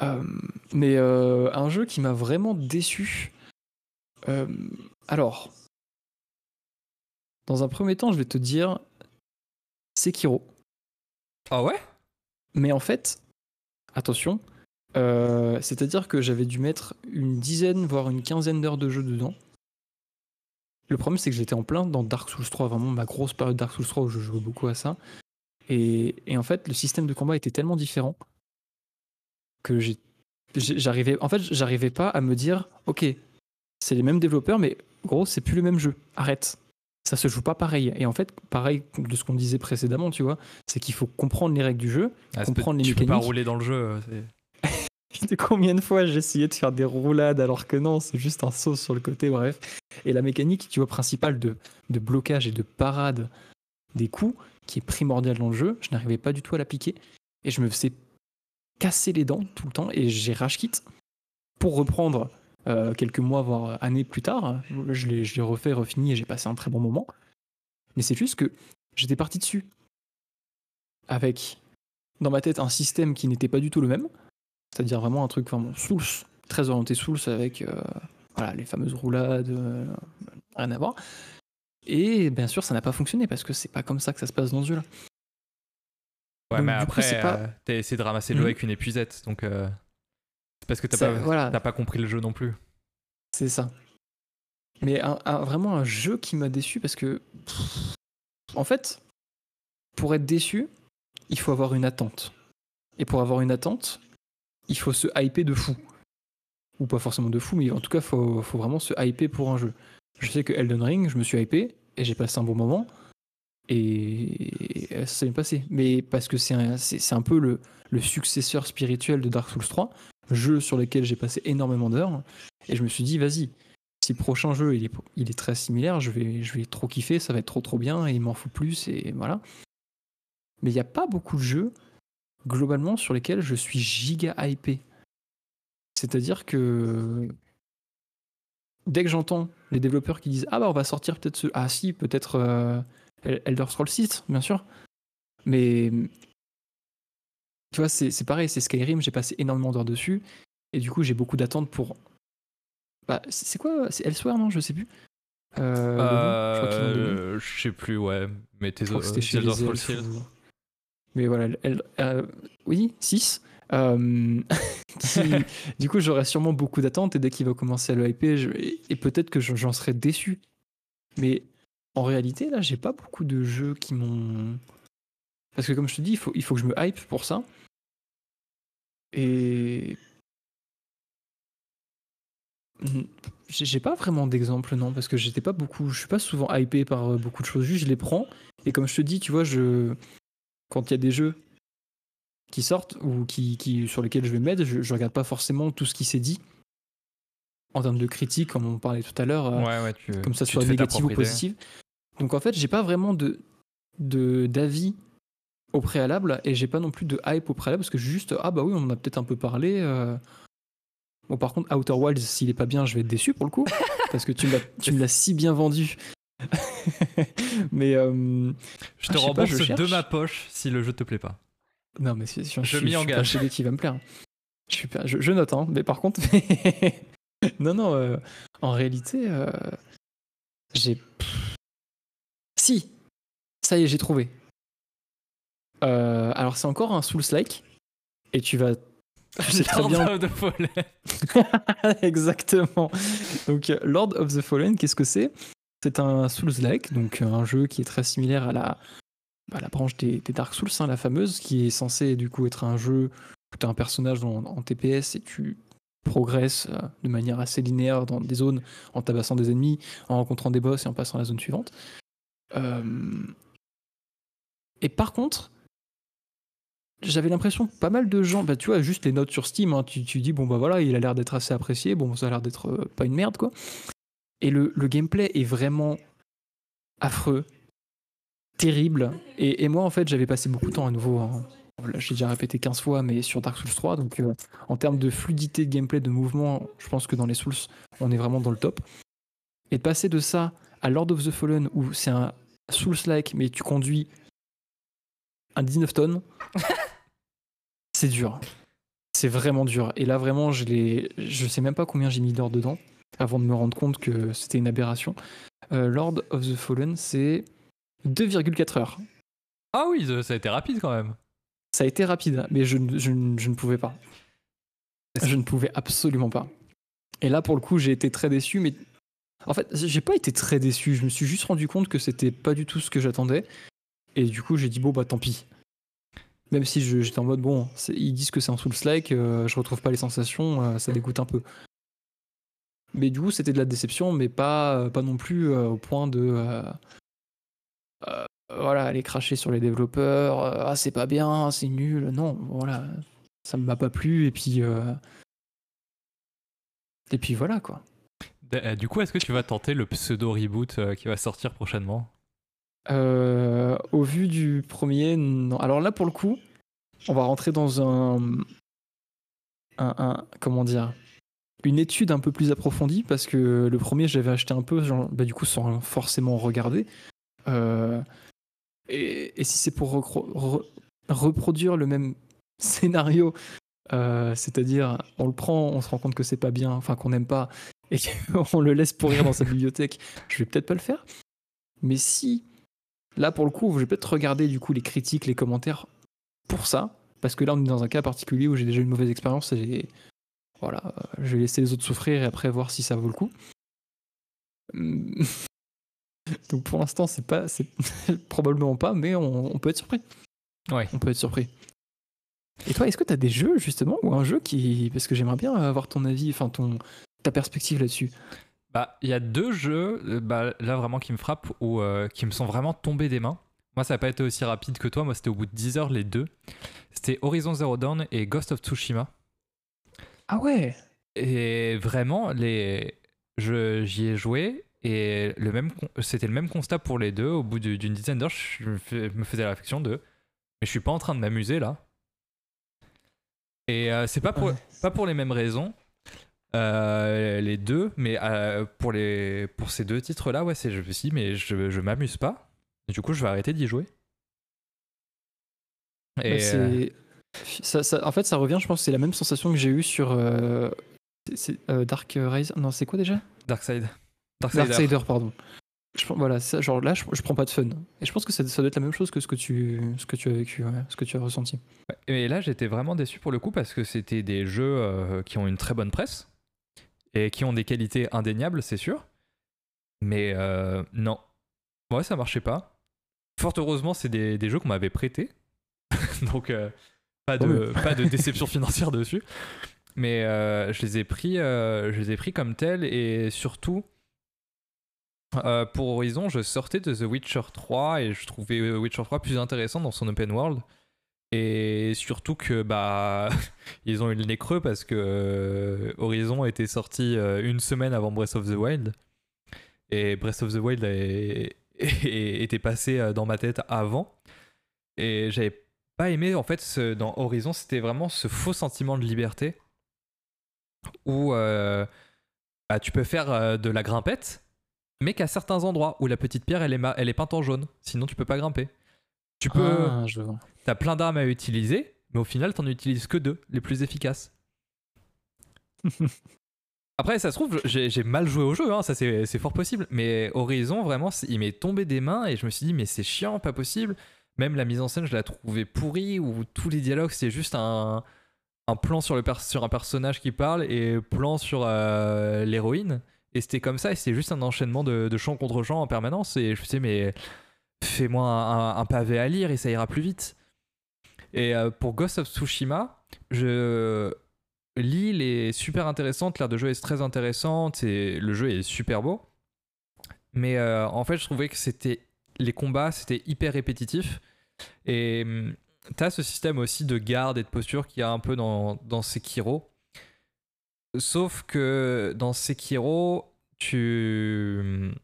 Euh, mais euh, un jeu qui m'a vraiment déçu. Alors, dans un premier temps, je vais te dire Sekiro. Ah ouais? Mais en fait, attention, c'est-à-dire que j'avais dû mettre une dizaine, voire une quinzaine d'heures de jeu dedans. Le problème, c'est que j'étais en plein dans Dark Souls 3, vraiment ma grosse période Dark Souls 3 où je jouais beaucoup à ça. Et, et en fait, le système de combat était tellement différent que j'arrivais en j'arrivais pas à me dire ok c'est les mêmes développeurs mais gros c'est plus le même jeu arrête ça se joue pas pareil. Et en fait pareil de ce qu'on disait précédemment tu vois c'est qu'il faut comprendre les règles du jeu ah, comprendre les tu mécaniques peux pas rouler dans le jeu combien de fois j'ai essayé de faire des roulades alors que non c'est juste un saut sur le côté bref. Et la mécanique tu vois principale de, de blocage et de parade des coups qui est primordiale dans le jeu je n'arrivais pas du tout à l'appliquer et je me faisais casser les dents tout le temps et j'ai rage kit pour reprendre euh, quelques mois, voire années plus tard. Je l'ai refait, refini et j'ai passé un très bon moment. Mais c'est juste que j'étais parti dessus avec dans ma tête un système qui n'était pas du tout le même, c'est-à-dire vraiment un truc vraiment Souls, très orienté Souls avec euh, voilà, les fameuses roulades, euh, rien à voir. Et bien sûr, ça n'a pas fonctionné parce que c'est pas comme ça que ça se passe dans ce jeu-là. Ouais, mais après, euh, t'as essayé de ramasser l'eau mhm. avec une épuisette, donc euh, parce que t'as pas, pas compris le jeu non plus. C'est ça. Mais vraiment un jeu qui m'a déçu parce que, en fait, pour être déçu, il faut avoir une attente. Et pour avoir une attente, il faut se hyper de fou. Ou pas forcément de fou, mais en tout cas, il faut, faut vraiment se hyper pour un jeu. Je sais que Elden Ring, je me suis hypé et j'ai passé un bon moment. Et ça s'est bien passé. Mais parce que c'est un, un, peu le, le, successeur spirituel de Dark Souls 3, jeu sur lequel j'ai passé énormément d'heures. Et je me suis dit, vas-y, si le prochain jeu il est, très similaire, je vais, trop kiffer, ça va être trop trop bien, et il m'en fout plus, et voilà. Mais il n'y a pas beaucoup de jeux, globalement, sur lesquels je suis giga hypé. C'est-à-dire que dès que j'entends les développeurs qui disent Ah bah on va sortir peut-être ce. Ah si, peut-être. Euh, Elder Scrolls 6, bien sûr. Mais tu vois, c'est pareil, c'est Skyrim, j'ai passé énormément d'heures dessus. Et du coup, j'ai beaucoup d'attentes pour. Bah, c'est quoi C'est Elsewhere, non Je sais plus. Euh, je, sais plus, ouais. Mais tes autres. Mais voilà, euh, oui, 6. Euh, du coup, j'aurai sûrement beaucoup d'attentes et dès qu'il va commencer à le hyper, et peut-être que j'en serai déçu. Mais en réalité, là, j'ai pas beaucoup de jeux qui m'ont. Parce que, comme je te dis, il faut, il faut que je me hype pour ça. Et. Mmh, j'ai pas vraiment d'exemple, non, parce que j'étais pas beaucoup. Je suis pas souvent hypé par euh, beaucoup de choses, juste je les prends. Et comme je te dis, tu vois, je. Quand il y a des jeux qui sortent ou qui, qui sur lesquels je vais mettre, je, je regarde pas forcément tout ce qui s'est dit en termes de critique, comme on parlait tout à l'heure, euh, comme ça soit négatif ou positif. Donc en fait, j'ai pas vraiment de d'avis au préalable et j'ai pas non plus de hype au préalable parce que juste ah bah oui, on en a peut-être un peu parlé. Euh, Bon, par contre, Outer Wilds, s'il est pas bien, je vais être déçu pour le coup, parce que tu me l'as- tu me l'as si bien vendu. mais euh, Je te Ah, je pas, rembourse je de ma poche si le jeu te plaît pas. non, mais c'est- je, Je suis- m'y engage. qu'il va me plaire. Je, suis je, je note, hein, mais par contre, non, non, euh, en réalité, euh, j'ai. Si, ça y est, j'ai trouvé. Euh, alors, c'est encore un Souls-like, et tu vas. Très bien Lord of the Fallen. Exactement. Donc, Lord of the Fallen, qu'est-ce que c'est? C'est un Souls-like, donc un jeu qui est très similaire à la, à la branche des, des Dark Souls, hein, la fameuse, qui est censé du coup être un jeu où tu as un personnage en, en TPS et tu progresses euh, de manière assez linéaire dans des zones en tabassant des ennemis, en rencontrant des boss et en passant à la zone suivante. Euh, Et par contre, j'avais l'impression que pas mal de gens, bah tu vois, juste les notes sur Steam, hein, tu, tu dis, bon bah voilà, il a l'air d'être assez apprécié, bon ça a l'air d'être euh, pas une merde quoi. Et le, le gameplay est vraiment affreux, terrible. Et, et moi en fait, j'avais passé beaucoup de temps à nouveau, hein. J'ai déjà répété 15 fois, mais sur Dark Souls 3, donc euh, en termes de fluidité de gameplay, de mouvement, je pense que dans les Souls, on est vraiment dans le top. Et de passer de ça à Lord of the Fallen, où c'est un Souls-like, mais tu conduis un 19 tonnes, c'est dur. C'est vraiment dur. Et là, vraiment, je, l'ai- je sais même pas combien j'ai mis d'heures dedans avant de me rendre compte que c'était une aberration. Euh, Lord of the Fallen, c'est 2,4 heures. Ah oui, ça a été rapide quand même. Ça a été rapide, mais je, je ne pouvais pas. Je ne pouvais absolument pas. Et là, pour le coup, j'ai été très déçu, mais en fait, j'ai pas été très déçu. Je me suis juste rendu compte que c'était pas du tout ce que j'attendais. Et du coup, j'ai dit, bon, bah tant pis. Même si j'étais en mode, bon, ils disent que c'est un Souls-like, euh, je retrouve pas les sensations, euh, ça dégoûte un peu. Mais du coup, c'était de la déception, mais pas, pas non plus euh, au point de. euh, euh, voilà, aller cracher sur les développeurs, euh, ah, c'est pas bien, c'est nul. Non, voilà, ça m'a pas plu, et puis. euh, Et puis voilà, quoi. Euh, Du coup, est-ce que tu vas tenter le pseudo reboot euh, qui va sortir prochainement? Euh, au vu du premier, non. Alors là, pour le coup, on va rentrer dans un, comment dire, une étude un peu plus approfondie parce que le premier, j'avais acheté un peu, bah, du coup, sans forcément regarder. Euh, et, si c'est pour reproduire le même scénario, euh, c'est-à-dire on le prend, on se rend compte que c'est pas bien, enfin qu'on n'aime pas, et qu'on le laisse pourrir dans sa bibliothèque, je vais peut-être pas le faire. Mais si Là, pour le coup, je vais peut-être regarder du coup les critiques, les commentaires pour ça, parce que là, on est dans un cas particulier où j'ai déjà une mauvaise expérience et voilà, euh, je vais laisser les autres souffrir et après voir si ça vaut le coup. Hum. Donc pour l'instant, c'est pas, c'est probablement pas, mais on, on peut être surpris. Ouais. On peut être surpris. Et toi, est-ce que tu as des jeux justement ou un jeu qui, parce que j'aimerais bien avoir ton avis, enfin ton ta perspective là-dessus. Bah, il y a deux jeux, euh, bah, là vraiment qui me frappent ou euh, qui me sont vraiment tombés des mains. Moi, ça n'a pas été aussi rapide que toi. Moi, c'était au bout de 10 heures les deux. C'était Horizon Zero Dawn et Ghost of Tsushima. Ah ouais. Et vraiment, les... je- j'y ai joué et le même c'était le même constat pour les deux. Au bout du- d'une dizaine d'heures, je me fais- me faisais la réflexion de mais je suis pas en train de m'amuser là. Et euh, c'est pas pour, Ouais. pas pour les mêmes raisons. Euh, les deux, mais euh, pour, les, pour ces deux titres-là, ouais, c'est, je me suis dit, mais je, je m'amuse pas. Du coup, je vais arrêter d'y jouer. Et, Bah, euh, ça, ça- en fait, ça revient, je pense, que c'est la même sensation que j'ai eue sur euh, c'est- Dark Rise. Non, c'est quoi déjà? Darkseid. Darksider. Darksider, pardon. Je, voilà, ça, genre là, je, je prends pas de fun. Et je pense que ça, ça doit être la même chose que ce que tu, ce que tu as vécu, ouais, ce que tu as ressenti. Et là, j'étais vraiment déçu pour le coup parce que c'était des jeux qui ont une très bonne presse et qui ont des qualités indéniables, c'est sûr. Mais euh, non, ouais, ça marchait pas. Fort heureusement, c'est des, des jeux qu'on m'avait prêtés. Donc, euh, pas, de, pas de déception financière dessus. Mais euh, je, les ai pris, je les ai pris comme tels et surtout. pour Horizon, je sortais de The Witcher 3 et je trouvais The Witcher 3 plus intéressant dans son open world. Et surtout que bah ils ont eu le nez creux parce que euh, Horizon était sorti euh, une semaine avant Breath of the Wild. Et Breath of the Wild était passé euh, dans ma tête avant. Et j'avais pas aimé en fait dans Horizon, c'était vraiment ce faux sentiment de liberté. où bah, tu peux faire de la grimpette, mais qu'à certains endroits où la petite pierre elle est, elle est peinte en jaune, sinon tu peux pas grimper. Tu peux. Ah. T'as plein d'armes à utiliser, mais au final t'en utilises que deux, les plus efficaces. Après, ça se trouve, j'ai mal joué au jeu, hein, ça c'est fort possible. Mais Horizon, vraiment, il m'est tombé des mains et je me suis dit, mais c'est chiant, pas possible. Même la mise en scène, je la trouvais pourrie, où tous les dialogues, c'est juste un, un plan sur, le sur un personnage qui parle et plan sur euh, l'héroïne. Et c'était comme ça, et c'était juste un enchaînement de, de chant contre chant en permanence. Et je me disais, mais fais-moi un, pavé à lire et ça ira plus vite. Et euh, pour Ghost of Tsushima, je l'île est super intéressante, l'air de jeu est très intéressante et le jeu est super beau. Mais euh, en fait, je trouvais que c'était les combats, c'était hyper répétitif. Et hum, tu as ce système aussi de garde et de posture qu'il y a un peu dans, dans Sekiro. Sauf que dans Sekiro, tu... Hum,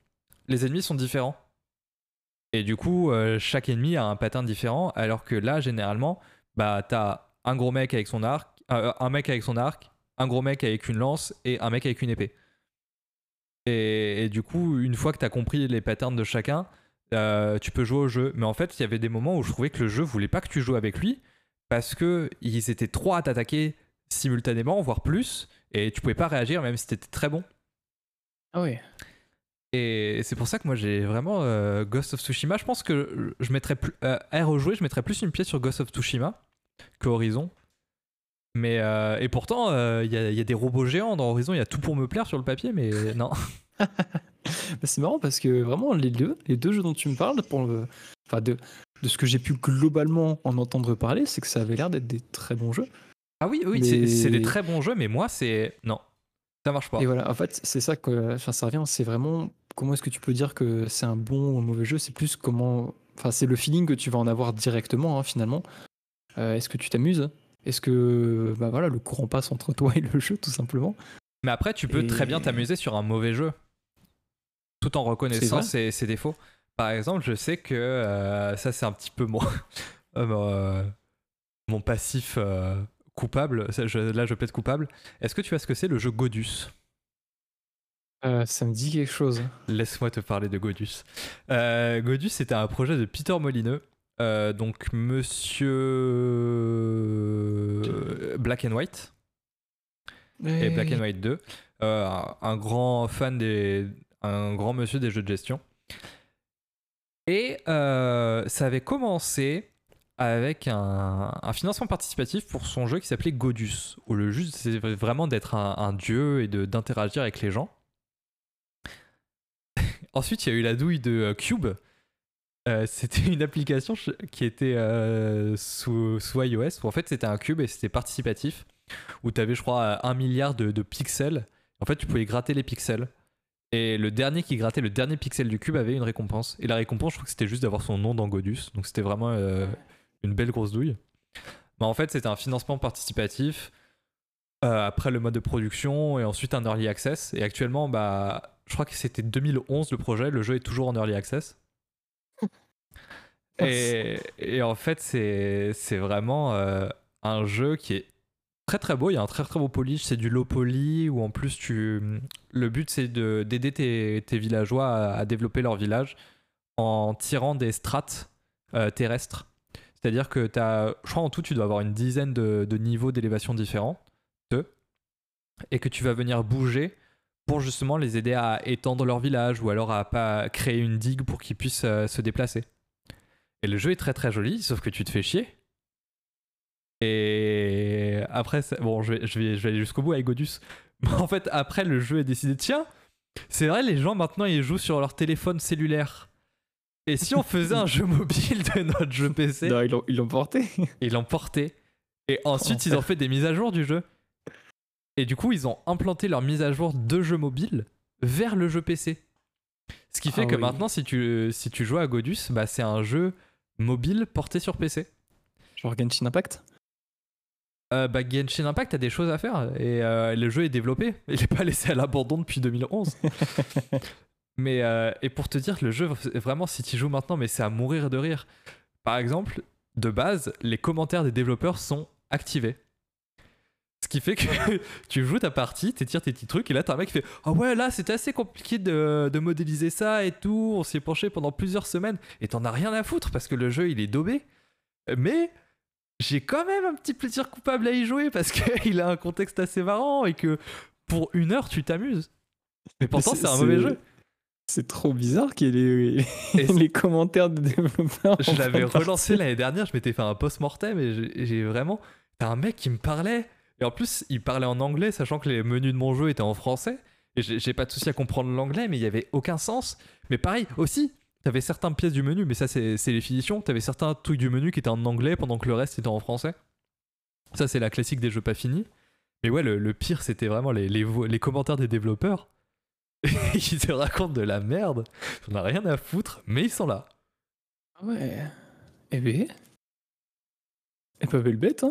les ennemis sont différents. Et du coup, euh, chaque ennemi a un pattern différent, alors que là, généralement, bah, t'as un gros mec avec son arc, euh, un mec avec son arc, un gros mec avec une lance et un mec avec une épée. Et, du coup, une fois que tu as compris les patterns de chacun, euh, tu peux jouer au jeu. Mais en fait, il y avait des moments où je trouvais que le jeu voulait pas que tu joues avec lui parce que ils étaient trois à t'attaquer simultanément, voire plus, et tu pouvais pas réagir même si t'étais très bon. Ah oui. Et c'est pour ça que moi j'ai vraiment euh, Ghost of Tsushima. Je pense que je mettrais plus à rejouer, je mettrais plus une pièce sur Ghost of Tsushima que Horizon mais euh, et pourtant, il euh, y, a des robots géants dans Horizon. Il y a tout pour me plaire sur le papier, mais non. Bah, c'est marrant parce que vraiment les deux, les deux jeux dont tu me parles, pour le, enfin de, de ce que j'ai pu globalement en entendre parler, c'est que ça avait l'air d'être des très bons jeux. Ah oui, oui, c'est des très bons jeux, mais moi c'est non, ça marche pas. Et voilà, en fait, c'est ça que, ça revient, c'est vraiment comment est-ce que tu peux dire que c'est un bon ou un mauvais jeu? C'est plus comment, enfin, c'est le feeling que tu vas en avoir directement hein, finalement. Euh, est-ce que tu t'amuses? Est-ce que bah voilà, le courant passe entre toi et le jeu, tout simplement Mais après, tu peux très bien t'amuser sur un mauvais jeu, tout en reconnaissant ses, défauts. Par exemple, je sais que euh, ça, c'est un petit peu mon, euh, mon passif coupable. là, je plaide coupable. Est-ce que tu vois ce que c'est le jeu Godus? Ça me dit quelque chose. Laisse-moi te parler de Godus. Godus, c'était un projet de Peter Molineux euh, donc Monsieur Black and White et Black and White 2, euh, un grand fan des, un grand monsieur des jeux de gestion. Et euh, ça avait commencé avec un, financement participatif pour son jeu qui s'appelait Godus, où le jeu c'est vraiment d'être un, un, dieu et d'interagir avec les gens. Ensuite, il y a eu la douille de Cube, euh, c'était une application qui était euh, sous, sous, iOS où en fait c'était un cube et c'était participatif où tu avais je crois un milliard de, pixels. En fait tu pouvais gratter les pixels. Et le dernier qui grattait le dernier pixel du cube avait une récompense. Et la récompense je crois que c'était juste d'avoir son nom dans Godus. Donc c'était vraiment euh, une belle grosse douille. Mais en fait c'était un financement participatif après le mode de production et ensuite un early access. Et actuellement bah je crois que c'était 2011 le projet le jeu est toujours en early access et, en fait, c'est vraiment euh, un jeu qui est très très beau. Il y a un très très beau polish. C'est du low poly où en plus, tu... le but c'est d'aider tes, tes, villageois à, développer leur village en tirant des strates euh, terrestres. C'est-à-dire que tu as, je crois en tout, tu dois avoir une dizaine de, de niveaux d'élévation différents, deux, et que tu vas venir bouger pour justement les aider à étendre leur village ou alors à pas créer une digue pour qu'ils puissent euh, se déplacer. Et le jeu est très très joli, sauf que tu te fais chier. Et après, bon, je vais, je vais, je vais aller jusqu'au bout avec Godus. en fait, après, le jeu est décidé, tiens, c'est vrai, les gens maintenant ils jouent sur leur téléphone cellulaire. Et si on faisait un jeu mobile de notre jeu PC Non, ils l'ont porté. Ils l'ont porté. Et ensuite, ils ont fait des mises à jour du jeu. Et du coup, ils ont implanté leur mise à jour de jeu mobile vers le jeu PC. Ce qui fait ah que maintenant, si tu, si tu joues à Godus, bah, c'est un jeu mobile porté sur PC. Genre Genshin Impact euh, bah, Genshin Impact a des choses à faire et euh, le jeu est développé. Il n'est pas laissé à l'abandon depuis 2011. mais euh, et pour te dire, le jeu, vraiment, si tu joues maintenant, mais c'est à mourir de rire. Par exemple, de base, les commentaires des développeurs sont activés. Ce qui fait que tu joues ta partie, tu tires tes petits trucs, et là t'as un mec qui fait Ah ouais, là c'était assez compliqué de, de modéliser ça et tout, on s'y est penché pendant plusieurs semaines, et t'en as rien à foutre parce que le jeu il est daubé. Mais j'ai quand même un petit plaisir coupable à y jouer parce qu'il a un contexte assez marrant et que pour une heure tu t'amuses. Mais pourtant c'est un mauvais jeu. C'est trop bizarre qu'il y ait les, les commentaires de développeurs. Je l'avais relancé l'année dernière, je m'étais fait un post-mortem et j'ai vraiment. T'as un mec qui me parlait. Et en plus, il parlait en anglais, sachant que les menus de mon jeu étaient en français. Et j'ai pas de souci à comprendre l'anglais, mais il y avait aucun sens. Mais pareil, aussi, t'avais certaines pièces du menu, mais ça, c'est les finitions. T'avais certains trucs du menu qui étaient en anglais pendant que le reste était en français. Ça, c'est la classique des jeux pas finis. Mais ouais, le, pire, c'était vraiment les, commentaires des développeurs. ils te racontent de la merde. On a rien à foutre, mais ils sont là. Ah ouais. Eh bien. Et pas belle bête, hein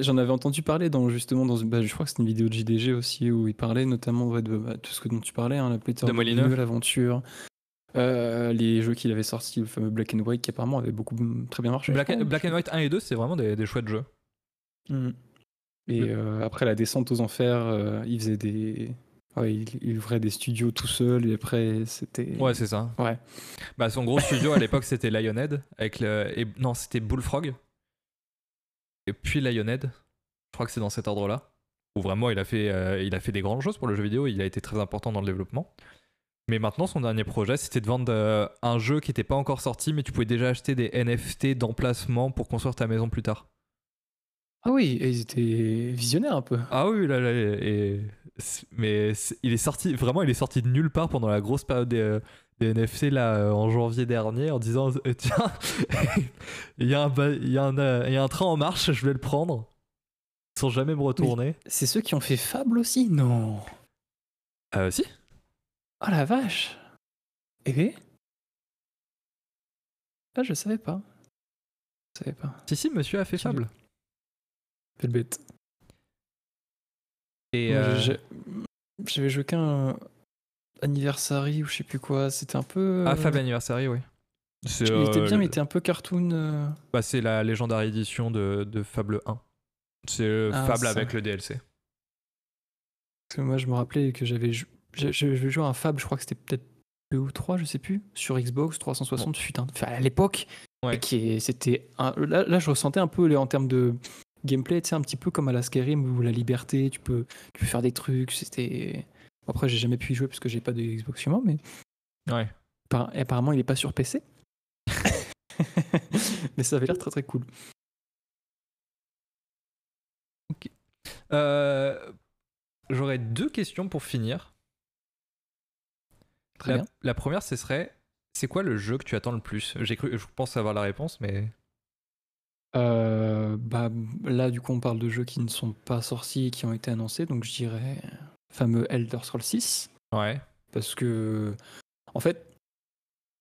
J'en avais entendu parler dans justement dans bah, je crois que c'était une vidéo de JDG aussi où il parlait notamment de bah, tout ce que dont tu parlais, hein, la Peter de l'aventure, euh, les jeux qu'il avait sortis, le fameux Black and White qui apparemment avait beaucoup très bien marché. Black, and White 1 et 2, c'est vraiment des, des, chouettes jeux. Mmh. Et euh, après la descente aux enfers, euh, il faisait des, Ouais, il, ouvrait des studios tout seul et après c'était. Ouais, c'est ça. Ouais. Bah, son gros studio à l'époque c'était Lionhead. Avec le... et... Non, c'était Bullfrog. Et puis Lionhead. Je crois que c'est dans cet ordre-là. Où vraiment il a, fait, euh, il a fait des grandes choses pour le jeu vidéo. Il a été très important dans le développement. Mais maintenant, son dernier projet, c'était de vendre euh, un jeu qui n'était pas encore sorti, mais tu pouvais déjà acheter des NFT d'emplacement pour construire ta maison plus tard. Ah oui, ils étaient visionnaires un peu. Ah oui, là, là et mais il est sorti vraiment il est sorti de nulle part pendant la grosse période des, euh, NFC là euh, en janvier dernier en disant euh, tiens il y, a un, il, y a un, il y a un train en marche je vais le prendre. Sans jamais me retourner c'est ceux qui ont fait Fable aussi? Non. Euh si. Oh la vache. Eh ah je savais pas. Je savais pas. Si si monsieur a fait Fable. Quelle bête. Et euh, j'avais joué qu'un Anniversary ou je sais plus quoi. C'était un peu. Ah, Fable Anniversary, oui. Il était bien, mais il était un peu cartoon. Euh. Bah, c'est la légendaire édition de, de Fable 1. C'est ah, Fable avec le DLC. Parce que moi, je me rappelais que j'avais joué, joué à un Fable, je crois que c'était peut-être 2 ou 3, je sais plus, sur Xbox 360, putain, à l'époque. Ouais. C'était là, là, je ressentais un peu en termes de gameplay, c'est un petit peu comme à la Skyrim où la liberté, tu peux, tu peux faire des trucs. C'était. Après, j'ai jamais pu y jouer parce que j'ai pas de Xbox moi, mais. Ouais. apparemment, il est pas sur PC. mais ça avait l'air très très cool. Ok. Euh, j'aurais deux questions pour finir. Très bien. La première, ce serait c'est quoi le jeu que tu attends le plus? J'ai cru, je pense avoir la réponse, mais. Euh, bah, là, du coup, on parle de jeux qui ne sont pas sortis et qui ont été annoncés, donc je dirais fameux Elder Scrolls 6. Ouais. Parce que, en fait,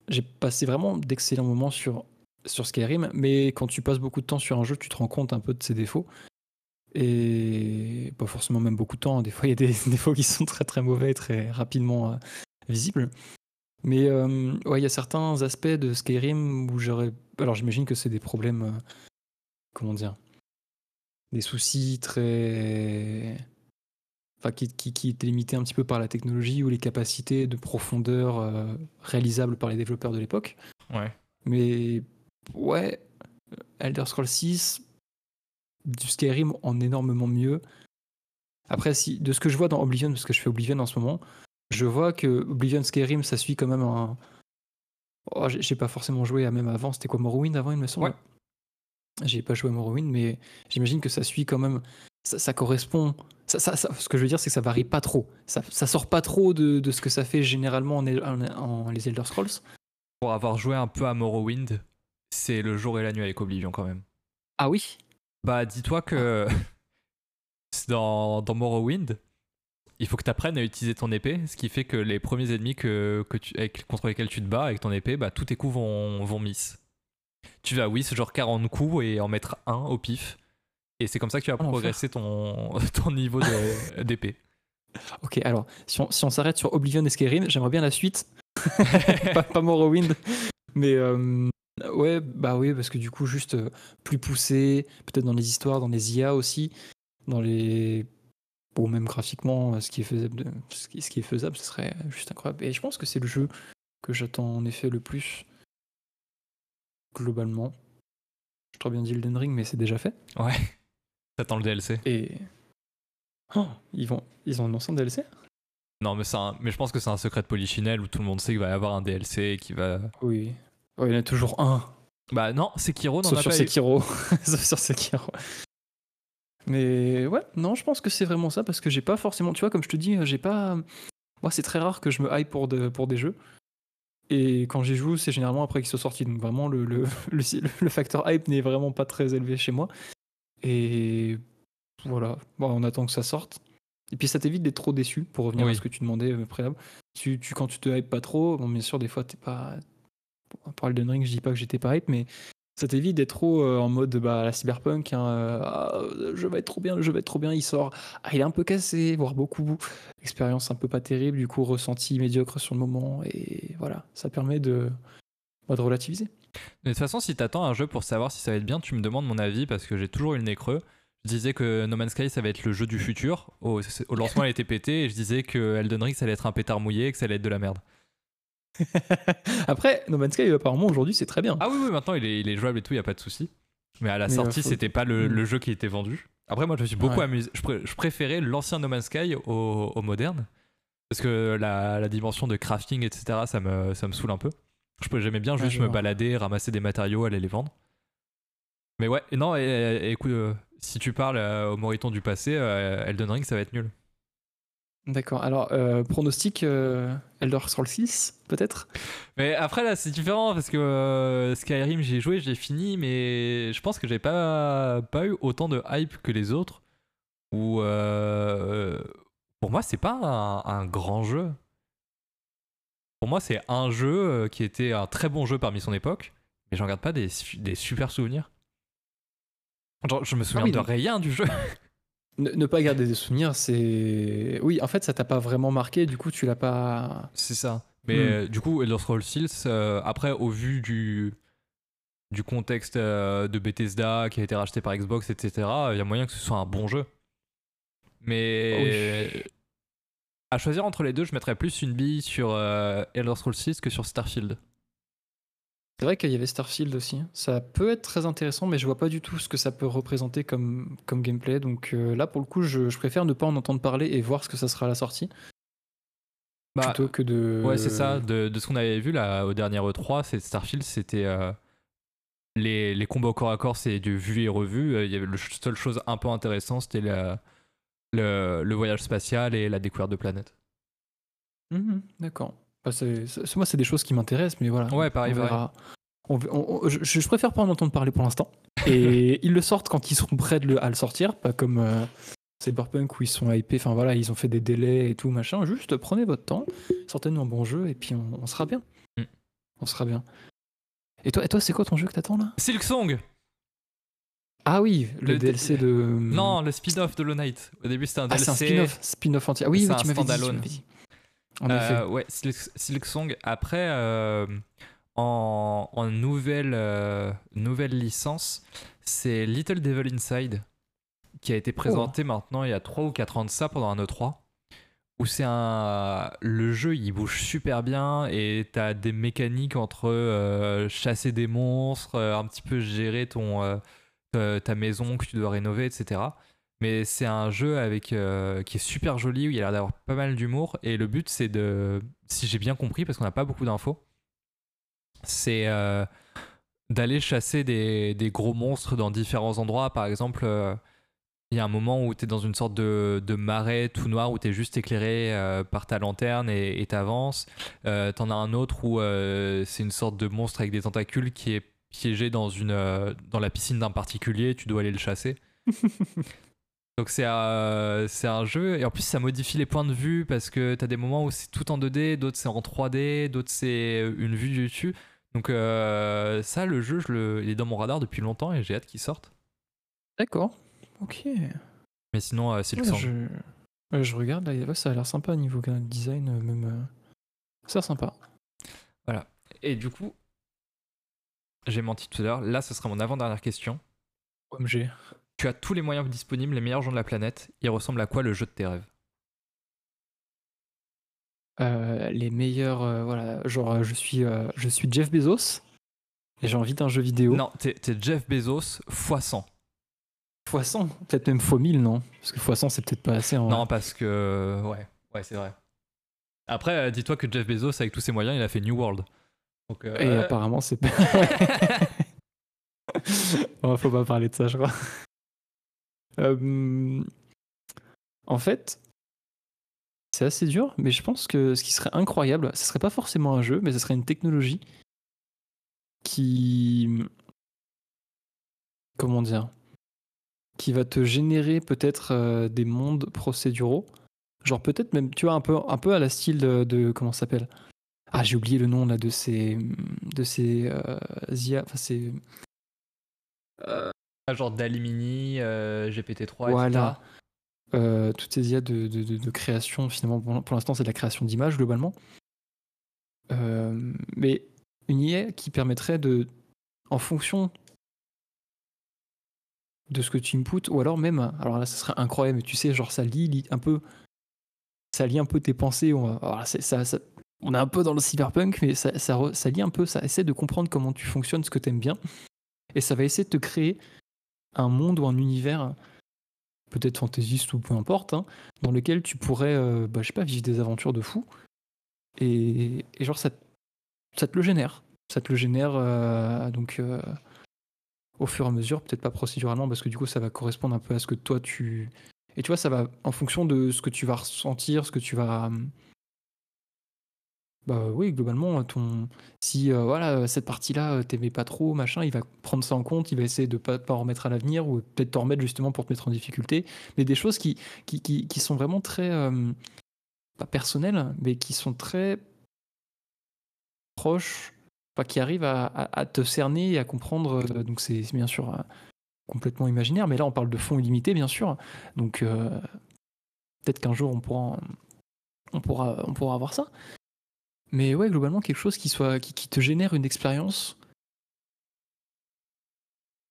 j'ai passé vraiment d'excellents moments sur, sur Skyrim, mais quand tu passes beaucoup de temps sur un jeu, tu te rends compte un peu de ses défauts. Et pas forcément même beaucoup de temps, hein. des fois il y a des défauts qui sont très très mauvais, très rapidement euh, visibles. Mais euh, ouais, il y a certains aspects de Skyrim où j'aurais. Alors j'imagine que c'est des problèmes comment dire, des soucis très. Enfin, qui, qui, étaient limités un petit peu par la technologie ou les capacités de profondeur euh, réalisables par les développeurs de l'époque. Ouais. Mais ouais, Elder Scrolls 6, du Skyrim en énormément mieux. Après, si, de ce que je vois dans Oblivion, parce que je fais Oblivion en ce moment, je vois que Oblivion Skyrim, ça suit quand même un. Oh, j'ai pas forcément joué à même avant, c'était quoi Morrowind avant, il me semble? J'ai pas joué à Morrowind, mais j'imagine que ça suit quand même. Ça, correspond. Ça, ce que je veux dire, c'est que ça varie pas trop. Ça, sort pas trop de, de, ce que ça fait généralement en, en, les Elder Scrolls. Pour avoir joué un peu à Morrowind, c'est le jour et la nuit avec Oblivion quand même. Ah oui? Bah dis-toi que dans, dans Morrowind, il faut que tu apprennes à utiliser ton épée, ce qui fait que les premiers ennemis que, que tu, contre lesquels tu te bats avec ton épée, bah, tous tes coups vont, vont miss tu vas oui, c'est genre 40 coups et en mettre un au pif. Et c'est comme ça que tu vas progresser ton, ton niveau d'épée. ok, alors si on s'arrête sur Oblivion et Skyrim, j'aimerais bien la suite. pas, Morrowind. Mais euh, ouais, bah oui, parce que du coup, juste euh, plus poussé, peut-être dans les histoires, dans les IA aussi. dans les. Bon, même graphiquement, ce qui est faisable, de- ce qui, ce qui est faisable, ce serait juste incroyable. Et je pense que c'est le jeu que j'attends en effet le plus globalement. Je trop bien dit Elden Ring, mais c'est déjà fait. Ouais. T'attends le DLC. Et Oh, ils vont, ils ont annoncé un DLC. Non, mais, un- mais je pense que c'est un secret de Polichinelle où tout le monde sait qu'il va y avoir un DLC qui va. Oui. Oh, il y en a toujours un. Bah non, Sekiro n'en a sur pas. Sekiro. Sauf sur Sekiro. Mais ouais, non, je pense que c'est vraiment ça parce que j'ai pas forcément. Tu vois, comme je te dis, j'ai pas. Moi, c'est très rare que je me hype pour, de- pour des jeux. Et quand j'y joue, c'est généralement après qu'ils soient sortis. Donc vraiment, le, le, le, le facteur hype n'est vraiment pas très élevé chez moi. Et voilà, bon, on attend que ça sorte. Et puis ça t'évite d'être trop déçu, pour revenir Oui. à ce que tu demandais euh, préalable. Tu, tu, quand tu te hype pas trop, bon, bien sûr, des fois, t'es pas. Par Elden Ring, je dis pas que j'étais pas hype, mais ça t'évite d'être trop euh, en mode bah, la cyberpunk. hein, euh, Ah, le jeu va être trop bien, le jeu va être trop bien, il sort. Ah, il est un peu cassé, voire beaucoup. Expérience un peu pas terrible, du coup, ressenti médiocre sur le moment. Et voilà, ça permet de, bah, de relativiser. De toute façon, si t'attends un jeu pour savoir si ça va être bien, tu me demandes mon avis parce que j'ai toujours eu le nez creux. Je disais que No Man's Sky ça va être le jeu du futur. Au, au lancement, elle était pété et je disais que Elden Ring ça allait être un pétard mouillé et que ça allait être de la merde. Après, No Man's Sky, apparemment, aujourd'hui, c'est très bien. Ah oui, oui, maintenant il est, il est jouable et tout, y a pas de souci. Mais à la Mais, sortie, euh, faut- c'était pas le, Mm. le jeu qui était vendu. Après, moi, je me suis beaucoup Ouais. amusé. Je, pré- je préférais l'ancien No Man's Sky au, au moderne. Parce que la, la dimension de crafting, etc., ça me, ça me saoule un peu. Je peux- J'aimais bien juste me balader, ramasser des matériaux, aller les vendre. Mais ouais, non, et- et- écoute, euh, si tu parles euh, au Moriton du passé, euh, Elden Ring, ça va être nul. D'accord. Alors, pronostic Elder Scrolls 6, peut-être? Mais après, là, c'est différent parce que Skyrim, j'ai joué, j'ai fini, mais je pense que j'ai pas, pas eu autant de hype que les autres. Ou pour moi, c'est pas un, un grand jeu. Pour moi, c'est un jeu euh, qui était un très bon jeu parmi son époque, mais j'en garde pas des, su- des super souvenirs. Genre, je me souviens oui, de rien du jeu. ne, ne pas garder des souvenirs, c'est. Oui, en fait, ça t'a pas vraiment marqué, du coup, tu l'as pas. C'est ça. Mais Hmm. euh, du coup, Elder Scrolls 6, euh, après, au vu du, du contexte euh, de Bethesda qui a été racheté par Xbox, etc., il y a moyen que ce soit un bon jeu. Mais à choisir entre les deux, je mettrais plus une bille sur euh, Elder Scrolls 6 que sur Starfield. C'est vrai qu'il y avait Starfield aussi. Ça peut être très intéressant, mais je vois pas du tout ce que ça peut représenter comme, comme gameplay. Donc euh, là, pour le coup, je, je préfère ne pas en entendre parler et voir ce que ça sera à la sortie. Bah, plutôt que de. Ouais, c'est ça. De, de ce qu'on avait vu là au dernier E3, c'est Starfield, c'était euh, les, les combats au corps à corps, c'est du vu et revu. Il y avait ch- seule chose un peu intéressante, c'était la- le, le voyage spatial et la découverte de planètes. Mhm, D'accord. Bah, moi, c'est des choses qui m'intéressent, mais voilà. Ouais, pareil, on verra. Je, je préfère pas en entendre parler pour l'instant. Et ils le sortent quand ils seront prêts de le- à le sortir, pas comme euh, Cyberpunk où ils sont hypés. Enfin voilà, ils ont fait des délais et tout machin. Juste prenez votre temps, sortez-nous un bon jeu et puis on, sera bien. Mm. On sera bien. Et toi, et toi c'est quoi ton jeu que t'attends là? Silk Song Ah oui, le, Le- DLC de. Non, le spin-off de Hollow Knight. Au début, c'était un Ah, c'est DLC. un spin-off, spin-off entier. Ah oui, C'est oui, un tu m'avais dit, tu. En Euh, effet. ouais, Silk, Silk Song. Après, euh, en, en nouvelle, euh, nouvelle licence, c'est Little Devil Inside qui a été présenté maintenant il y a 3 ou 4 ans de ça pendant un E3 où c'est un le jeu il bouge super bien et t'as des mécaniques entre euh, chasser des monstres euh, un petit peu gérer ton euh, ta- maison que tu dois rénover etc mais c'est un jeu euh, qui est super joli où il y a l'air d'avoir pas mal d'humour. Et le but c'est de si j'ai bien compris parce qu'on n'a pas beaucoup d'infos c'est euh, d'aller chasser des, gros monstres dans différents endroits. Par exemple euh, il y a un moment où tu es dans une sorte de, marais tout noir où tu es juste éclairé par ta lanterne et t'avances. T'en as un autre où c'est une sorte de monstre avec des tentacules qui est piégé dans, une, euh, dans la piscine d'un particulier, tu dois aller le chasser. Donc c'est euh, c'est un jeu, et en plus ça modifie les points de vue parce que tu as des moments où c'est tout en 2D, d'autres c'est en 3D, d'autres c'est une vue du dessus. Donc euh, ça, le jeu, je le, il est dans mon radar depuis longtemps et j'ai hâte qu'il sorte. D'accord. Ok. Mais sinon, euh, Ouais, Song. je... ouais, je regarde, là, ouais, ça a l'air sympa niveau game design, euh, même. euh, Ça a l'air sympa. Et du coup, j'ai menti tout à l'heure. Là, ce sera mon avant-dernière question. OMG. tu as tous les moyens disponibles, les meilleurs gens de la planète. Il ressemble à quoi le jeu de tes rêves? Euh, les meilleurs, euh, voilà, genre euh, je suis, euh, je suis Jeff Bezos et j'ai envie d'un jeu vidéo. Non, t'es t'es Jeff Bezos x 100. Fois 100, peut-être même fois 1000, non? Parce que fois 100, c'est peut-être pas assez. En Non, parce que. Ouais, ouais, c'est vrai. Après, dis-toi que Jeff Bezos, avec tous ses moyens, il a fait New World. Donc, euh, Et apparemment, c'est pas. Faut pas parler de ça, je crois. Euh, En fait, c'est assez dur, mais je pense que ce qui serait incroyable, ce serait pas forcément un jeu, mais ce serait une technologie qui. Comment dire Qui va te générer peut-être euh, des mondes procéduraux. Genre peut-être même, tu vois, un peu, un peu à la style de. de- comment ça s'appelle? Ah, j'ai oublié le nom là de ces. de ces. euh, IA. Enfin, c'est. genre d'Alimini, euh, GPT-3, Voilà. Euh, toutes ces IA de, de- de- de création, finalement, pour, pour l'instant, c'est de la création d'images globalement. Euh, mais une IA qui permettrait de, en fonction de ce que tu input, ou alors même, alors là, ça serait incroyable, mais tu sais, genre ça lit, lit un peu, ça un peu tes pensées. On, ça, ça- on est un peu dans le cyberpunk, mais ça, ça, lit un peu, ça essaie de comprendre comment tu fonctionnes, ce que tu aimes bien, et ça va essayer de te créer un monde ou un univers peut-être fantaisiste ou peu importe, hein, dans lequel tu pourrais, euh, bah, je sais pas, vivre des aventures de fou. Et, et genre, ça, ça te le génère. Ça te le génère euh, donc euh, au fur et à mesure, peut-être pas procéduralement, parce que du coup, ça va correspondre un peu à ce que toi tu. Et tu vois, ça va en fonction de ce que tu vas ressentir, ce que tu vas. Bah oui, globalement, ton. Si euh, voilà, cette partie-là, euh, t'aimais pas trop, machin, il va prendre ça en compte, il va essayer de pas, pas en remettre à l'avenir, ou peut-être t'en remettre justement pour te mettre en difficulté. Mais des choses qui, qui, qui, qui sont vraiment très. euh, pas personnelles, mais qui sont très proches, enfin, qui arrivent à, te cerner et à comprendre. euh, donc c'est bien sûr euh, complètement imaginaire, mais là on parle de fonds illimités, bien sûr. Donc euh, peut-être qu'un jour on pourra, on, pourra, on pourra avoir ça. Mais ouais, globalement, quelque chose qui, soit, qui, qui te génère une expérience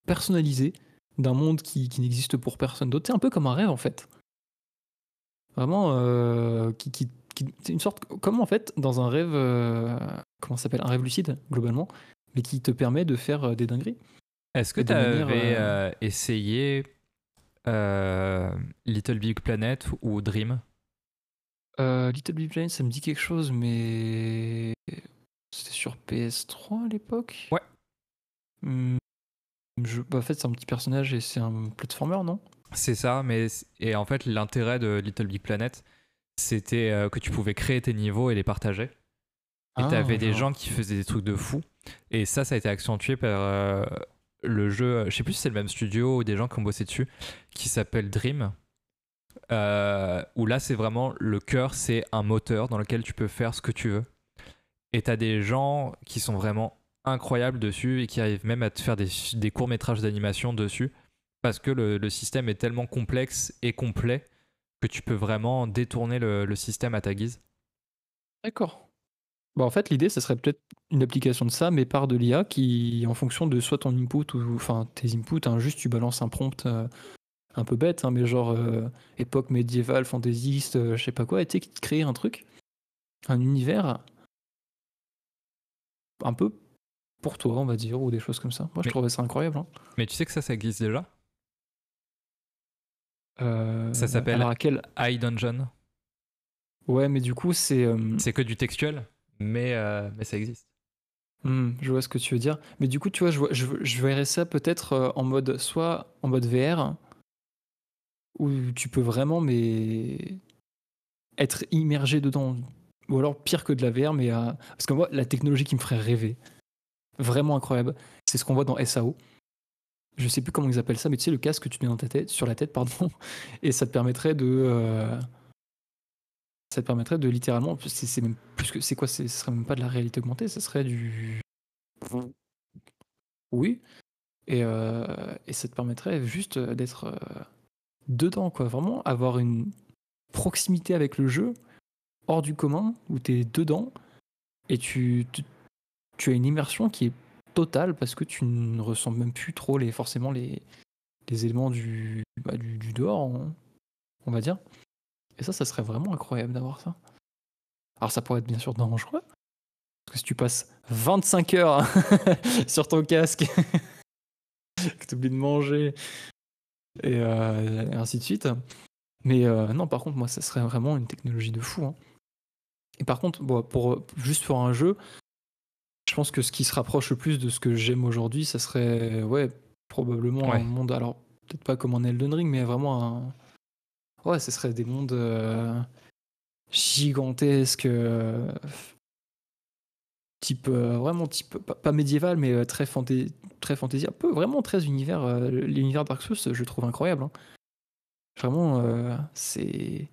personnalisée d'un monde qui, qui n'existe pour personne d'autre. C'est un peu comme un rêve en fait. Vraiment, euh, qui, qui, c'est une sorte, comme en fait, dans un rêve, euh, comment ça s'appelle Un rêve lucide, globalement, mais qui te permet de faire euh, des dingueries. Est-ce que tu avais euh, essayé Little Big Planet ou Dream? Euh, Little Big Planet, ça me dit quelque chose, mais c'était sur PS3 à l'époque? Ouais. Hmm, je... bah, en fait, c'est un petit personnage et c'est un platformer, non? C'est ça, mais et en fait l'intérêt de Little Big Planet, c'était euh, que tu pouvais créer tes niveaux et les partager. Et Ah, t'avais des gens qui faisaient des trucs de fou. Et ça, ça a été accentué par euh, le jeu. Je sais plus si c'est le même studio ou des gens qui ont bossé dessus, qui s'appelle Dream. Euh, où là, c'est vraiment le cœur, c'est un moteur dans lequel tu peux faire ce que tu veux. Et t'as des gens qui sont vraiment incroyables dessus et qui arrivent même à te faire des, courts métrages d'animation dessus parce que le, système est tellement complexe et complet que tu peux vraiment détourner le, le système à ta guise. D'accord. Bah, en fait, l'idée, ça serait peut-être une application de ça, mais par de l'IA qui, en fonction de soit ton input ou enfin tes inputs, hein, juste tu balances un prompt euh, un peu bête, hein, mais genre euh, époque médiévale, fantaisiste, euh, je sais pas quoi, et tu sais, qui te crée un truc, un univers un peu pour toi, on va dire, ou des choses comme ça. Moi, je Mais- trouvais ça incroyable. hein. Mais tu sais que ça, ça existe déjà? Euh, Ça s'appelle- quel High Dungeon. Ouais, mais du coup, c'est. euh, C'est que du textuel, mais, euh, mais ça existe. Hmm, je vois ce que tu veux dire. Mais du coup, tu vois, je, vois- je, je verrais ça peut-être euh, en mode, soit en mode VR, où tu peux vraiment être immergé dedans. Ou alors pire que de la VR, mais euh, parce que moi, la technologie qui me ferait rêver, vraiment incroyable, c'est ce qu'on voit dans SAO. Je sais plus comment ils appellent ça, mais tu sais, le casque que tu mets dans ta tête, sur la tête, pardon, et ça te permettrait de. euh, ça te permettrait de littéralement. C'est même plus que. C'est quoi Ce serait même pas de la réalité augmentée, ça serait du. Oui. Et, euh, et ça te permettrait juste d'être dedans, quoi. Vraiment avoir une proximité avec le jeu hors du commun, où tu es dedans et tu, tu, as une immersion qui est totale parce que tu ne ressens même plus trop les, forcément les, éléments du, bah, du, dehors, on, va dire. Et ça, ça serait vraiment incroyable d'avoir ça. Alors ça pourrait être bien sûr dangereux. Parce que si tu passes 25 heures sur ton casque, que tu de manger, et, ainsi de suite. Mais non, par contre, moi, ça serait vraiment une technologie de fou. Hein. Et par contre, bon, pour, juste pour un jeu, je pense que ce qui se rapproche le plus de ce que j'aime aujourd'hui, ça serait ouais, probablement un monde. Alors, peut-être pas comme en Elden Ring, mais vraiment un. Ouais, ce serait des mondes euh, gigantesques. Euh, type. Euh, vraiment, type. Pas, médiéval, mais très, fantasy, très fantasy. Un peu, vraiment très univers. L'univers Dark Souls, je trouve incroyable. Hein. Vraiment, c'est